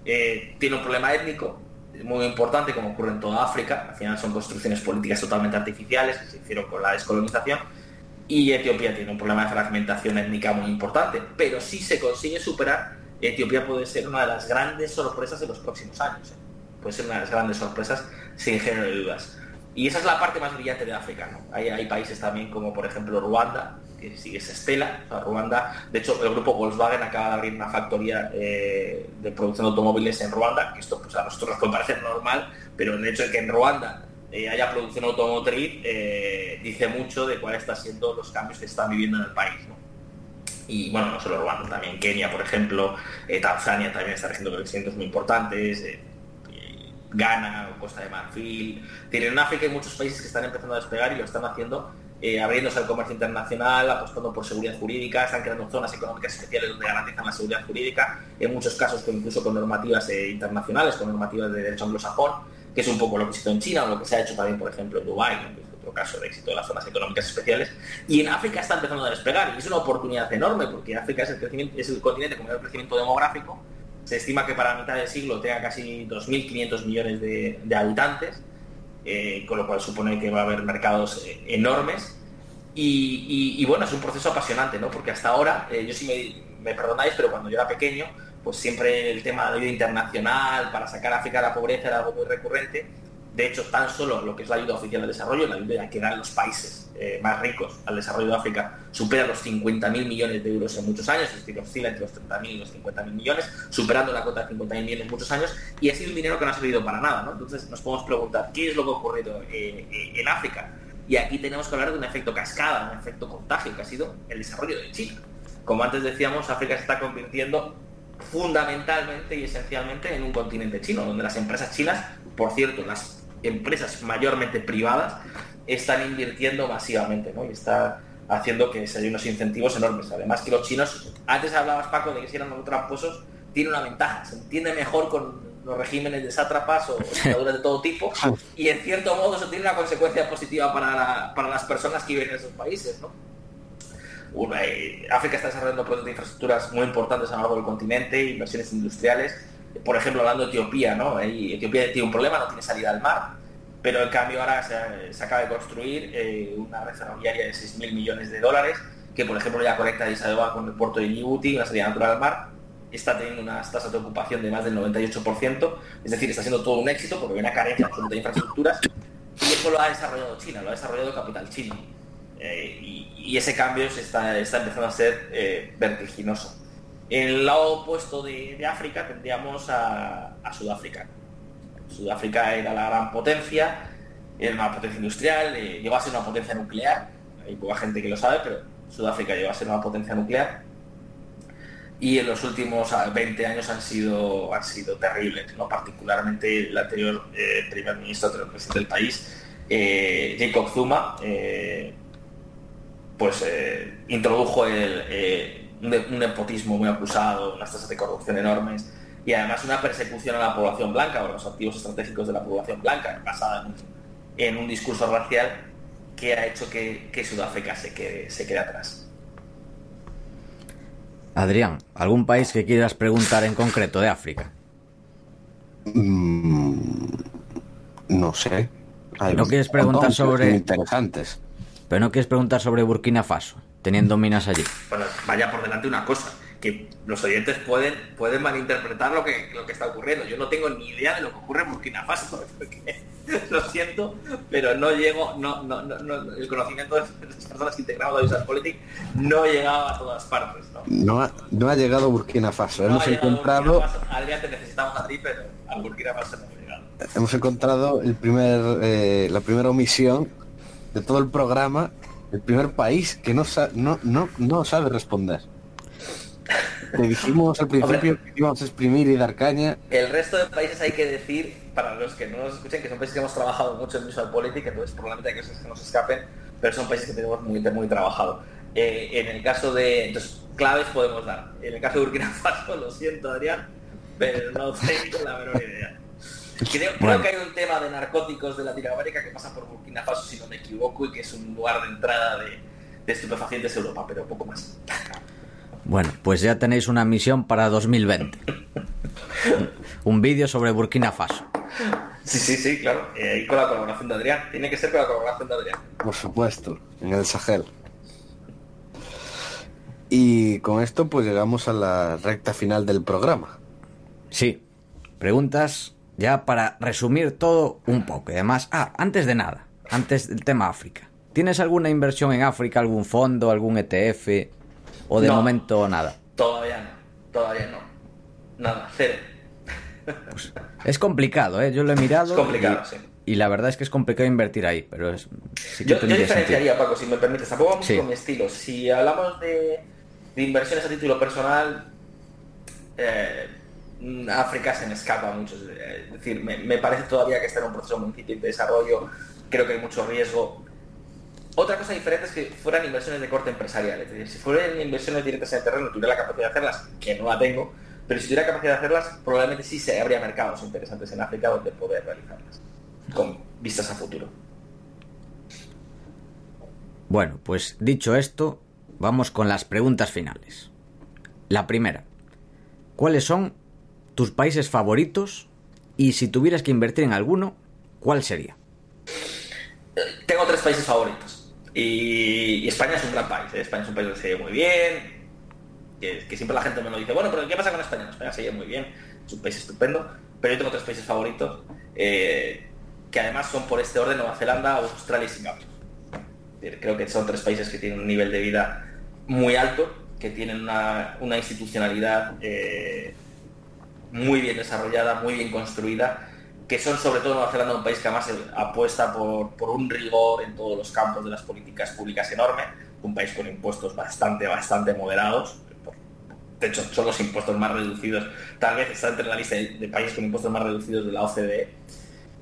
Eh, tiene un problema étnico muy importante, como ocurre en toda África. Al final son construcciones políticas totalmente artificiales que se hicieron con la descolonización. Y Etiopía tiene un problema de fragmentación étnica muy importante. Pero si se consigue superar, Etiopía puede ser una de las grandes sorpresas de los próximos años. ¿eh? Puede ser una de las grandes sorpresas sin género de dudas. Y esa es la parte más brillante de África. ¿no? Hay, países también como por ejemplo Ruanda, que sigue esa estela. Ruanda, de hecho, el grupo Volkswagen acaba de abrir una factoría eh, de producción de automóviles en Ruanda, que esto pues, a nosotros nos puede parecer normal, pero el hecho de que en Ruanda eh, haya producción automotriz eh, dice mucho de cuáles están siendo los cambios que están viviendo en el país. y bueno, no solo Ruanda, también Kenia, por ejemplo, eh, Tanzania también está haciendo crecimientos muy importantes, eh, eh, Ghana, Costa de Marfil. Tienen en África hay muchos países que están empezando a despegar y lo están haciendo abriéndose al comercio internacional, apostando por seguridad jurídica, están creando zonas económicas especiales donde garantizan la seguridad jurídica, en muchos casos incluso con normativas internacionales, con normativas de derecho anglosajón, que es un poco lo que se hizo en China o lo que se ha hecho también, por ejemplo, en Dubái, caso de éxito de las zonas económicas especiales. Y en África está empezando a despegar y es una oportunidad enorme porque África es el, crecimiento, es el continente con mayor crecimiento demográfico. Se estima que para mitad del siglo tenga casi 2.500 millones de, habitantes, eh, con lo cual supone que va a haber mercados eh, enormes. Y, bueno, es un proceso apasionante, ¿no? Porque hasta ahora, eh, yo sí me perdonáis, pero cuando yo era pequeño, pues siempre el tema de la ayuda internacional para sacar a África de la pobreza era algo muy recurrente de hecho, tan solo lo que es la ayuda oficial al desarrollo, la ayuda que dan los países eh, más ricos al desarrollo de África, supera los 50.000 millones de euros en muchos años, es decir, oscila entre los 30.000 y los 50.000 millones, superando la cuota de 50.000 millones en muchos años, y ha sido un dinero que no ha servido para nada. Entonces nos podemos preguntar, ¿qué es lo que ha ocurrido eh, eh, en África? Y aquí tenemos que hablar de un efecto cascada, un efecto contagio, que ha sido el desarrollo de China. Como antes decíamos, África se está convirtiendo fundamentalmente y esencialmente en un continente chino, donde las empresas chinas, por cierto, las empresas mayormente privadas están invirtiendo masivamente, ¿no? Y está haciendo que se haya unos incentivos enormes. Además que los chinos, antes hablabas Paco de que si eran los tramposos, tiene una ventaja, se entiende mejor con los regímenes de sátrapas o dictaduras de todo tipo (laughs) y en cierto modo eso tiene una consecuencia positiva para, para las personas que viven en esos países, ¿no? Eh, África está desarrollando proyectos de infraestructuras muy importantes a lo largo del continente, inversiones industriales por ejemplo, hablando de Etiopía, ¿no? Etiopía tiene un problema, no tiene salida al mar, pero en cambio ahora se, acaba de construir eh, una red ferroviaria de 6.000 millones de dólares, que por ejemplo ya conecta Abeba con el puerto de Djibouti, una salida natural al mar, está teniendo unas tasas de ocupación de más del 98%, es decir, está siendo todo un éxito porque hay una carencia de infraestructuras, y eso lo ha desarrollado China, lo ha desarrollado capital chino. Eh, y, ese cambio se está, empezando a ser eh, vertiginoso. En el lado opuesto de, África tendríamos a, Sudáfrica. Sudáfrica era la gran potencia, era una potencia industrial, eh, a ser una potencia nuclear. Hay poca gente que lo sabe, pero Sudáfrica llegó a ser una potencia nuclear. Y en los últimos 20 ah, años han sido, han sido terribles, ¿no? particularmente el anterior eh, primer ministro, el presidente del país, Jacob Zuma, pues introdujo el un, nepotismo muy acusado, unas tasas de corrupción enormes y además una persecución a la población blanca o a los activos estratégicos de la población blanca, basada en, un discurso racial que ha hecho que, Sudáfrica se quede, se quede atrás. Adrián, ¿algún país que quieras preguntar en concreto de África? Mm, no sé. ¿No quieres preguntar sobre... Interesantes. Pero no quieres preguntar sobre Burkina Faso teniendo minas allí. Bueno, vaya por delante una cosa, que los oyentes pueden, pueden malinterpretar lo que, lo que está ocurriendo. Yo no tengo ni idea de lo que ocurre en Burkina Faso, (laughs) lo siento, pero no llego, no, no, no, el conocimiento de las personas que integramos a Visual Politics no llegaba a todas partes. No, ha, no ha llegado Burkina Faso. Hemos encontrado... Adrián, te necesitamos a ti, pero a Burkina Faso no hemos llegado. Hemos encontrado el primer, eh, la primera omisión de todo el programa el primer país que no, no, no, no sabe responder. Le dijimos al principio que íbamos a exprimir y dar caña. El resto de países hay que decir, para los que no nos escuchen, que son países que hemos trabajado mucho en Visual Politics, entonces probablemente hay cosas que nos escapen, pero son países que tenemos muy, muy trabajado. Eh, en el caso de... Entonces, claves podemos dar. En el caso de Burkina Faso, lo siento Adrián, pero no tengo la menor idea. Creo, que hay un tema de narcóticos de Latinoamérica que pasa por Burkina Faso, si no me equivoco, y que es un lugar de entrada de, de estupefacientes a Europa, pero poco más. Bueno, pues ya tenéis una misión para 2020. (laughs) un vídeo sobre Burkina Faso. Sí, sí, sí, claro. Eh, y con la colaboración de Adrián. Tiene que ser con la colaboración de Adrián. Por supuesto, en el Sahel. Y con esto pues llegamos a la recta final del programa. Sí. Preguntas ya para resumir todo un poco. Y además, ah, antes de nada, antes del tema África. ¿Tienes alguna inversión en África, algún fondo, algún ETF? ¿O de momento nada? Todavía no, todavía no. Nada, cero. Pues, es complicado, ¿eh? Yo lo he mirado. Es complicado, sí. Y la verdad es que es complicado invertir ahí, pero es, sí que yo, yo diferenciaría, Paco, si me permites. Tampoco vamos con mi estilo. Si hablamos de de inversiones a título personal, eh, África se me escapa mucho. Es decir, me, parece todavía que está en un proceso muy de desarrollo, creo que hay mucho riesgo. Otra cosa diferente es que fueran inversiones de corte empresarial. Es decir, si fueran inversiones directas en el terreno, tuviera la capacidad de hacerlas, que no la tengo, pero si tuviera capacidad de hacerlas, probablemente sí se habría mercados interesantes en África donde poder realizarlas, con vistas a futuro. Bueno, pues dicho esto, vamos con las preguntas finales. La primera, ¿cuáles son tus países favoritos y si tuvieras que invertir en alguno, ¿cuál sería? Tengo tres países favoritos y, España es un gran país. ¿eh? España es un país que se lleva muy bien, que, siempre la gente me lo dice, bueno, pero ¿qué pasa con España? España se lleva muy bien, es un país estupendo, pero yo tengo tres países favoritos eh, que además son por este orden Nueva Zelanda, Australia y Singapur creo que son tres países que tienen un nivel de vida muy alto, que tienen una, institucionalidad eh, muy bien desarrollada, muy bien construida, que son sobre todo Nueva Zelanda un país que además apuesta por, un rigor en todos los campos de las políticas públicas enorme, un país con impuestos bastante, bastante moderados, de hecho son los impuestos más reducidos, tal vez está entre la lista de, países con impuestos más reducidos de la OCDE,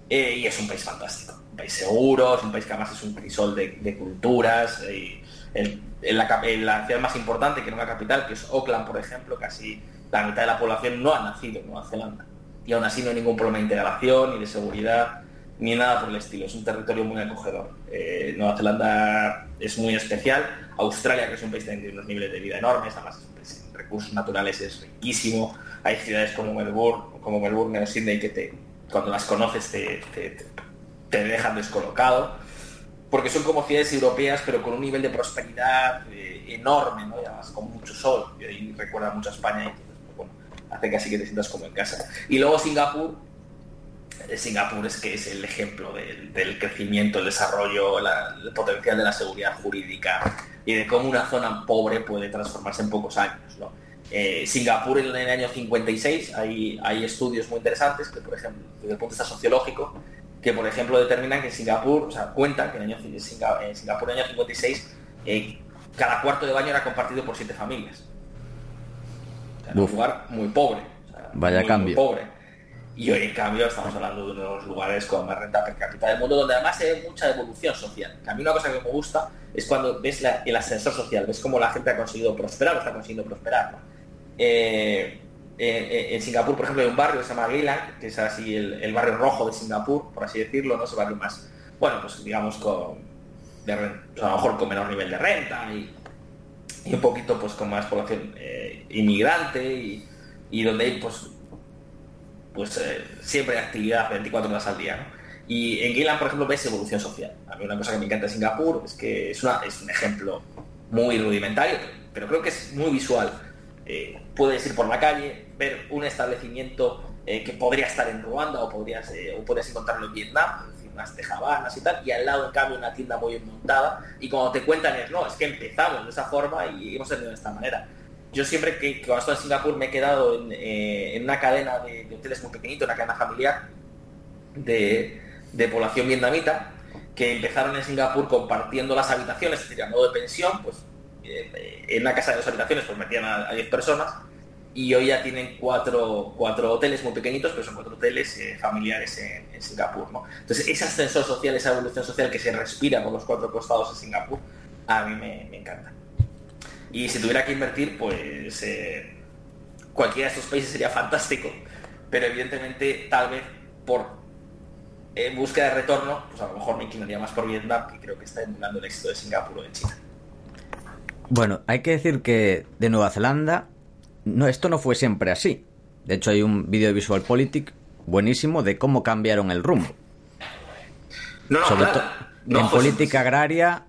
eh, y es un país fantástico un país seguro, es un país que además es un crisol de, culturas. Y en, la, ciudad más importante, que es una capital, que es Auckland, por ejemplo, casi la mitad de la población no ha nacido en Nueva Zelanda. Y aún así no hay ningún problema de integración, ni de seguridad, ni nada por el estilo. Es un territorio muy acogedor. Eh, Nueva Zelanda es muy especial. Australia, que es un país que tiene unos niveles de vida enormes, además recursos naturales es riquísimo. Hay ciudades como Melbourne, como Melbourne o Sydney que te, cuando las conoces te, te dejan descolocado, porque son como ciudades europeas, pero con un nivel de prosperidad eh, enorme, ¿no? además con mucho sol, y ahí recuerda mucho a España, hace casi que te sientas como en casa. Y luego Singapur, eh, Singapur es que es el ejemplo del, crecimiento, el desarrollo, el potencial de la seguridad jurídica y de cómo una zona pobre puede transformarse en pocos años. Eh, Singapur en el año 56 hay, hay estudios muy interesantes que, por ejemplo, desde el punto de vista sociológico, que por ejemplo determinan que Singapur, o sea, cuenta que en, año, en Singapur en el año 56 eh, cada cuarto de baño era compartido por siete familias. O un lugar muy pobre. Vaya cambio. pobre. Y hoy en cambio estamos hablando de uno de los lugares con más renta per cápita del mundo, donde además se ve mucha evolución social. a mí una cosa que me gusta es cuando ves el ascensor social, ves cómo la gente ha conseguido prosperar o está consiguiendo prosperar. Eh, en Singapur, por ejemplo, hay un barrio que se llama Geylang, que es así el, barrio rojo de Singapur, por así decirlo, ¿no? Ese barrio más, bueno, pues digamos con, pues, a lo mejor con menor nivel de renta y, un poquito pues con más población eh, inmigrante y, donde hay pues pues eh, siempre hay actividad 24 horas al día, Y en Geylang, por ejemplo, ves evolución social. A mí una cosa que me encanta de Singapur es que es, una, es un ejemplo muy rudimentario, pero creo que es muy visual eh, puedes ir por la calle, ver un establecimiento que podría estar en Ruanda o podrías, o podrías encontrarlo en Vietnam, unas tejabanas y tal, y al lado en cambio una tienda muy montada, y cuando te cuentan es, no, es que empezamos de esa forma y hemos tenido de esta manera. Yo siempre que, cuando estoy en Singapur me he quedado en, una cadena de, hoteles muy pequeñitos, una cadena familiar de, población vietnamita, que empezaron en Singapur compartiendo las habitaciones, es decir, a modo de pensión, pues en una casa de dos habitaciones pues metían a 10 personas y hoy ya tienen cuatro, cuatro hoteles muy pequeñitos, pero son cuatro hoteles eh, familiares en, Singapur. ¿no? Entonces, ese ascensor social, esa evolución social que se respira por los cuatro costados de Singapur, a mí me, encanta. Y si tuviera que invertir, pues eh, cualquiera de estos países sería fantástico, pero evidentemente tal vez por en búsqueda de retorno, pues a lo mejor me inclinaría más por Vietnam, que creo que está emulando el éxito de Singapur o de China. Bueno, hay que decir que de Nueva Zelanda, no, esto no fue siempre así. De hecho, hay un vídeo de Visual Politic buenísimo de cómo cambiaron el rumbo. No, Sobre en política agraria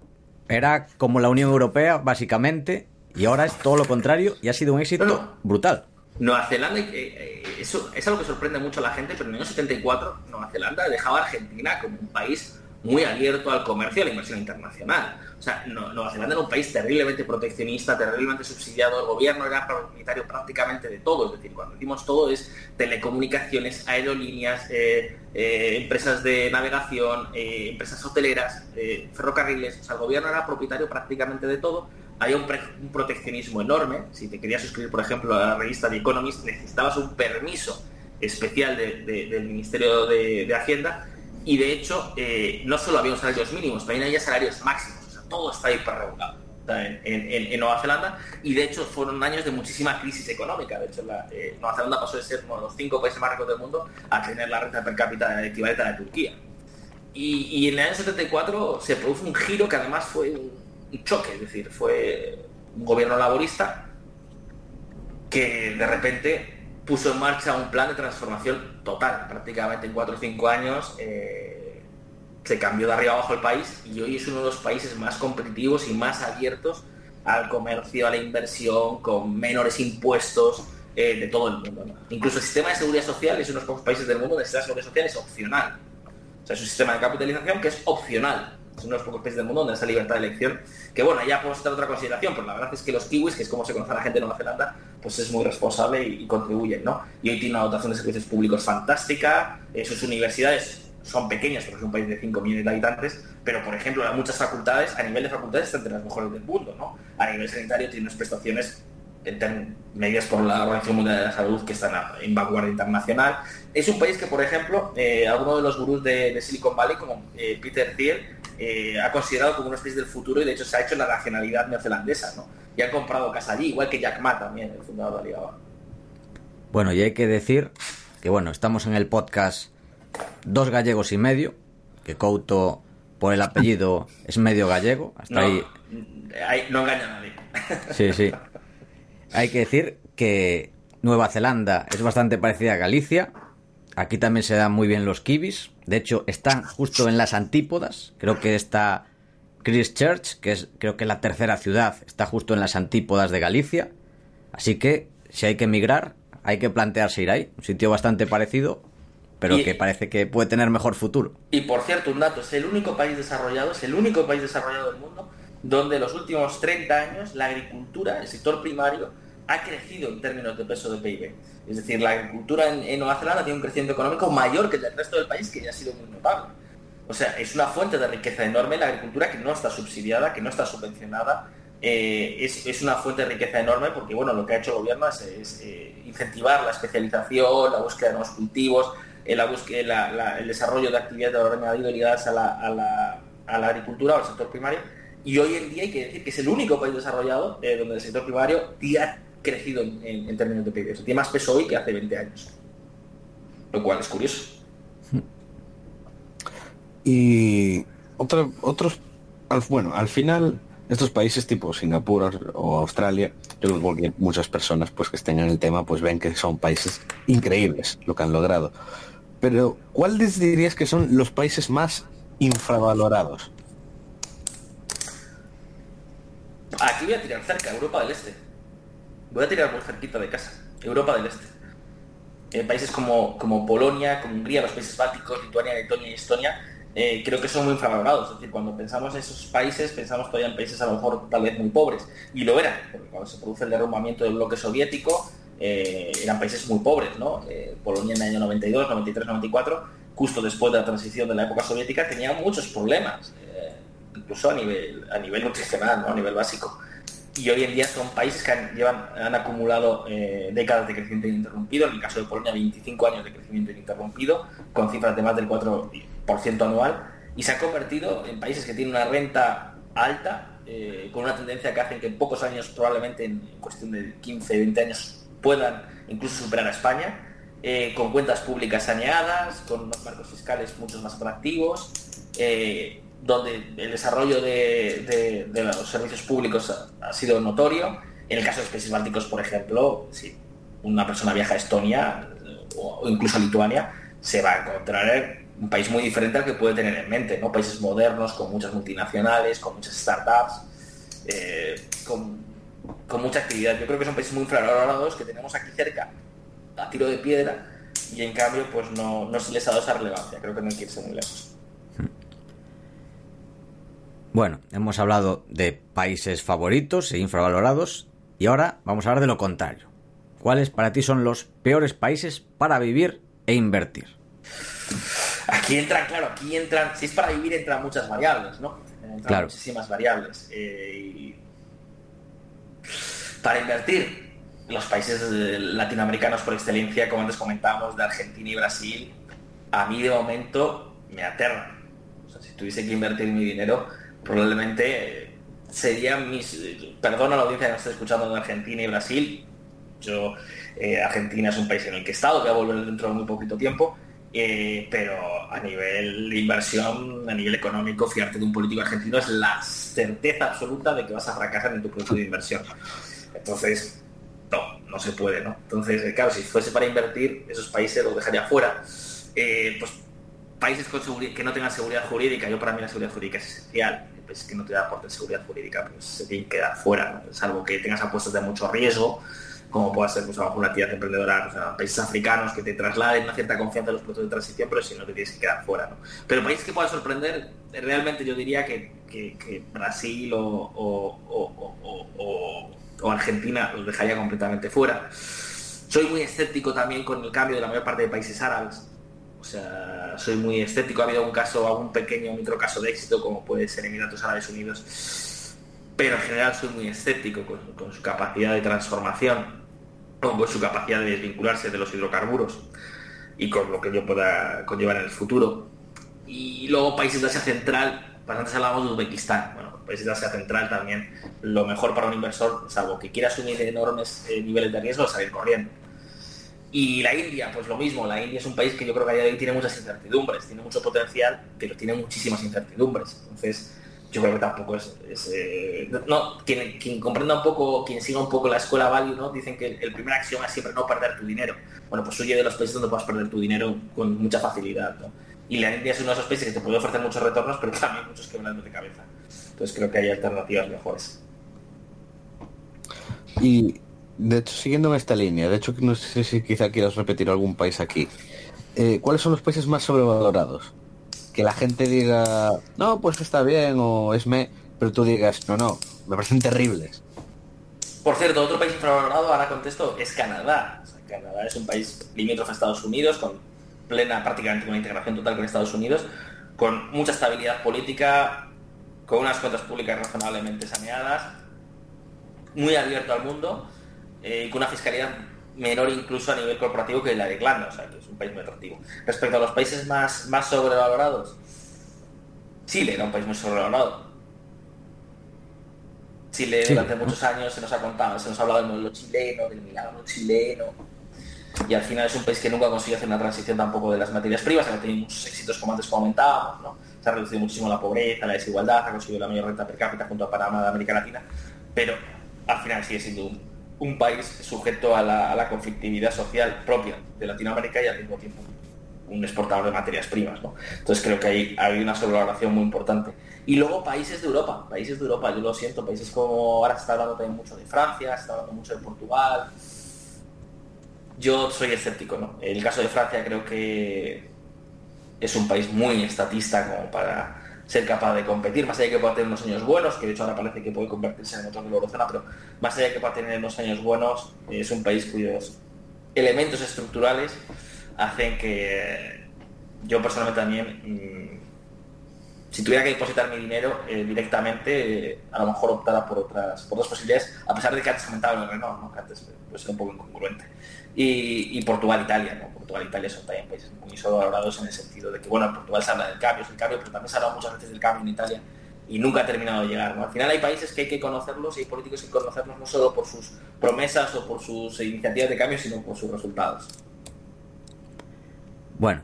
era como la Unión Europea, básicamente, y ahora es todo lo contrario y ha sido un éxito brutal. Nueva Zelanda, eh, eso es algo que sorprende mucho a la gente, pero en el año 74 Nueva Zelanda dejaba a Argentina como un país muy abierto al comercio y a la inversión internacional. O sea, Nueva Zelanda era un país terriblemente proteccionista, terriblemente subsidiado, el gobierno era propietario prácticamente de todo, es decir, cuando decimos todo es telecomunicaciones, aerolíneas, eh, eh, empresas de navegación, eh, empresas hoteleras, ferrocarriles, o sea, el gobierno era propietario prácticamente de todo, había un, proteccionismo enorme. Si te querías suscribir, por ejemplo, a la revista The Economist, necesitabas un permiso especial del Ministerio de, Hacienda y de hecho eh, no solo había salarios mínimos, también había salarios máximos. O sea, todo está hiperregulado en, en, Nueva Zelanda y de hecho fueron años de muchísima crisis económica. De hecho, la, eh, Nueva Zelanda pasó de ser uno de los cinco países más ricos del mundo a tener la renta per cápita equivalente a la de Turquía. Y, y, en el año 74 se produjo un giro que además fue un choque, es decir, fue un gobierno laborista que de repente puso en marcha un plan de transformación total, prácticamente en cuatro o cinco años. Eh, se cambió de arriba abajo el país y hoy es uno de los países más competitivos y más abiertos al comercio, a la inversión, con menores impuestos eh, de todo el mundo. Incluso el sistema de seguridad social es uno de los pocos países del mundo donde de seguridad social es opcional. O sea, es un sistema de capitalización que es opcional. Es uno de los pocos países del mundo donde esa libertad de elección. Que bueno, ya podemos hacer otra consideración, pero la verdad es que los kiwis, que es como se conoce a la gente de Nueva Zelanda, pues es muy responsable y, contribuyen, ¿no? Y hoy tiene una dotación de servicios públicos fantástica, eh, sus universidades son pequeñas porque es un país de 5 millones de habitantes, pero por ejemplo muchas facultades, a nivel de facultades están entre las mejores del mundo, ¿no? A nivel sanitario tiene unas prestaciones medidas por la Organización Mundial de la Salud que están en vanguardia internacional. Es un país que, por ejemplo, eh, alguno de los gurús de, Silicon Valley, como eh, Peter Thiel, eh, ha considerado como una especie del futuro y de hecho se ha hecho la nacionalidad neozelandesa, ¿no? Y han comprado casa allí, igual que Jack Ma también, el fundador de Alibaba. Bueno, y hay que decir que, bueno, estamos en el podcast dos gallegos y medio, que Couto por el apellido (laughs) es medio gallego, hasta ahí... No engaña a nadie. (laughs) Sí, sí. Hay que decir que Nueva Zelanda es bastante parecida a Galicia. Aquí también se dan muy bien los kibis. De hecho, están justo en las antípodas. Creo que está Christchurch, que es creo que la tercera ciudad, está justo en las antípodas de Galicia. Así que si hay que emigrar, hay que plantearse ir ahí. Un sitio bastante parecido pero que parece que puede tener mejor futuro. Y por cierto, un dato, es el único país desarrollado, es el único país desarrollado del mundo donde en los últimos 30 años la agricultura, el sector primario, ha crecido en términos de peso de PIB. Es decir, la agricultura en, Nueva Zelanda tiene un crecimiento económico mayor que el del resto del país, que ya ha sido muy notable. O sea, es una fuente de riqueza enorme la agricultura que no está subsidiada, que no está subvencionada. Eh, es, una fuente de riqueza enorme porque, bueno, lo que ha hecho el gobierno es, eh, incentivar la especialización, la búsqueda de nuevos cultivos, la, el desarrollo de actividades de añadido ligadas a la, agricultura o al sector primario. Y hoy en día hay que decir que es el único país desarrollado eh, donde el sector primario ha crecido en, términos de PIB. tiene más peso hoy que hace 20 años. Lo cual es curioso. Y otros, bueno, al final estos países tipo Singapur o Australia, yo creo que muchas personas pues que estén en el tema pues ven que son países increíbles lo que han logrado. Pero, ¿cuáles dirías que son los países más infravalorados? Aquí voy a tirar cerca, Europa del Este. Voy a tirar muy cerquita de casa, Europa del Este. Eh, países como, como Polonia, como Hungría, los países bálticos, Lituania, Letonia y Estonia, eh, creo que son muy infravalorados. Es decir, cuando pensamos en esos países, pensamos todavía en países a lo mejor tal vez muy pobres. Y lo eran, porque cuando se produce el derrumbamiento del bloque soviético, eh, eran países muy pobres, ¿no? Eh, Polonia en el año 92, 93, 94, justo después de la transición de la época soviética, tenía muchos problemas, incluso a nivel, a nivel nutricional, a nivel básico. Y hoy en día son países que han, acumulado décadas de crecimiento ininterrumpido, en el caso de Polonia 25 años de crecimiento ininterrumpido, con cifras de más del 4% anual, y se han convertido en países que tienen una renta alta, con una tendencia que hacen que en pocos años, probablemente en cuestión de 15, 20 años, puedan incluso superar a España, eh, con cuentas públicas saneadas, con unos marcos fiscales mucho más atractivos, eh, donde el desarrollo de, los servicios públicos ha, sido notorio. En el caso de los países bálticos, por ejemplo, si una persona viaja a Estonia o, incluso a Lituania, se va a encontrar un país muy diferente al que puede tener en mente, ¿no? Países modernos, con muchas multinacionales, con muchas startups, eh, con con mucha actividad. Yo creo que son países muy infravalorados que tenemos aquí cerca, a tiro de piedra, y en cambio pues no, no se les ha dado esa relevancia. Creo que no hay que irse muy lejos. Bueno, hemos hablado de países favoritos e infravalorados y ahora vamos a hablar de lo contrario. ¿Cuáles para ti son los peores países para vivir e invertir? Aquí entran, claro, aquí entran, si es para vivir entran muchas variables, ¿no? Entran claro. muchísimas variables. Eh, para invertir, los países latinoamericanos por excelencia, como antes comentábamos, de Argentina y Brasil, a mí de momento me aterran. O sea, si tuviese que invertir mi dinero, probablemente serían mis... Perdón a la audiencia que nos está escuchando de Argentina y Brasil. Yo, eh, Argentina es un país en el que estado, que va a volver dentro de muy poquito tiempo. Eh, pero a nivel de inversión, a nivel económico, fiarte de un político argentino es la certeza absoluta de que vas a fracasar en tu proyecto de inversión. Entonces, no, no se puede, ¿no? Entonces, eh, claro, si fuese para invertir, esos países los dejaría fuera. Pues países con que no tengan seguridad jurídica, yo para mí la seguridad jurídica es esencial. Países que no te da aporte de seguridad jurídica, pues se tienen que quedar fuera, salvo que tengas apuestos de mucho riesgo, como pueda ser pues, una actividad emprendedora, o sea, países africanos que te trasladen una cierta confianza en los procesos de transición, pero si no te tienes que quedar fuera. ¿no? Pero países que puedan sorprender, realmente yo diría que, que, Brasil o, o, Argentina los dejaría completamente fuera. Soy muy escéptico también con el cambio de la mayor parte de países árabes. Sea, soy muy escéptico. Ha habido un caso, algún pequeño micro caso de éxito, como puede ser Emiratos Árabes Unidos. Pero en general soy muy escéptico con, su capacidad de transformación con su capacidad de desvincularse de los hidrocarburos y con lo que yo pueda conllevar en el futuro. Y luego países de Asia Central, pues antes hablábamos de Uzbekistán, bueno, países de Asia Central también, lo mejor para un inversor, salvo que quiera asumir enormes eh, niveles de riesgo, es salir corriendo. Y la India, pues lo mismo, la India es un país que yo creo que a día de hoy tiene muchas incertidumbres, tiene mucho potencial, pero tiene muchísimas incertidumbres. Entonces, yo creo que tampoco es, eh, no, quien, quien, comprenda un poco, quien siga un poco la escuela value, ¿no? Dicen que el, primer acción es siempre no perder tu dinero. Bueno, pues huye de los países donde puedas perder tu dinero con mucha facilidad, Y la India es uno de esos países que te puede ofrecer muchos retornos, pero también muchos quebrados de cabeza. Entonces creo que hay alternativas mejores. Y de hecho, siguiendo en esta línea, de hecho no sé si quizá quieras repetir algún país aquí. Eh, ¿Cuáles son los países más sobrevalorados? que la gente diga, no, pues está bien o es me, pero tú digas, no, no, me parecen terribles. Por cierto, otro país infravalorado, ahora contesto, es Canadá. Canadá es un país limítrofe a Estados Unidos, con plena, prácticamente una integración total con Estados Unidos, con mucha estabilidad política, con unas cuentas públicas razonablemente saneadas, muy abierto al mundo eh, con una fiscalidad menor incluso a nivel corporativo que la de Irlanda, o sea, que es un país muy atractivo. Respecto a los países más, más sobrevalorados, Chile era un país muy sobrevalorado. Chile durante muchos años se nos ha contado, se nos ha hablado del modelo chileno, del milagro chileno, y al final es un país que nunca ha conseguido hacer una transición tampoco de las materias primas, ha tenido muchos éxitos como antes comentábamos, ¿no? se ha reducido muchísimo la pobreza, la desigualdad, ha conseguido la mayor renta per cápita junto a Panamá de América Latina, pero al final sigue siendo un un país sujeto a la, conflictividad social propia de Latinoamérica y al mismo tiempo un exportador de materias primas. ¿no? Entonces creo que hay, hay una sobrevaloración muy importante. Y luego países de Europa, países de Europa, yo lo siento, países como ahora se está hablando también mucho de Francia, se está hablando mucho de Portugal. Yo soy escéptico, ¿no? El caso de Francia creo que es un país muy estatista como para ser capaz de competir, más allá de que pueda tener unos años buenos, que de hecho ahora parece que puede convertirse en otro de la eurozona, pero más allá de que pueda tener unos años buenos, es un país cuyos elementos estructurales hacen que yo personalmente también, mm, si tuviera que depositar mi dinero eh, directamente, a lo mejor optara por otras, por otras posibilidades, a pesar de que antes comentaba el Renault, que antes puede ser un poco incongruente y, Portugal, Italia, ¿no? Portugal, Italia son también países muy sobrevalorados en el sentido de que, bueno, en Portugal se habla del cambio, es el cambio, pero también se habla muchas veces del cambio en Italia y nunca ha terminado de llegar. Al final hay países que hay que conocerlos y hay políticos que conocerlos no solo por sus promesas o por sus iniciativas de cambio, sino por sus resultados. Bueno,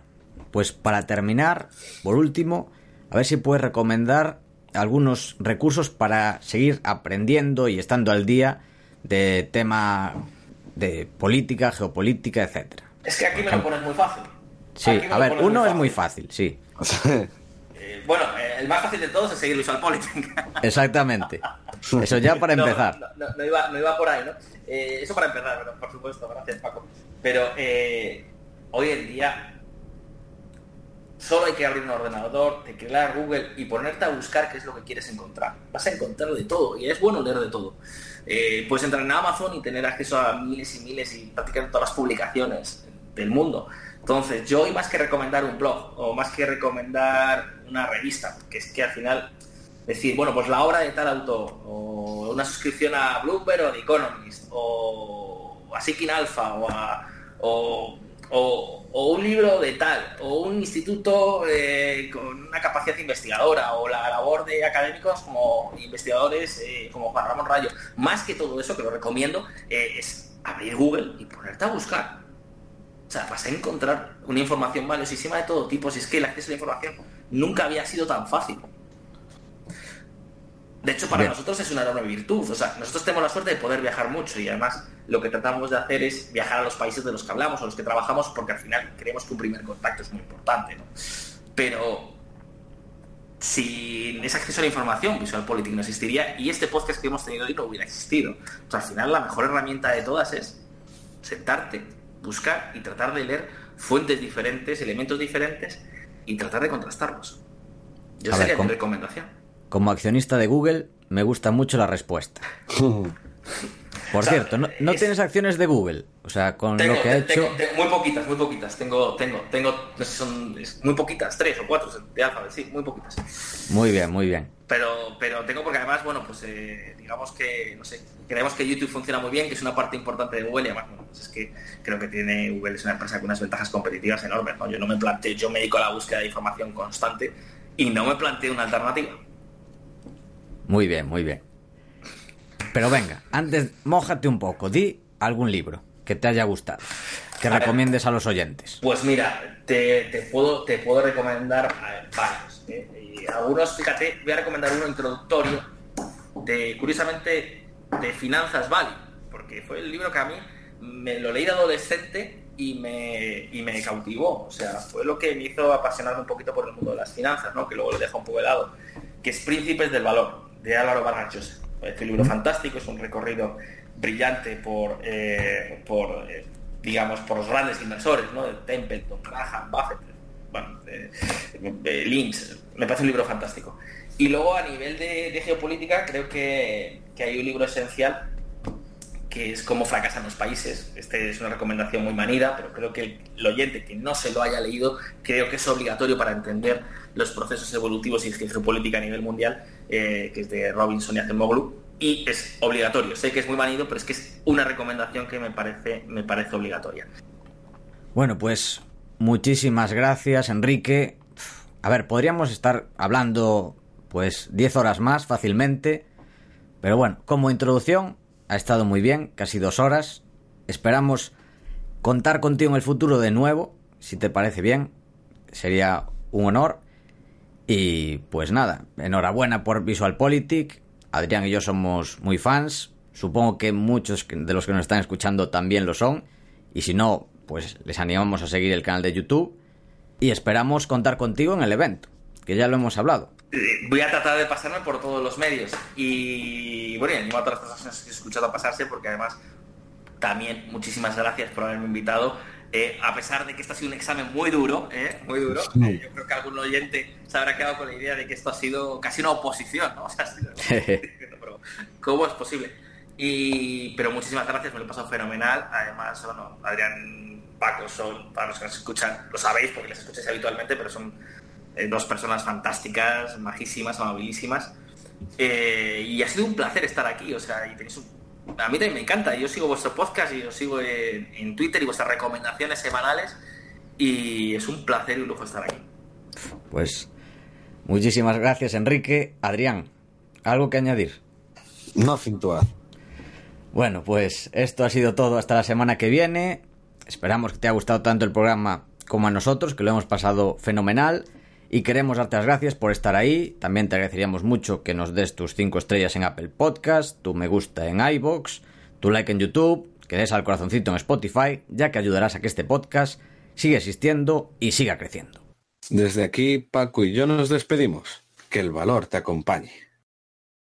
pues para terminar, por último, a ver si puedes recomendar algunos recursos para seguir aprendiendo y estando al día de tema de política, geopolítica, etcétera. Es que aquí me lo pones muy fácil. Sí, a ver, uno es muy fácil, sí. (laughs) Eh, bueno, eh, el más fácil de todos es seguir Visualpolitik. (laughs) Exactamente. Eso ya para (laughs) empezar. No, iba, por ahí, ¿no? Eh, eso para empezar, por supuesto, gracias Paco. Pero hoy en día solo hay que abrir un ordenador, teclear Google y ponerte a buscar qué es lo que quieres encontrar. Vas a encontrar de todo y es bueno leer de todo. Eh, puedes entrar en Amazon y tener acceso a miles y miles y prácticamente todas las publicaciones del mundo. Entonces, yo hoy más que recomendar un blog o más que recomendar una revista, que es que al final decir, bueno, pues la obra de tal autor, o una suscripción a Bloomberg o The Economist, o a Seeking Alpha, o, a, o, un libro de tal, o un instituto eh, con una capacidad investigadora, o la labor de académicos como investigadores eh, como Juan Ramón Rayo. Más que todo eso, que lo recomiendo, eh, es abrir Google y ponerte a buscar. O sea, vas a encontrar una información valiosísima de todo tipo. Si es que el acceso a la información nunca había sido tan fácil. De hecho, para nosotros es una enorme virtud. O sea, nosotros tenemos la suerte de poder viajar mucho y además lo que tratamos de hacer es viajar a los países de los que hablamos o los que trabajamos porque al final creemos que un primer contacto es muy importante. ¿no? Pero sin ese acceso a la información, Visual Politics no existiría y este podcast que hemos tenido hoy no hubiera existido. O sea, al final la mejor herramienta de todas es sentarte, buscar y tratar de leer fuentes diferentes, elementos diferentes y tratar de contrastarlos. Yo sería mi recomendación. Como accionista de Google, me gusta mucho la respuesta. (laughs) Por cierto, no, tienes acciones de Google. O sea, con lo que ha hecho. muy poquitas, muy poquitas. Tengo, tengo, tengo, no sé son muy poquitas, tres o cuatro de Alphabet, sí, muy poquitas. Muy bien, muy bien. Pero, pero tengo porque además, bueno, pues eh, digamos que, no sé, creemos que YouTube funciona muy bien, que es una parte importante de Google y además, bueno, pues es que creo que tiene Google es una empresa con unas ventajas competitivas enormes. ¿no? Yo no me planteo, yo me dedico a la búsqueda de información constante y no me planteo una alternativa. Muy bien, muy bien. Pero venga, antes, mójate un poco, di algún libro que te haya gustado, que recomiendes a los oyentes. Pues mira, te, puedo, te puedo recomendar varios. ¿eh? Y algunos, fíjate, voy a recomendar uno introductorio de, curiosamente, de Finanzas Valley, porque fue el libro que a mí me lo leí de adolescente y me, y me cautivó. O sea, fue lo que me hizo apasionarme un poquito por el mundo de las finanzas, ¿no? que luego lo dejo un poco de lado, que es Príncipes del Valor de Álvaro Vargas Este libro fantástico, es un recorrido brillante por, eh, por eh, digamos, por los grandes inversores, ¿no? De Templeton, Graham, Buffett, bueno, Lynch. Me parece un libro fantástico. Y luego a nivel de, geopolítica creo que, que, hay un libro esencial que es Cómo fracasan los países. Este es una recomendación muy manida, pero creo que el, oyente que no se lo haya leído, creo que es obligatorio para entender los procesos evolutivos y geopolítica a nivel mundial, eh, que es de Robinson y Acemoglu, y es obligatorio. Sé que es muy manido, pero es que es una recomendación que me parece, me parece obligatoria. Bueno, pues muchísimas gracias, Enrique. A ver, podríamos estar hablando pues 10 horas más fácilmente, pero bueno, como introducción ha estado muy bien, casi dos horas. Esperamos contar contigo en el futuro de nuevo, si te parece bien. Sería un honor. Y pues nada, enhorabuena por VisualPolitik. Adrián y yo somos muy fans. Supongo que muchos de los que nos están escuchando también lo son. Y si no, pues les animamos a seguir el canal de YouTube. Y esperamos contar contigo en el evento, que ya lo hemos hablado voy a tratar de pasarme por todos los medios. Y bueno, y animo a todas las personas que he escuchado a pasarse, porque además también muchísimas gracias por haberme invitado. Eh, a pesar de que esto ha sido un examen muy duro, eh, muy duro, yo creo que algún oyente se habrá quedado con la idea de que esto ha sido casi una oposición, ¿no? (laughs) O sea, (laughs) pero, ¿cómo es posible? Y, pero muchísimas gracias, me lo he pasado fenomenal. Además, bueno, Adrián, Paco son, para los que nos escuchan, lo sabéis porque les escucháis habitualmente, pero son eh, dos personas fantásticas, majísimas, amabilísimas. Eh, y ha sido un placer estar aquí, o sea, y tenéis a mí también me encanta, yo sigo vuestro podcast y os sigo en, Twitter y vuestras recomendaciones semanales y es un placer y un lujo estar aquí. Pues muchísimas gracias Enrique. Adrián, ¿algo que añadir? No, to Bueno, pues esto ha sido todo hasta la semana que viene. Esperamos que te haya gustado tanto el programa como a nosotros, que lo hemos pasado fenomenal. Y queremos darte las gracias por estar ahí. También te agradeceríamos mucho que nos des tus 5 estrellas en Apple Podcast, tu me gusta en iBox, tu like en YouTube, que des al corazoncito en Spotify, ya que ayudarás a que este podcast siga existiendo y siga creciendo. Desde aquí, Paco y yo nos despedimos. Que el valor te acompañe.